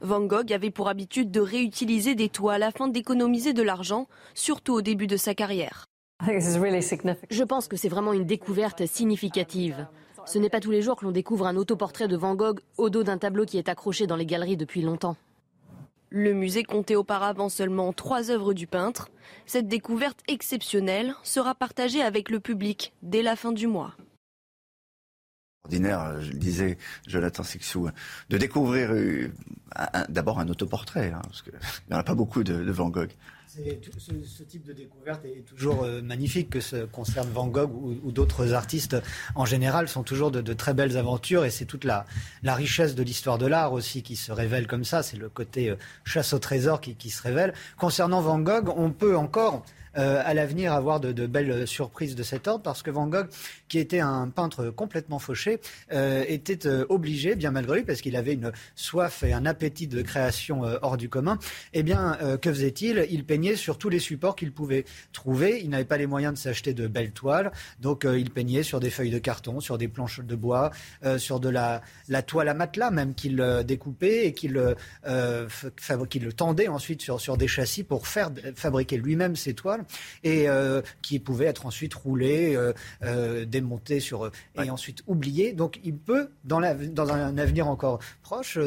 Van Gogh avait pour habitude de réutiliser des toiles afin d'économiser de l'argent, surtout au début de sa carrière. Je pense que c'est vraiment une découverte significative. Ce n'est pas tous les jours que l'on découvre un autoportrait de Van Gogh au dos d'un tableau qui est accroché dans les galeries depuis longtemps. Le musée comptait auparavant seulement trois œuvres du peintre. Cette découverte exceptionnelle sera partagée avec le public dès la fin du mois. Ordinaire, je le disais, Jonathan Sixou, de découvrir euh, d'abord un autoportrait, hein, parce qu'il *laughs* n'y en a pas beaucoup de Van Gogh. Ce, type de découverte est toujours euh, magnifique, que ce concerne Van Gogh ou, d'autres artistes en général, sont toujours de, très belles aventures et c'est toute la, richesse de l'histoire de l'art aussi qui se révèle comme ça. C'est le côté euh, chasse au trésor qui, se révèle. Concernant Van Gogh, on peut encore euh, à l'avenir avoir de, belles surprises de cet ordre, parce que Van Gogh, qui était un peintre complètement fauché, euh, était euh, obligé, bien malgré lui, parce qu'il avait une soif et un appétit de création hors du commun, eh bien, que faisait-il? Il peignait sur tous les supports qu'il pouvait trouver. Il n'avait pas les moyens de s'acheter de belles toiles, donc il peignait sur des feuilles de carton, sur des planches de bois, sur de la, toile à matelas même qu'il découpait et qu'il tendait ensuite sur, sur des châssis pour faire fabriquer lui-même ses toiles et euh, qui pouvait être ensuite roulé, euh, euh, démonté sur, et ensuite oublié. Donc il peut, dans, dans un avenir encore proche,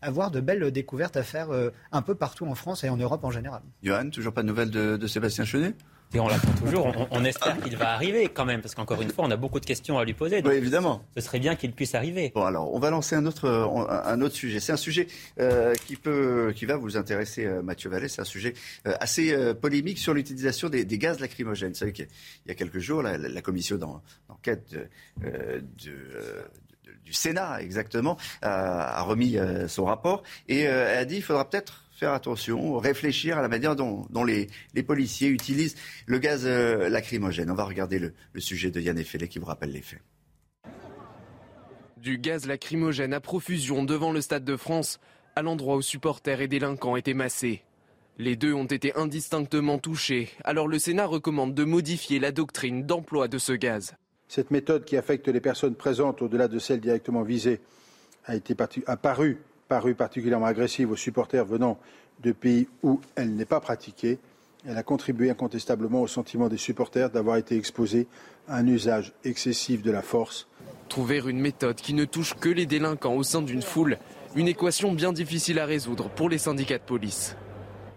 avoir de belles découvertes à faire un peu partout en France et en Europe en général. Johan, toujours pas de nouvelles de, de Sébastien Chenet? Et on l'attend toujours. On, espère qu'il va arriver quand même, parce qu'encore une fois, on a beaucoup de questions à lui poser. oui, évidemment. Ce serait bien qu'il puisse arriver. Bon, alors, on va lancer un autre, un autre sujet. C'est un sujet euh, qui, peut, qui va vous intéresser, euh, Mathieu Vallée. C'est un sujet euh, assez polémique sur l'utilisation des, gaz lacrymogènes. Vous savez qu'il y a quelques jours, la, commission d'enquête du Sénat, exactement, a remis son rapport et a dit qu'il faudra peut-être faire attention, réfléchir à la manière dont, les, policiers utilisent le gaz euh, lacrymogène. On va regarder le, sujet de Yann Effelé qui vous rappelle les faits. Du gaz lacrymogène à profusion devant le Stade de France, à l'endroit où supporters et délinquants étaient massés. Les deux ont été indistinctement touchés, alors le Sénat recommande de modifier la doctrine d'emploi de ce gaz. Cette méthode qui affecte les personnes présentes au-delà de celles directement visées a été apparue paru particulièrement agressive aux supporters venant de pays où elle n'est pas pratiquée. Elle a contribué incontestablement au sentiment des supporters d'avoir été exposés à un usage excessif de la force. Trouver une méthode qui ne touche que les délinquants au sein d'une foule, une équation bien difficile à résoudre pour les syndicats de police.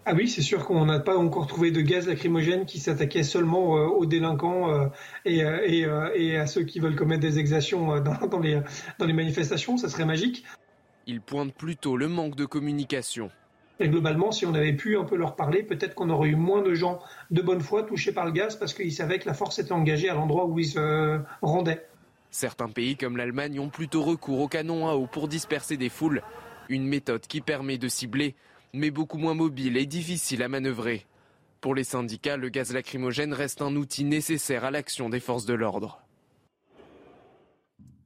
Ah oui, c'est sûr qu'on n'a pas encore trouvé de gaz lacrymogène qui s'attaquait seulement euh, aux délinquants euh, euh, et, à ceux qui veulent commettre des exactions dans, les, dans les manifestations. Ça serait magique. Il pointe plutôt le manque de communication. Et globalement, si on avait pu un peu leur parler, peut-être qu'on aurait eu moins de gens de bonne foi touchés par le gaz parce qu'ils savaient que la force était engagée à l'endroit où ils se rendaient. Certains pays comme l'Allemagne ont plutôt recours au canon à eau pour disperser des foules, une méthode qui permet de cibler, mais beaucoup moins mobile et difficile à manœuvrer. Pour les syndicats, le gaz lacrymogène reste un outil nécessaire à l'action des forces de l'ordre.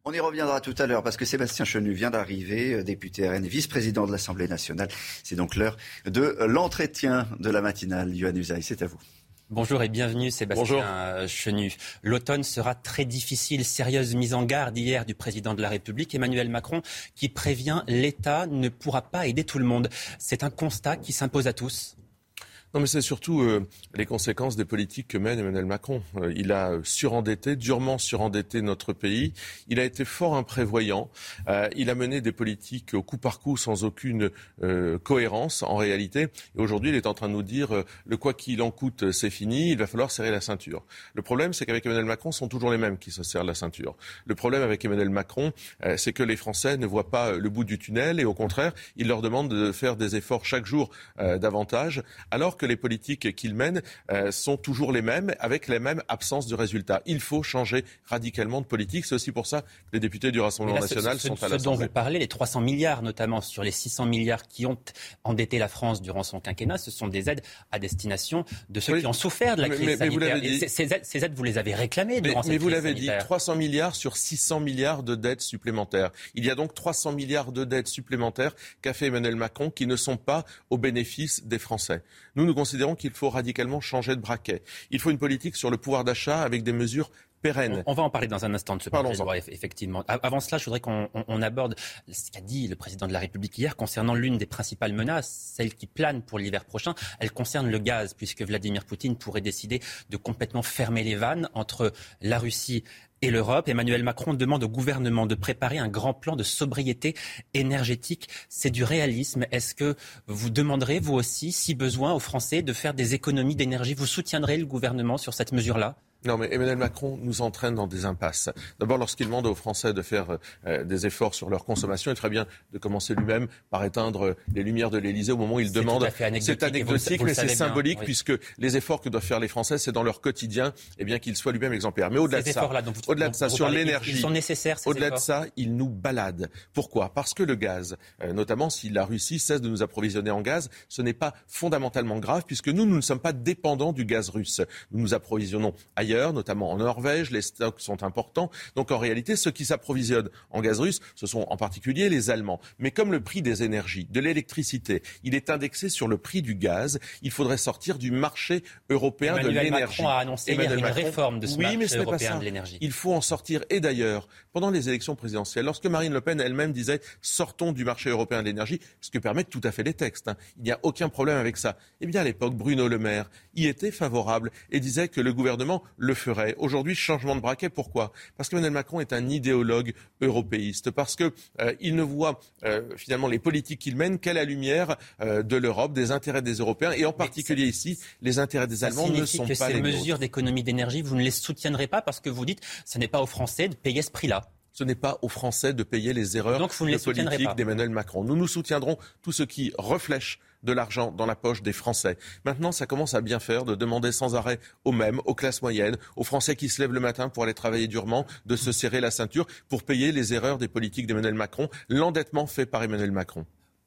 On y reviendra tout à l'heure parce que Sébastien Chenu vient d'arriver, euh, député RN, vice-président de l'Assemblée nationale. C'est donc l'heure de l'entretien de la matinale. Yohann Usaï, c'est à vous. Bonjour et bienvenue Sébastien Chenu. L'automne sera très difficile. Sérieuse mise en garde hier du président de la République, Emmanuel Macron, qui prévient l'État ne pourra pas aider tout le monde. C'est un constat qui s'impose à tous. Non, mais c'est surtout euh, les conséquences des politiques que mène Emmanuel Macron. Euh, il a surendetté, durement surendetté notre pays. Il a été fort imprévoyant. Euh, il a mené des politiques au coup par coup sans aucune cohérence en réalité. Et aujourd'hui, il est en train de nous dire le quoi qu'il en coûte, c'est fini. Il va falloir serrer la ceinture. Le problème, c'est qu'avec Emmanuel Macron, ce sont toujours les mêmes qui se serrent la ceinture. Le problème avec Emmanuel Macron, c'est que les Français ne voient pas le bout du tunnel et au contraire, il leur demande de faire des efforts chaque jour davantage, alors que les politiques qu'il mène euh, sont toujours les mêmes, avec les mêmes absences de résultats. Il faut changer radicalement de politique. C'est aussi pour ça que les députés du Rassemblement national sont à l'Assemblée. Ce dont vous parlez, les 300 milliards notamment sur les 600 milliards qui ont endetté la France durant son quinquennat, ce sont des aides à destination de ceux qui ont souffert de la crise sanitaire. ces, aides, vous les avez réclamées durant cette mais vous l'avez dit, 300 milliards sur 600 milliards de dettes supplémentaires. Il y a donc 300 milliards de dettes supplémentaires qu'a fait Emmanuel Macron qui ne sont pas au bénéfice des Français. Nous, nous considérons qu'il faut radicalement changer de braquet. Il faut une politique sur le pouvoir d'achat avec des mesures pérennes. On va en parler dans un instant de ce projet de loi, effectivement. Avant cela, je voudrais qu'on aborde ce qu'a dit le président de la République hier concernant l'une des principales menaces, celle qui plane pour l'hiver prochain. Elle concerne le gaz, puisque Vladimir Poutine pourrait décider de complètement fermer les vannes entre la Russie et l'Europe. Emmanuel Macron demande au gouvernement de préparer un grand plan de sobriété énergétique. C'est du réalisme. Est-ce que vous demanderez, vous aussi, si besoin, aux Français de faire des économies d'énergie? Vous soutiendrez le gouvernement sur cette mesure-là? Non, mais Emmanuel Macron nous entraîne dans des impasses. D'abord, lorsqu'il demande aux Français de faire euh, des efforts sur leur consommation, il ferait bien de commencer lui-même par éteindre les lumières de l'Élysée au moment où il demande. C'est anecdotique, mais c'est symbolique puisque les efforts que doivent faire les Français, c'est dans leur quotidien, et eh bien qu'il soit lui-même exemplaire. Mais au-delà de ça, au-delà de ça, sur l'énergie, ils sont nécessaires. Au-delà de ça, il nous balade. Pourquoi? Parce que le gaz, euh, notamment si la Russie cesse de nous approvisionner en gaz, ce n'est pas fondamentalement grave puisque nous, nous ne sommes pas dépendants du gaz russe. Nous nous approvisionnons ailleurs notamment en Norvège. Les stocks sont importants. Donc en réalité, ceux qui s'approvisionnent en gaz russe, ce sont en particulier les Allemands. Mais comme le prix des énergies, de l'électricité, il est indexé sur le prix du gaz, il faudrait sortir du marché européen de l'énergie. Macron a annoncé une réforme de ce oui, marché européen de l'énergie. Il faut en sortir. Et d'ailleurs, pendant les élections présidentielles, lorsque Marine Le Pen elle-même disait sortons du marché européen de l'énergie, ce que permettent tout à fait les textes, hein. il n'y a aucun problème avec ça. Eh bien, à l'époque, Bruno Le Maire y était favorable et disait que le gouvernement le ferait. Aujourd'hui, changement de braquet. Pourquoi? Parce qu'Emmanuel Macron est un idéologue européiste, parce qu'il euh, ne voit euh, finalement les politiques qu'il mène qu'à la lumière euh, de l'Europe, des intérêts des Européens, et en particulier ici, les intérêts des Allemands ne sont que pas ces mesures d'économie d'énergie, vous ne les soutiendrez pas parce que vous dites ce n'est pas aux Français de payer ce prix-là ce n'est pas aux Français de payer les erreurs Donc vous ne de politique d'Emmanuel Macron. Nous nous soutiendrons tout ce qui reflèche de l'argent dans la poche des Français. Maintenant, ça commence à bien faire de demander sans arrêt aux mêmes, aux classes moyennes, aux Français qui se lèvent le matin pour aller travailler durement, de se serrer la ceinture pour payer les erreurs des politiques d'Emmanuel Macron, l'endettement fait par Emmanuel Macron.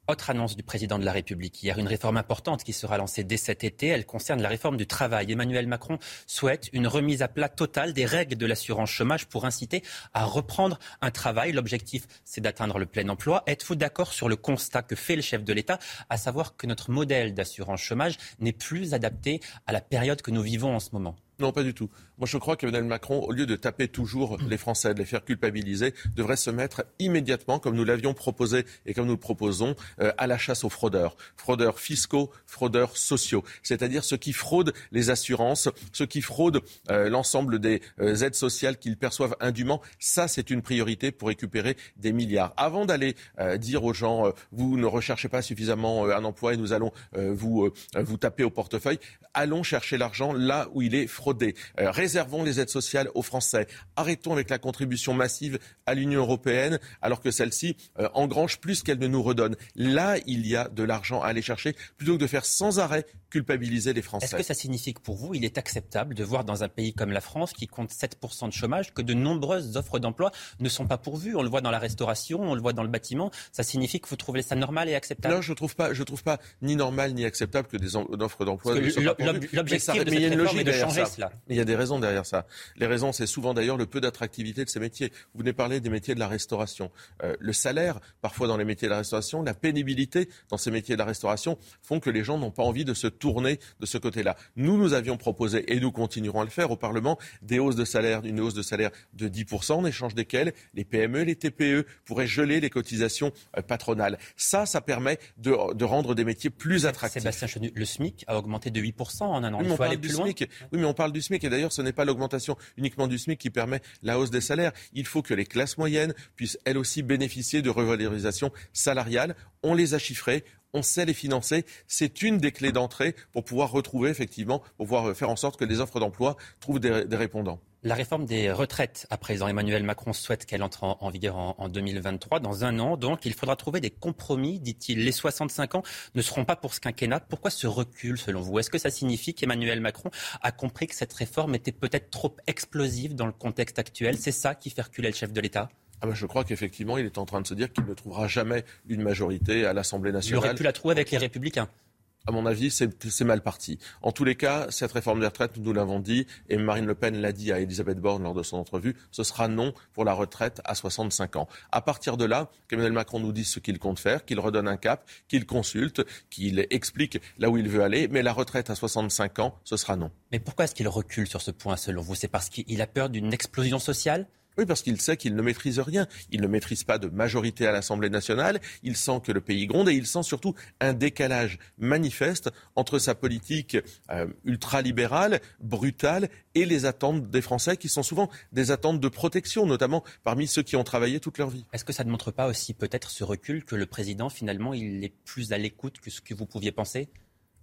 Autre annonce du président de la République hier, une réforme importante qui sera lancée dès cet été. Elle concerne la réforme du travail. Emmanuel Macron souhaite une remise à plat totale des règles de l'assurance chômage pour inciter à reprendre un travail. L'objectif, c'est d'atteindre le plein emploi. Êtes-vous d'accord sur le constat que fait le chef de l'État, à savoir que notre modèle d'assurance chômage n'est plus adapté à la période que nous vivons en ce moment? Non, pas du tout. Moi, je crois qu'Emmanuel Macron, au lieu de taper toujours *clears throat* les Français, de les faire culpabiliser, devrait se mettre immédiatement, comme nous l'avions proposé et comme nous le proposons, euh, à la chasse aux fraudeurs. Fraudeurs fiscaux, fraudeurs sociaux. C'est-à-dire ceux qui fraudent les assurances, ceux qui fraudent euh, l'ensemble des euh, aides sociales qu'ils perçoivent indûment. Ça, c'est une priorité pour récupérer des milliards. Avant d'aller dire aux gens, vous ne recherchez pas suffisamment un emploi et nous allons vous, vous taper au portefeuille, allons chercher l'argent là où il est fraudé. Euh, réservons les aides sociales aux Français. Arrêtons avec la contribution massive à l'Union européenne alors que celle-ci euh, engrange plus qu'elle ne nous redonne. Là, il y a de l'argent à aller chercher plutôt que de faire sans arrêt culpabiliser les Français. Est-ce que ça signifie que pour vous, il est acceptable de voir dans un pays comme la France, qui compte 7% de chômage, que de nombreuses offres d'emploi ne sont pas pourvues? On le voit dans la restauration, on le voit dans le bâtiment. Ça signifie que vous trouvez ça normal et acceptable? Non, je ne trouve, pas, je trouve pas ni normal ni acceptable que des offres d'emploi ne soient pas pourvues. L'objectif de cette réforme est de changer cela Il y a des raisons derrière ça. Les raisons, c'est souvent d'ailleurs le peu d'attractivité de ces métiers. Vous venez parler des métiers de la restauration. Euh, le salaire, parfois dans les métiers de la restauration, la pénibilité dans ces métiers de la restauration font que les gens n'ont pas envie de se tourner de ce côté-là. Nous, nous avions proposé, et nous continuerons à le faire au Parlement, des hausses de salaire, une hausse de salaire de 10%, en échange desquelles les PME, les TPE pourraient geler les cotisations euh, patronales. Ça, ça permet de, de rendre des métiers plus attractifs. Sébastien Chenu, le SMIC a augmenté de 8% en un an. Oui, Il faut aller plus loin. SMIC. Oui, mais on parle du SMIC. Et d'ailleurs, ce n'est pas l'augmentation uniquement du SMIC qui permet la hausse des salaires. Il faut que les classes moyennes puissent elles aussi bénéficier de revalorisation salariale. On les a chiffrées on sait les financer. C'est une des clés d'entrée pour pouvoir retrouver, effectivement, pour pouvoir faire en sorte que les offres d'emploi trouvent des, répondants. La réforme des retraites, à présent, Emmanuel Macron souhaite qu'elle entre en, vigueur en, 2023, dans un an. Donc, il faudra trouver des compromis, dit-il. Les 65 ans ne seront pas pour ce quinquennat. Pourquoi ce recul, selon vous? Est-ce que ça signifie qu'Emmanuel Macron a compris que cette réforme était peut-être trop explosive dans le contexte actuel? C'est ça qui fait reculer le chef de l'État? Ah ben je crois qu'effectivement, il est en train de se dire qu'il ne trouvera jamais une majorité à l'Assemblée nationale. Il aurait pu la trouver avec les Républicains à mon avis, c'est mal parti. En tous les cas, cette réforme des retraites, nous l'avons dit, et Marine Le Pen l'a dit à Elisabeth Borne lors de son entrevue, ce sera non pour la retraite à 65 ans. À partir de là, qu'Emmanuel Macron nous dise ce qu'il compte faire, qu'il redonne un cap, qu'il consulte, qu'il explique là où il veut aller, mais la retraite à 65 ans, ce sera non. Mais pourquoi est-ce qu'il recule sur ce point, selon vous? C'est parce qu'il a peur d'une explosion sociale? Oui, parce qu'il sait qu'il ne maîtrise rien. Il ne maîtrise pas de majorité à l'Assemblée nationale. Il sent que le pays gronde et il sent surtout un décalage manifeste entre sa politique euh, ultralibérale, brutale, et les attentes des Français, qui sont souvent des attentes de protection, notamment parmi ceux qui ont travaillé toute leur vie. Est-ce que ça ne montre pas aussi peut-être ce recul que le président, finalement, il est plus à l'écoute que ce que vous pouviez penser?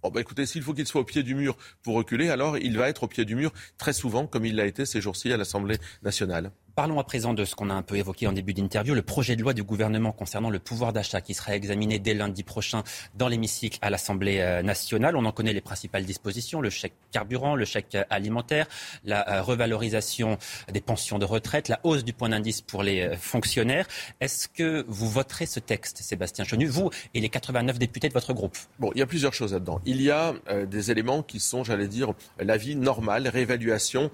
Oh bah écoutez, s'il faut qu'il soit au pied du mur pour reculer, alors il va être au pied du mur très souvent, comme il l'a été ces jours-ci à l'Assemblée nationale. Parlons à présent de ce qu'on a un peu évoqué en début d'interview, le projet de loi du gouvernement concernant le pouvoir d'achat qui sera examiné dès lundi prochain dans l'hémicycle à l'Assemblée euh, nationale. On en connaît les principales dispositions, le chèque carburant, le chèque alimentaire, la euh, revalorisation des pensions de retraite, la hausse du point d'indice pour les euh, fonctionnaires. Est-ce que vous voterez ce texte, Sébastien Chenu, vous et les 89 députés de votre groupe? Bon, il y a plusieurs choses là-dedans. Il y a des éléments qui sont, j'allais dire, la vie normale, réévaluation,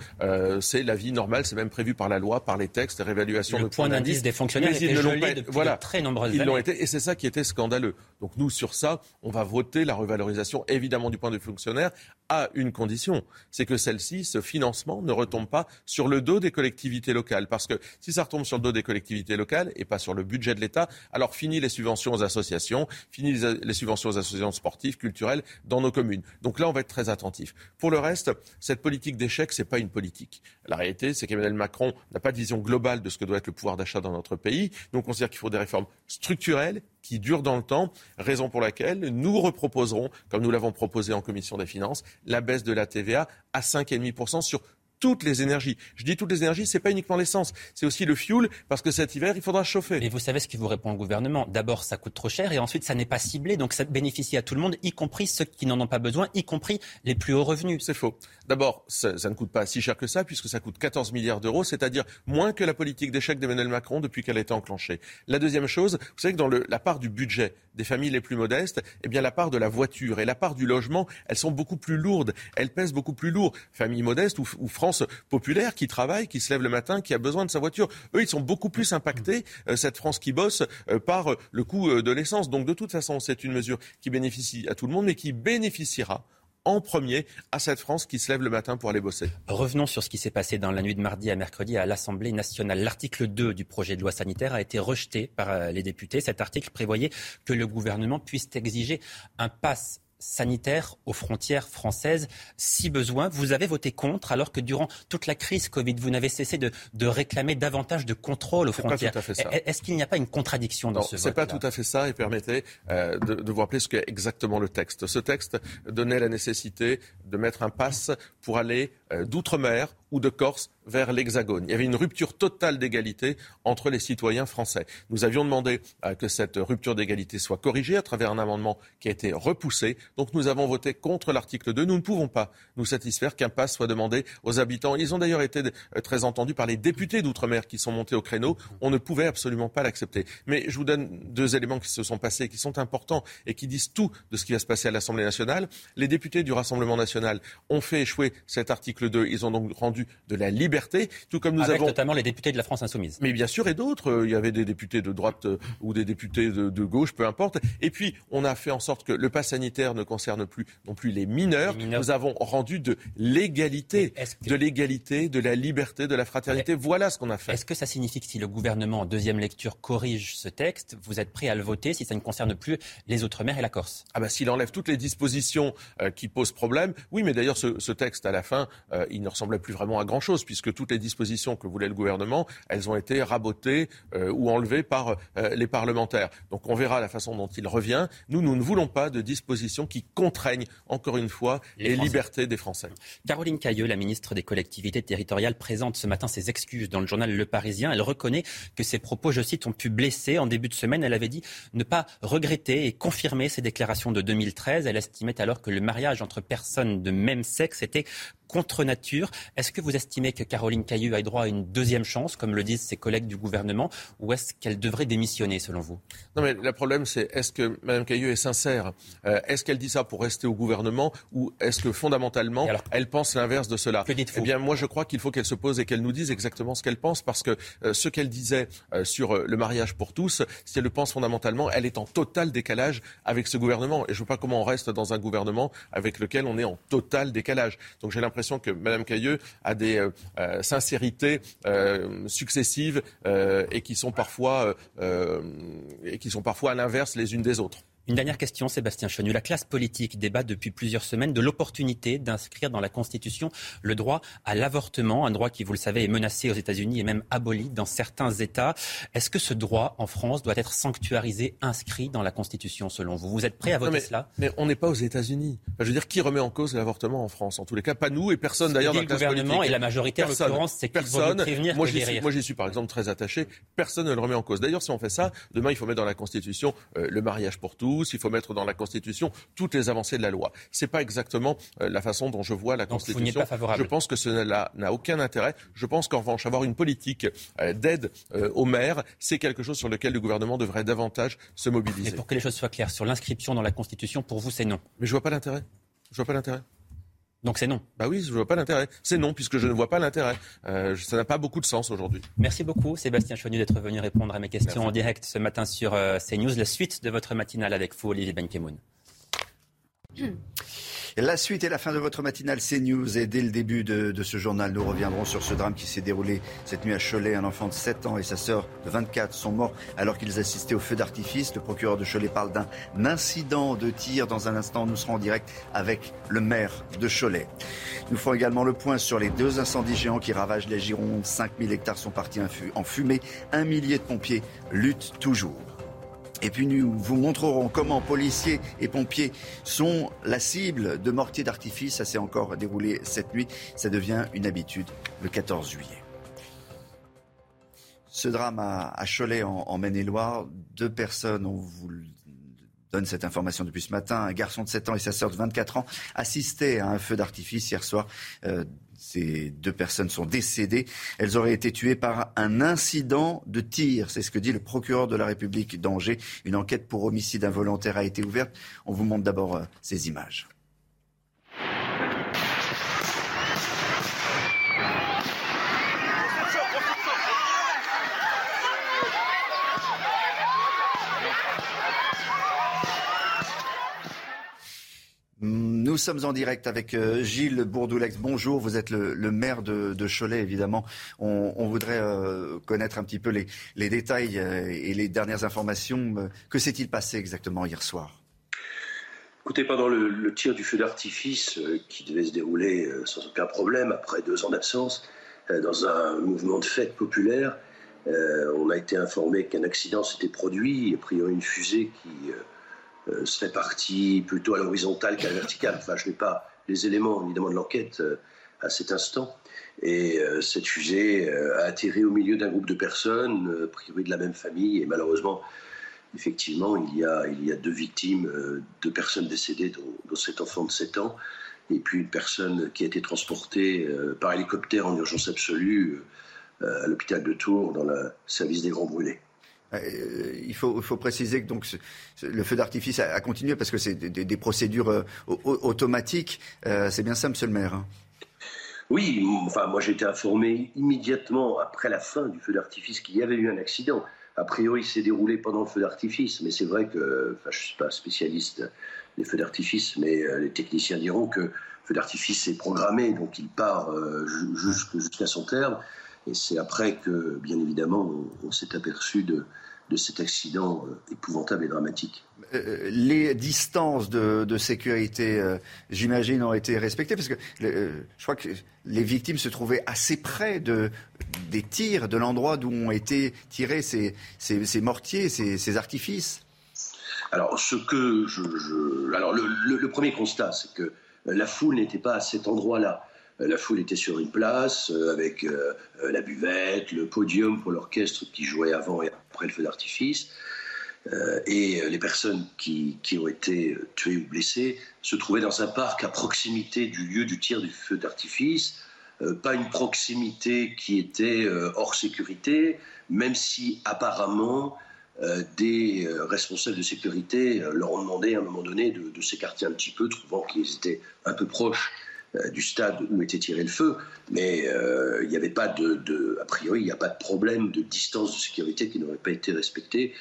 c'est la vie normale, c'est même prévu par la loi par les textes, réévaluation le de point d'indice des fonctionnaires était gelé depuis voilà, de très nombreuses ils l'ont été, et c'est ça qui était scandaleux. Donc nous, sur ça, on va voter la revalorisation, évidemment, du point de fonctionnaire, à une condition, c'est que celle-ci, ce financement, ne retombe pas sur le dos des collectivités locales. Parce que si ça retombe sur le dos des collectivités locales et pas sur le budget de l'État, alors fini les subventions aux associations, fini les subventions aux associations sportives, culturelles dans nos communes. Donc là, on va être très attentif. Pour le reste, cette politique d'échec, c'est pas une politique. La réalité, c'est qu'Emmanuel Macron n'a pas vision globale de ce que doit être le pouvoir d'achat dans notre pays. Donc on considère qu'il faut des réformes structurelles qui durent dans le temps, raison pour laquelle nous reproposerons, comme nous l'avons proposé en commission des finances, la baisse de la TVA à 5,5% sur toutes les énergies. Je dis toutes les énergies, c'est pas uniquement l'essence, c'est aussi le fuel, parce que cet hiver, il faudra chauffer. Et vous savez ce qui vous répond le gouvernement D'abord, ça coûte trop cher, et ensuite, ça n'est pas ciblé, donc ça bénéficie à tout le monde, y compris ceux qui n'en ont pas besoin, y compris les plus hauts revenus. C'est faux. D'abord, ça, ne coûte pas si cher que ça, puisque ça coûte 14 milliards d'euros, c'est-à-dire moins que la politique d'échec d'Emmanuel Macron depuis qu'elle a été enclenchée. La deuxième chose, vous savez que dans la part du budget des familles les plus modestes, eh bien la part de la voiture et la part du logement, elles sont beaucoup plus lourdes, elles pèsent beaucoup plus lourd. Famille modeste ou, ou France populaire qui travaille, qui se lève le matin, qui a besoin de sa voiture, eux, ils sont beaucoup plus impactés, euh, cette France qui bosse, euh, par euh, le coût de l'essence. Donc de toute façon, c'est une mesure qui bénéficie à tout le monde, mais qui bénéficiera en premier à cette France qui se lève le matin pour aller bosser. Revenons sur ce qui s'est passé dans la nuit de mardi à mercredi à l'Assemblée nationale. L'article 2 du projet de loi sanitaire a été rejeté par les députés. Cet article prévoyait que le gouvernement puisse exiger un pass sanitaire aux frontières françaises si besoin. Vous avez voté contre alors que durant toute la crise Covid, vous n'avez cessé de, réclamer davantage de contrôle aux frontières. Est-ce qu'il n'y a pas une contradiction dans ce vote C'est pas tout à fait ça et permettez euh, de, vous rappeler ce qu'est exactement le texte. Ce texte donnait la nécessité de mettre un pass pour aller euh, d'outre-mer ou de Corse vers l'Hexagone. Il y avait une rupture totale d'égalité entre les citoyens français. Nous avions demandé euh, que cette rupture d'égalité soit corrigée à travers un amendement qui a été repoussé. Donc nous avons voté contre l'article 2. Nous ne pouvons pas nous satisfaire qu'un pass soit demandé aux habitants. Ils ont d'ailleurs été euh, très entendus par les députés d'outre-mer qui sont montés au créneau. On ne pouvait absolument pas l'accepter. Mais je vous donne deux éléments qui se sont passés, qui sont importants et qui disent tout de ce qui va se passer à l'Assemblée nationale. Les députés du Rassemblement national ont fait échouer cet article 2. Ils ont donc rendu de la liberté, tout comme nous Avec avons notamment les députés de la France insoumise. Mais bien sûr, et d'autres. Il y avait des députés de droite euh, ou des députés de, gauche, peu importe. Et puis, on a fait en sorte que le pass sanitaire ne concerne plus non plus les mineurs. Nous avons rendu de l'égalité, de l'égalité, de la liberté, de la fraternité. Voilà ce qu'on a fait. Est-ce que ça signifie que si le gouvernement en deuxième lecture corrige ce texte, vous êtes prêt à le voter si ça ne concerne plus les Outre-mer et la Corse? Ah bah s'il enlève toutes les dispositions euh, qui posent problème, oui, mais d'ailleurs ce, texte à la fin, euh, il ne ressemblait plus vraiment à grand-chose puisque toutes les dispositions que voulait le gouvernement, elles ont été rabotées euh, ou enlevées par les parlementaires. Donc on verra la façon dont il revient. Nous, nous ne voulons pas de dispositions qui contraignent encore une fois les, libertés des Français. Caroline Cailleux, la ministre des collectivités territoriales, présente ce matin ses excuses dans le journal Le Parisien. Elle reconnaît que ses propos, je cite, ont pu blesser. En début de semaine, elle avait dit ne pas regretter et confirmer ses déclarations de 2013. Elle estimait alors que le mariage entre personnes de même sexe était contre nature. Est-ce que vous estimez que Caroline Cailleux a droit à une deuxième chance, comme le disent ses collègues du gouvernement, ou est-ce qu'elle devrait démissionner, selon vous? Non, mais le problème, c'est est-ce que Mme Cailleux est sincère? Euh, Est-ce qu'elle dit ça pour rester au gouvernement, ou est-ce que fondamentalement, elle pense l'inverse de cela? Que dites-vous? Eh bien, moi, je crois qu'il faut qu'elle se pose et qu'elle nous dise exactement ce qu'elle pense, parce que euh, ce qu'elle disait euh, sur le mariage pour tous, si elle le pense fondamentalement, elle est en total décalage avec ce gouvernement. Et je ne vois pas comment on reste dans un gouvernement avec lequel on est en total décalage. Donc j'ai l'impression que Mme Cailleux a des euh, euh, sincérités euh, successives et qui sont parfois et qui sont parfois à l'inverse les unes des autres. Une dernière question, Sébastien Chenu. La classe politique débat depuis plusieurs semaines de l'opportunité d'inscrire dans la Constitution le droit à l'avortement, un droit qui, vous le savez, est menacé aux États-Unis et même aboli dans certains États. Est-ce que ce droit en France doit être sanctuarisé, inscrit dans la Constitution, selon vous? Vous êtes prêt à voter cela? Mais on n'est pas aux États-Unis. je veux dire, qui remet en cause l'avortement en France En tous les cas, pas nous et personne d'ailleurs dans le gouvernement et la majorité, en l'occurrence, c'est personne. Prévenir moi, j'y suis, moi, j'y suis par exemple très attaché. Personne ne le remet en cause. D'ailleurs, si on fait ça, demain, il faut mettre dans la Constitution euh, le mariage pour tous il faut mettre dans la Constitution toutes les avancées de la loi. Ce n'est pas exactement euh, la façon dont je vois la Constitution. Je pense que cela n'a aucun intérêt. Je pense qu'en revanche, avoir une politique euh, d'aide euh, aux maires, c'est quelque chose sur lequel le gouvernement devrait davantage se mobiliser. Et pour que les choses soient claires, sur l'inscription dans la Constitution, pour vous, c'est non. Mais je vois pas l'intérêt. Je vois pas l'intérêt. Donc c'est non. Bah oui, je ne vois pas l'intérêt. C'est non, puisque je ne vois pas l'intérêt. Euh, ça n'a pas beaucoup de sens aujourd'hui. Merci beaucoup, Sébastien Chonu, d'être venu répondre à mes questions en direct ce matin sur euh, CNews. La suite de votre matinale avec vous, Olivier Benkemoun. La suite et la fin de votre matinale CNews et dès le début de, ce journal, nous reviendrons sur ce drame qui s'est déroulé cette nuit à Cholet. Un enfant de 7 ans et sa sœur de 24 sont morts alors qu'ils assistaient au feu d'artifice. Le procureur de Cholet parle d'un incident de tir. Dans un instant, nous serons en direct avec le maire de Cholet. Nous ferons également le point sur les deux incendies géants qui ravagent les Gironde. 5000 hectares sont partis en fumée. Un millier de pompiers luttent toujours. Et puis nous vous montrerons comment policiers et pompiers sont la cible de mortiers d'artifice. Ça s'est encore déroulé cette nuit. Ça devient une habitude le 14 juillet. Ce drame à, Cholet en, Maine-et-Loire, deux personnes, on vous donne cette information depuis ce matin, un garçon de 7 ans et sa sœur de 24 ans assistaient à un feu d'artifice hier soir. Ces deux personnes sont décédées. Elles auraient été tuées par un incident de tir. C'est ce que dit le procureur de la République d'Angers. Une enquête pour homicide involontaire a été ouverte. On vous montre d'abord euh, ces images. Nous sommes en direct avec euh, Gilles Bourdoulex. Bonjour, vous êtes le, maire de, Cholet, évidemment. On, voudrait euh, connaître un petit peu les, détails euh, et les dernières informations. Que s'est-il passé exactement hier soir? Écoutez, pendant le, tir du feu d'artifice qui devait se dérouler sans aucun problème après deux ans d'absence, dans un mouvement de fête populaire, on a été informé qu'un accident s'était produit, a priori une fusée qui serait parti plutôt à l'horizontale qu'à la verticale. Enfin, je n'ai pas les éléments, évidemment, de l'enquête euh, à cet instant. Et cette fusée a atterri au milieu d'un groupe de personnes, privées de la même famille, et malheureusement, effectivement, il y a, deux victimes, deux personnes décédées, dont, cet enfant de 7 ans, et puis une personne qui a été transportée par hélicoptère en urgence absolue à l'hôpital de Tours dans le service des grands brûlés. Euh, il, faut, préciser que donc, le feu d'artifice a, continué parce que c'est des, procédures euh, automatiques. Euh, c'est bien ça, monsieur le maire hein Oui, enfin, moi j'ai été informé immédiatement après la fin du feu d'artifice qu'il y avait eu un accident. A priori, il s'est déroulé pendant le feu d'artifice, mais c'est vrai que, enfin, je ne suis pas spécialiste des feux d'artifice, mais les techniciens diront que le feu d'artifice est programmé, donc il part jusqu'à son terme. Et c'est après que, bien évidemment, on, s'est aperçu de, cet accident euh, épouvantable et dramatique. Euh, les distances de, sécurité, euh, j'imagine, ont été respectées parce que je crois que les victimes se trouvaient assez près de, des tirs, de l'endroit d'où ont été tirés ces, mortiers, ces, artifices. Alors, ce que je, alors le premier constat, c'est que la foule n'était pas à cet endroit-là. Euh, la foule était sur une place euh, avec euh, la buvette, le podium pour l'orchestre qui jouait avant et après le feu d'artifice. et les personnes qui, ont été tuées ou blessées se trouvaient dans un parc à proximité du lieu du tir du feu d'artifice, pas une proximité qui était hors sécurité, même si apparemment des responsables de sécurité leur ont demandé à un moment donné de, s'écarter un petit peu, trouvant qu'ils étaient un peu proches du stade où était tiré le feu, mais euh, il n'y avait pas de, a priori, il n'y a pas de problème de distance de sécurité qui n'aurait pas été respecté.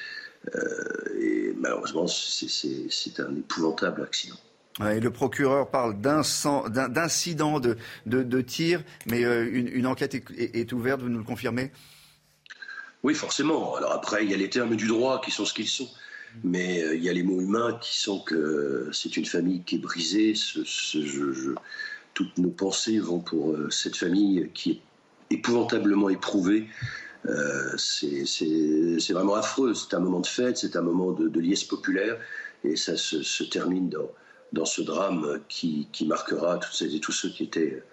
Euh, et malheureusement, c'est un épouvantable accident. et le procureur parle d'incident de, de, tir, mais une, enquête est, ouverte, vous nous le confirmez? Oui, forcément. Alors après, il y a les termes du droit qui sont ce qu'ils sont. Mais il y a les mots humains qui sont que c'est une famille qui est brisée. Ce, ce, toutes nos pensées vont pour euh, cette famille qui est épouvantablement éprouvée. Euh, c'est vraiment affreux. C'est un moment de fête, c'est un moment de, liesse populaire, et ça se, termine dans, ce drame qui, marquera toutes celles et tous ceux qui étaient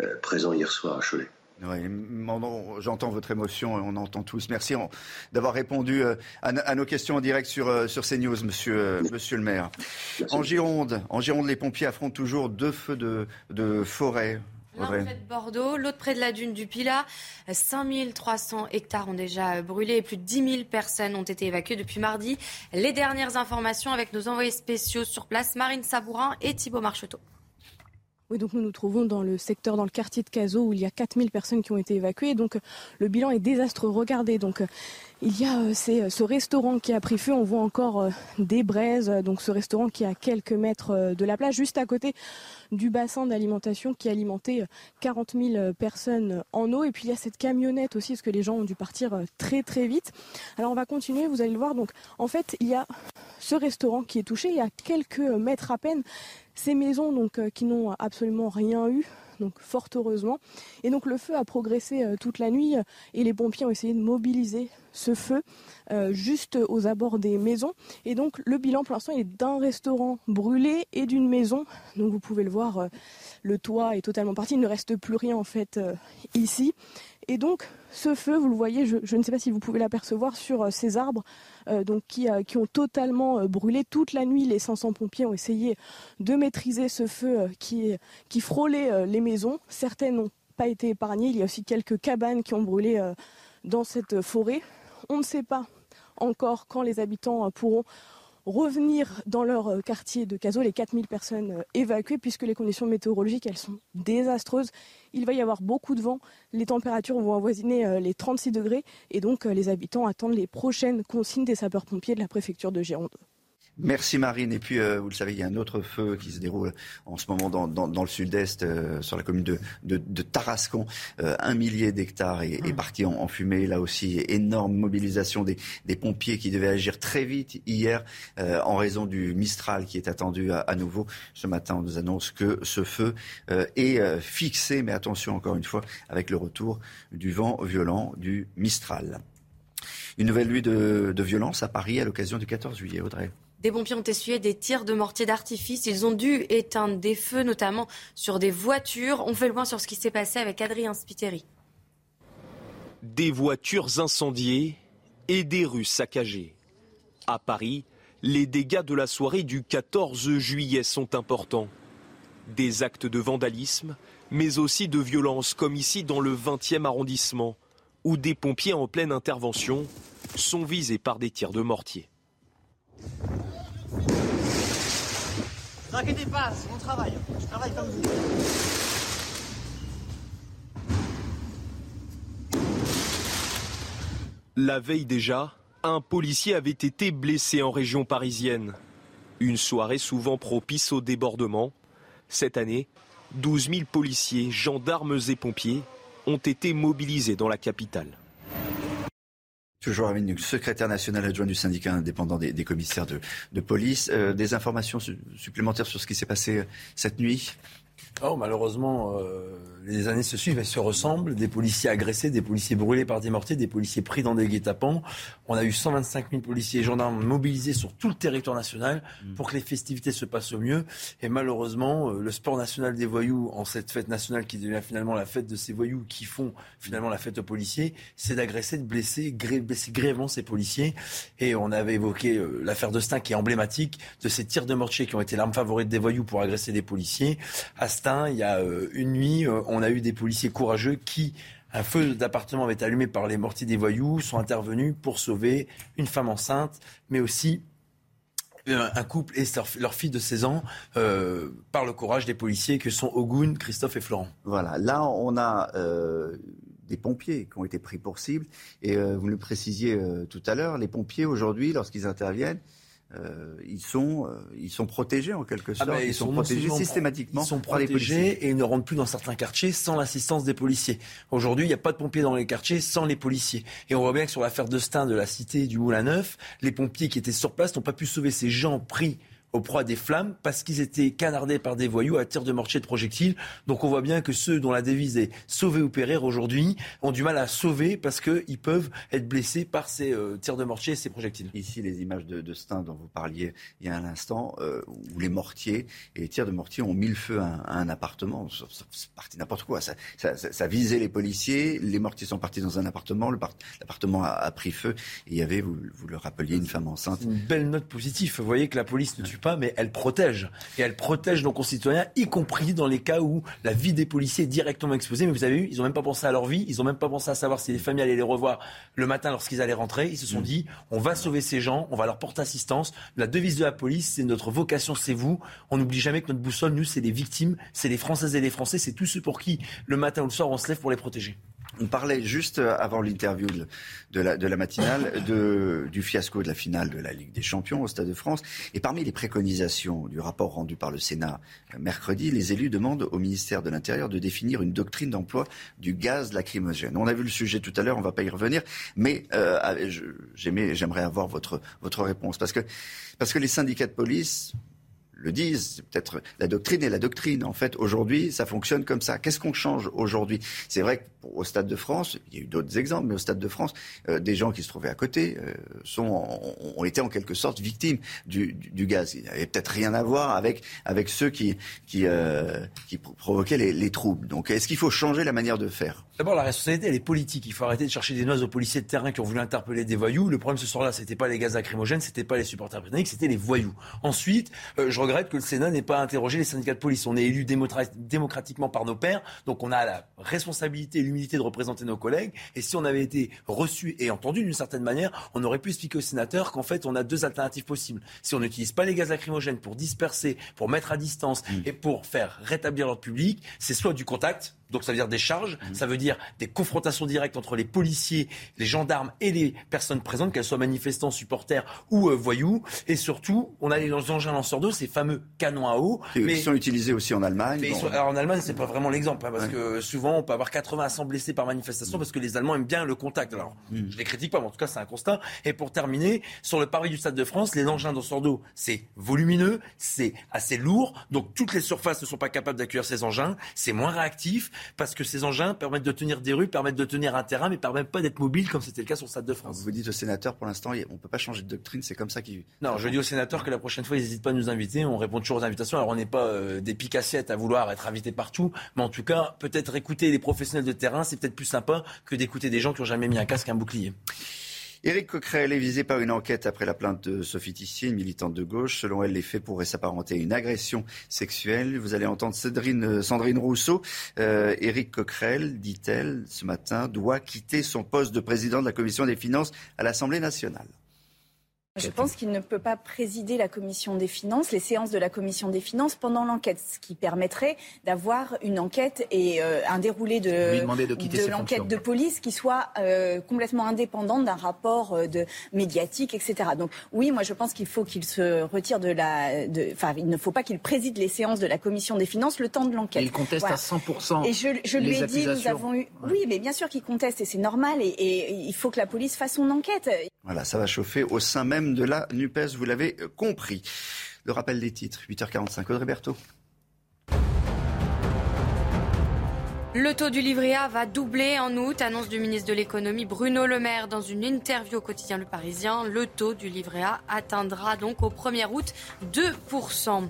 euh, présents hier soir à Cholet. J'entends votre émotion et on entend tous. Merci d'avoir répondu euh, à, nos questions en direct sur, euh, sur CNews, monsieur, euh, monsieur le maire. En Gironde, en Gironde, les pompiers affrontent toujours deux feux de, de forêt. L'un près de Bordeaux, l'autre près de la dune du Pilat. 5300 hectares ont déjà brûlé et plus de 10 000 personnes ont été évacuées depuis mardi. Les dernières informations avec nos envoyés spéciaux sur place, Marine Sabourin et Thibault Marcheteau. Oui, donc nous nous trouvons dans le secteur, dans le quartier de Cazaux, où il y a 4000 personnes qui ont été évacuées. Donc le bilan est désastreux. Regardez, donc il y a euh, euh, ce restaurant qui a pris feu. On voit encore euh, des braises. Donc ce restaurant qui est à quelques mètres de la plage, juste à côté du bassin d'alimentation qui alimentait 40 000 personnes en eau. Et puis il y a cette camionnette aussi, parce que les gens ont dû partir très très vite. Alors on va continuer, vous allez le voir. Donc en fait, il y a ce restaurant qui est touché. Il y a quelques mètres à peine. Ces maisons donc qui n'ont absolument rien eu donc fort heureusement. Et donc le feu a progressé toute la nuit et les pompiers ont essayé de mobiliser ce feu euh, juste aux abords des maisons. Et donc le bilan pour l'instant est d'un restaurant brûlé et d'une maison. Donc vous pouvez le voir, euh, le toit est totalement parti, il ne reste plus rien en fait euh, ici. Et donc ce feu, vous le voyez, je, ne sais pas si vous pouvez l'apercevoir sur ces arbres donc qui, qui, ont totalement brûlé toute la nuit. Les 500 pompiers ont essayé de maîtriser ce feu qui, frôlait les maisons. Certaines n'ont pas été épargnées. Il y a aussi quelques cabanes qui ont brûlé dans cette forêt. On ne sait pas encore quand les habitants euh, pourront revenir dans leur euh, quartier de Cazaux, les 4000 personnes euh, évacuées, puisque les conditions météorologiques, elles sont désastreuses. Il va y avoir beaucoup de vent, les températures vont avoisiner les 36 degrés, et donc les habitants attendent les prochaines consignes des sapeurs-pompiers de la préfecture de Gironde. Merci Marine. Et puis, euh, vous le savez, il y a un autre feu qui se déroule en ce moment dans, dans, dans le sud-est, euh, sur la commune de, de, de Tarascon. Euh, un millier d'hectares est, est, mmh. parti en, en, fumée. Là aussi, énorme mobilisation des, des, pompiers qui devaient agir très vite hier en raison du Mistral qui est attendu à, à, nouveau. Ce matin, on nous annonce que ce feu est fixé, mais attention encore une fois, avec le retour du vent violent du Mistral. Une nouvelle nuit de, de violence à Paris à l'occasion du 14 juillet, Audrey. Des pompiers ont essuyé des tirs de mortier d'artifice. Ils ont dû éteindre des feux, notamment sur des voitures. On fait le point sur ce qui s'est passé avec Adrien Spiteri. Des voitures incendiées et des rues saccagées. À Paris, les dégâts de la soirée du 14 juillet sont importants. Des actes de vandalisme, mais aussi de violence, comme ici dans le 20e arrondissement, où des pompiers en pleine intervention sont visés par des tirs de mortier. Ne inquiétez pas, c'est mon travail. Je travaille comme vous. La veille déjà, un policier avait été blessé en région parisienne. Une soirée souvent propice au débordement. Cette année, 12 000 policiers, gendarmes et pompiers ont été mobilisés dans la capitale. Toujours Armin Nuc, secrétaire national adjoint du syndicat indépendant des, commissaires de, police. Euh, des informations supplémentaires sur ce qui s'est passé euh, cette nuit? Oh, malheureusement, euh, les années se suivent, elles se ressemblent. Des policiers agressés, des policiers brûlés par des mortiers, des policiers pris dans des guet-apens. On a eu 125 000 policiers et gendarmes mobilisés sur tout le territoire national mm. pour que les festivités se passent au mieux. Et malheureusement, euh, le sport national des voyous, en cette fête nationale qui devient finalement la fête de ces voyous qui font finalement la fête aux policiers, c'est d'agresser, de blesser, blesser grièvement ces policiers. Et on avait évoqué euh, l'affaire de Stein qui est emblématique de ces tirs de mortier qui ont été l'arme favorite des voyous pour agresser des policiers. À Il y a euh, une nuit, on a eu des policiers courageux qui un feu d'appartement avait été allumé par les mortiers des voyous, sont intervenus pour sauver une femme enceinte, mais aussi euh, un couple et leur, fille de 16 ans euh, par le courage des policiers que sont Ogun, Christophe et Florent. Voilà, là on a euh, des pompiers qui ont été pris pour cible et vous le précisiez tout à l'heure, les pompiers aujourd'hui lorsqu'ils interviennent, euh, ils, sont, euh, ils sont protégés en quelque ah sorte. ils, sont, protégés systématiquement. Ils sont protégés et ils ne rentrent plus dans certains quartiers sans l'assistance des policiers. Aujourd'hui, il n'y a pas de pompiers dans les quartiers sans les policiers. Et on voit bien que sur l'affaire de Stein de la cité du Moulin Neuf, les pompiers qui étaient sur place n'ont pas pu sauver ces gens pris au proie des flammes parce qu'ils étaient canardés par des voyous à tir de mortier de projectiles. Donc on voit bien que ceux dont la devise est sauver ou périr aujourd'hui ont du mal à sauver parce qu'ils peuvent être blessés par ces euh, tirs de mortier et ces projectiles. Ici, les images de, de Stein dont vous parliez il y a un instant, euh, où les mortiers et les tirs de mortier ont mis le feu à, un appartement. C'est parti n'importe quoi. Ça, ça, ça, visait les policiers, les mortiers sont partis dans un appartement, l'appartement a, a, pris feu et il y avait, vous, vous le rappeliez, une femme enceinte. Une belle note positive. Vous voyez que la police ne tue pas, mais elle protège. Et elle protège nos concitoyens, y compris dans les cas où la vie des policiers est directement exposée. Mais vous avez vu, ils n'ont même pas pensé à leur vie, ils n'ont même pas pensé à savoir si les familles allaient les revoir le matin lorsqu'ils allaient rentrer. Ils se sont mm. dit, on va sauver ces gens, on va leur porter assistance. La devise de la police, c'est notre vocation, c'est vous. On n'oublie jamais que notre boussole, nous, c'est les victimes, c'est les Françaises et les Français, c'est tous ceux pour qui, le matin ou le soir, on se lève pour les protéger. On parlait juste avant l'interview de, la, matinale du fiasco de la finale de la Ligue des Champions au Stade de France. Et parmi les préconisations du rapport rendu par le Sénat euh, mercredi, les élus demandent au ministère de l'Intérieur de définir une doctrine d'emploi du gaz lacrymogène. On a vu le sujet tout à l'heure, on ne va pas y revenir, mais euh, j'aimerais avoir votre, votre réponse. Parce que, parce que les syndicats de police le disent. Peut-être la doctrine et la doctrine. En fait, aujourd'hui, ça fonctionne comme ça. Qu'est-ce qu'on change aujourd'hui? C'est vrai qu'au Stade de France, il y a eu d'autres exemples, mais au Stade de France, euh, des gens qui se trouvaient à côté euh, sont, ont été en quelque sorte victimes du, du, gaz. Il n'avait peut-être rien à voir avec, avec ceux qui, qui, euh, qui provoquaient les, les troubles. Donc, est-ce qu'il faut changer la manière de faire? D'abord, la responsabilité, elle est politique. Il faut arrêter de chercher des noix aux policiers de terrain qui ont voulu interpeller des voyous. Le problème ce soir-là, c'était pas les gaz lacrymogènes, c'était pas les supporters britanniques, c'était les voyous. Ensuite, je regrette que le Sénat n'ait pas interrogé les syndicats de police. On est élu démocratiquement par nos pairs, donc on a la responsabilité l'humilité de représenter nos collègues. Et si on avait été reçu et entendu d'une certaine manière, on aurait pu expliquer aux sénateurs qu'en fait, on a deux alternatives possibles. Si on n'utilise pas les gaz lacrymogènes pour disperser, pour mettre à distance mmh. et pour faire rétablir l'ordre public, c'est soit du contact, donc ça veut dire des charges, mmh. ça veut dire des confrontations directes entre les policiers, les gendarmes et les personnes présentes, qu'elles soient manifestants, supporters ou euh, voyous. Et surtout, on a les engins lanceurs d'eau, ces fameux canons à eau. mais, sont utilisés aussi en Allemagne. Mais alors en Allemagne, c'est pas vraiment l'exemple, hein, parce que souvent on peut avoir 80 à 100 blessés par manifestation, parce que les Allemands aiment bien le contact. Alors, mmh. je les critique pas, mais en tout cas c'est un constat. Et pour terminer, sur le parvis du Stade de France, les engins lanceurs d'eau, c'est volumineux, c'est assez lourd, donc toutes les surfaces ne sont pas capables d'accueillir ces engins, c'est moins réactif. Parce que ces engins permettent de tenir des rues, permettent de tenir un terrain, mais permettent pas d'être mobiles comme c'était le cas sur le Stade de France. Vous dites aux sénateurs, pour l'instant, on ne peut pas changer de doctrine, c'est comme ça qu'ils... Non, je dis aux sénateurs que la prochaine fois, ils n'hésitent pas à nous inviter, on répond toujours aux invitations. Alors on n'est pas euh, des picassiettes à vouloir être invités partout, mais en tout cas, peut-être écouter les professionnels de terrain, c'est peut-être plus sympa que d'écouter des gens qui n'ont jamais mis un casque, un bouclier. Éric Coquerel est visé par une enquête après la plainte de Sophie Tissier, une militante de gauche. Selon elle, les faits pourraient s'apparenter à une agression sexuelle. Vous allez entendre Sandrine, Sandrine Rousseau. Euh, Éric Coquerel, dit-elle, ce matin, doit quitter son poste de président de la commission des finances à l'Assemblée nationale. Je pense qu'il ne peut pas présider la commission des finances, les séances de la commission des finances pendant l'enquête, ce qui permettrait d'avoir une enquête et euh, un déroulé de, de, l'enquête de police qui soit euh, complètement indépendante d'un rapport euh, de médiatique, etc. Donc oui, moi je pense qu'il faut qu'il se retire de la, enfin il ne faut pas qu'il préside les séances de la commission des finances le temps de l'enquête. Il conteste à 100%. Et je, je lui ai dit, nous avons eu, oui, mais bien sûr qu'il conteste et c'est normal et, et il faut que la police fasse son enquête. Voilà, ça va chauffer au sein même de la NUPES, vous l'avez compris. Le rappel des titres, 8h45, Audrey Berthaud. Le taux du livret A va doubler en août, annonce du ministre de l'économie Bruno Le Maire dans une interview au quotidien Le Parisien. Le taux du livret A atteindra donc au 1er août 2%.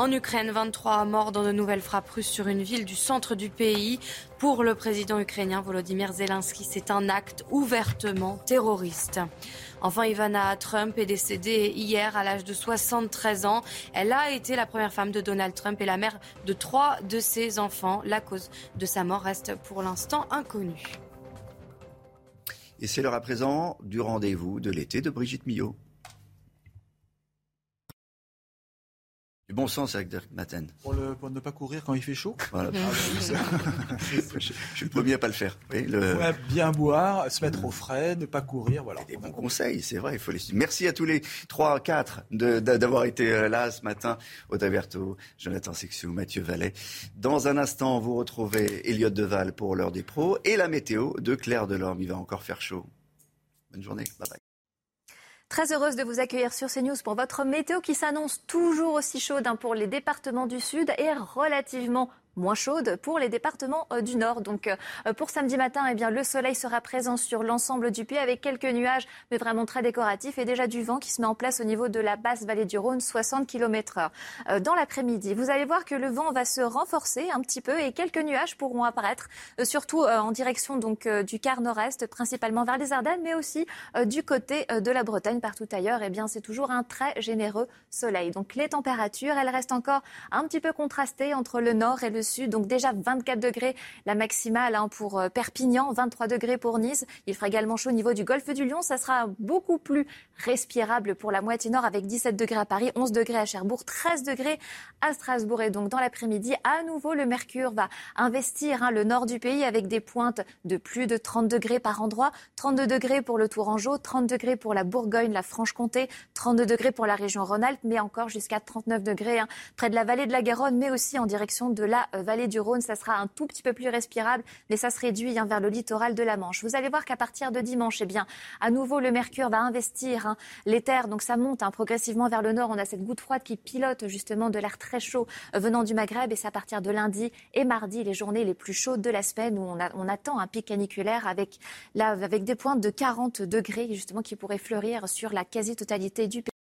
En Ukraine, 23 morts dans de nouvelles frappes russes sur une ville du centre du pays. Pour le président ukrainien Volodymyr Zelensky, c'est un acte ouvertement terroriste. Enfin, Ivana Trump est décédée hier à l'âge de 73 ans. Elle a été la première femme de Donald Trump et la mère de trois de ses enfants. La cause de sa mort reste pour l'instant inconnue. Et c'est l'heure à présent du rendez-vous de l'été de Brigitte Millot. Du bon sens avec Dirk Maten. Pour, ne pas courir quand il fait chaud voilà. *laughs* Ah, *laughs* je, suis le premier à pas le faire. bien boire, se mettre au frais, ne pas courir. Voilà. Des bons conseils, c'est vrai. Il faut les... Merci à tous les 3, 4 d'avoir été euh, là ce matin. Audrey Berthaud, Jonathan Sexou, Mathieu Vallet. Dans un instant, vous retrouvez Elliot Deval pour l'heure des pros et la météo de Claire Delorme. Il va encore faire chaud. Bonne journée. Bye bye. Très heureuse de vous accueillir sur CNews pour votre météo qui s'annonce toujours aussi chaude hein, pour les départements du Sud et relativement moins chaude pour les départements euh, du Nord. Donc euh, pour samedi matin, eh bien, le soleil sera présent sur l'ensemble du pays avec quelques nuages, mais vraiment très décoratifs et déjà du vent qui se met en place au niveau de la basse vallée du Rhône, 60 km h Dans l'après-midi, vous allez voir que le vent va se renforcer un petit peu et quelques nuages pourront apparaître, euh, surtout en direction donc du quart nord-est, principalement vers les Ardennes, mais aussi du côté de la Bretagne, partout ailleurs. Eh bien, c'est toujours un très généreux soleil. Donc les températures, elles restent encore un petit peu contrastées entre le nord et le Donc déjà 24 degrés la maximale hein, pour euh, Perpignan, 23 degrés pour Nice. Il fera également chaud au niveau du golfe du Lion. Ça sera beaucoup plus respirable pour la moitié nord avec 17 degrés à Paris, 11 degrés à Cherbourg, 13 degrés à Strasbourg. Et donc dans l'après-midi, à nouveau, le mercure va investir hein, le nord du pays avec des pointes de plus de 30 degrés par endroit. 32 degrés pour le Tourangeau, 30 degrés pour la Bourgogne, la Franche-Comté, 32 degrés pour la région Rhône-Alpes, mais encore jusqu'à 39 degrés hein, près de la vallée de la Garonne, mais aussi en direction de la vallée du Rhône. Ça sera un tout petit peu plus respirable, mais ça se réduit hein, vers le littoral de la Manche. Vous allez voir qu'à partir de dimanche, eh bien, à nouveau, le mercure va investir hein, les terres. Donc ça monte hein, progressivement vers le nord. On a cette goutte froide qui pilote justement de l'air très chaud euh, venant du Maghreb. Et c'est à partir de lundi et mardi, les journées les plus chaudes de la semaine, où on, attend un pic caniculaire avec, avec des pointes de 40 degrés, justement, qui pourraient fleurir sur la quasi-totalité du pays.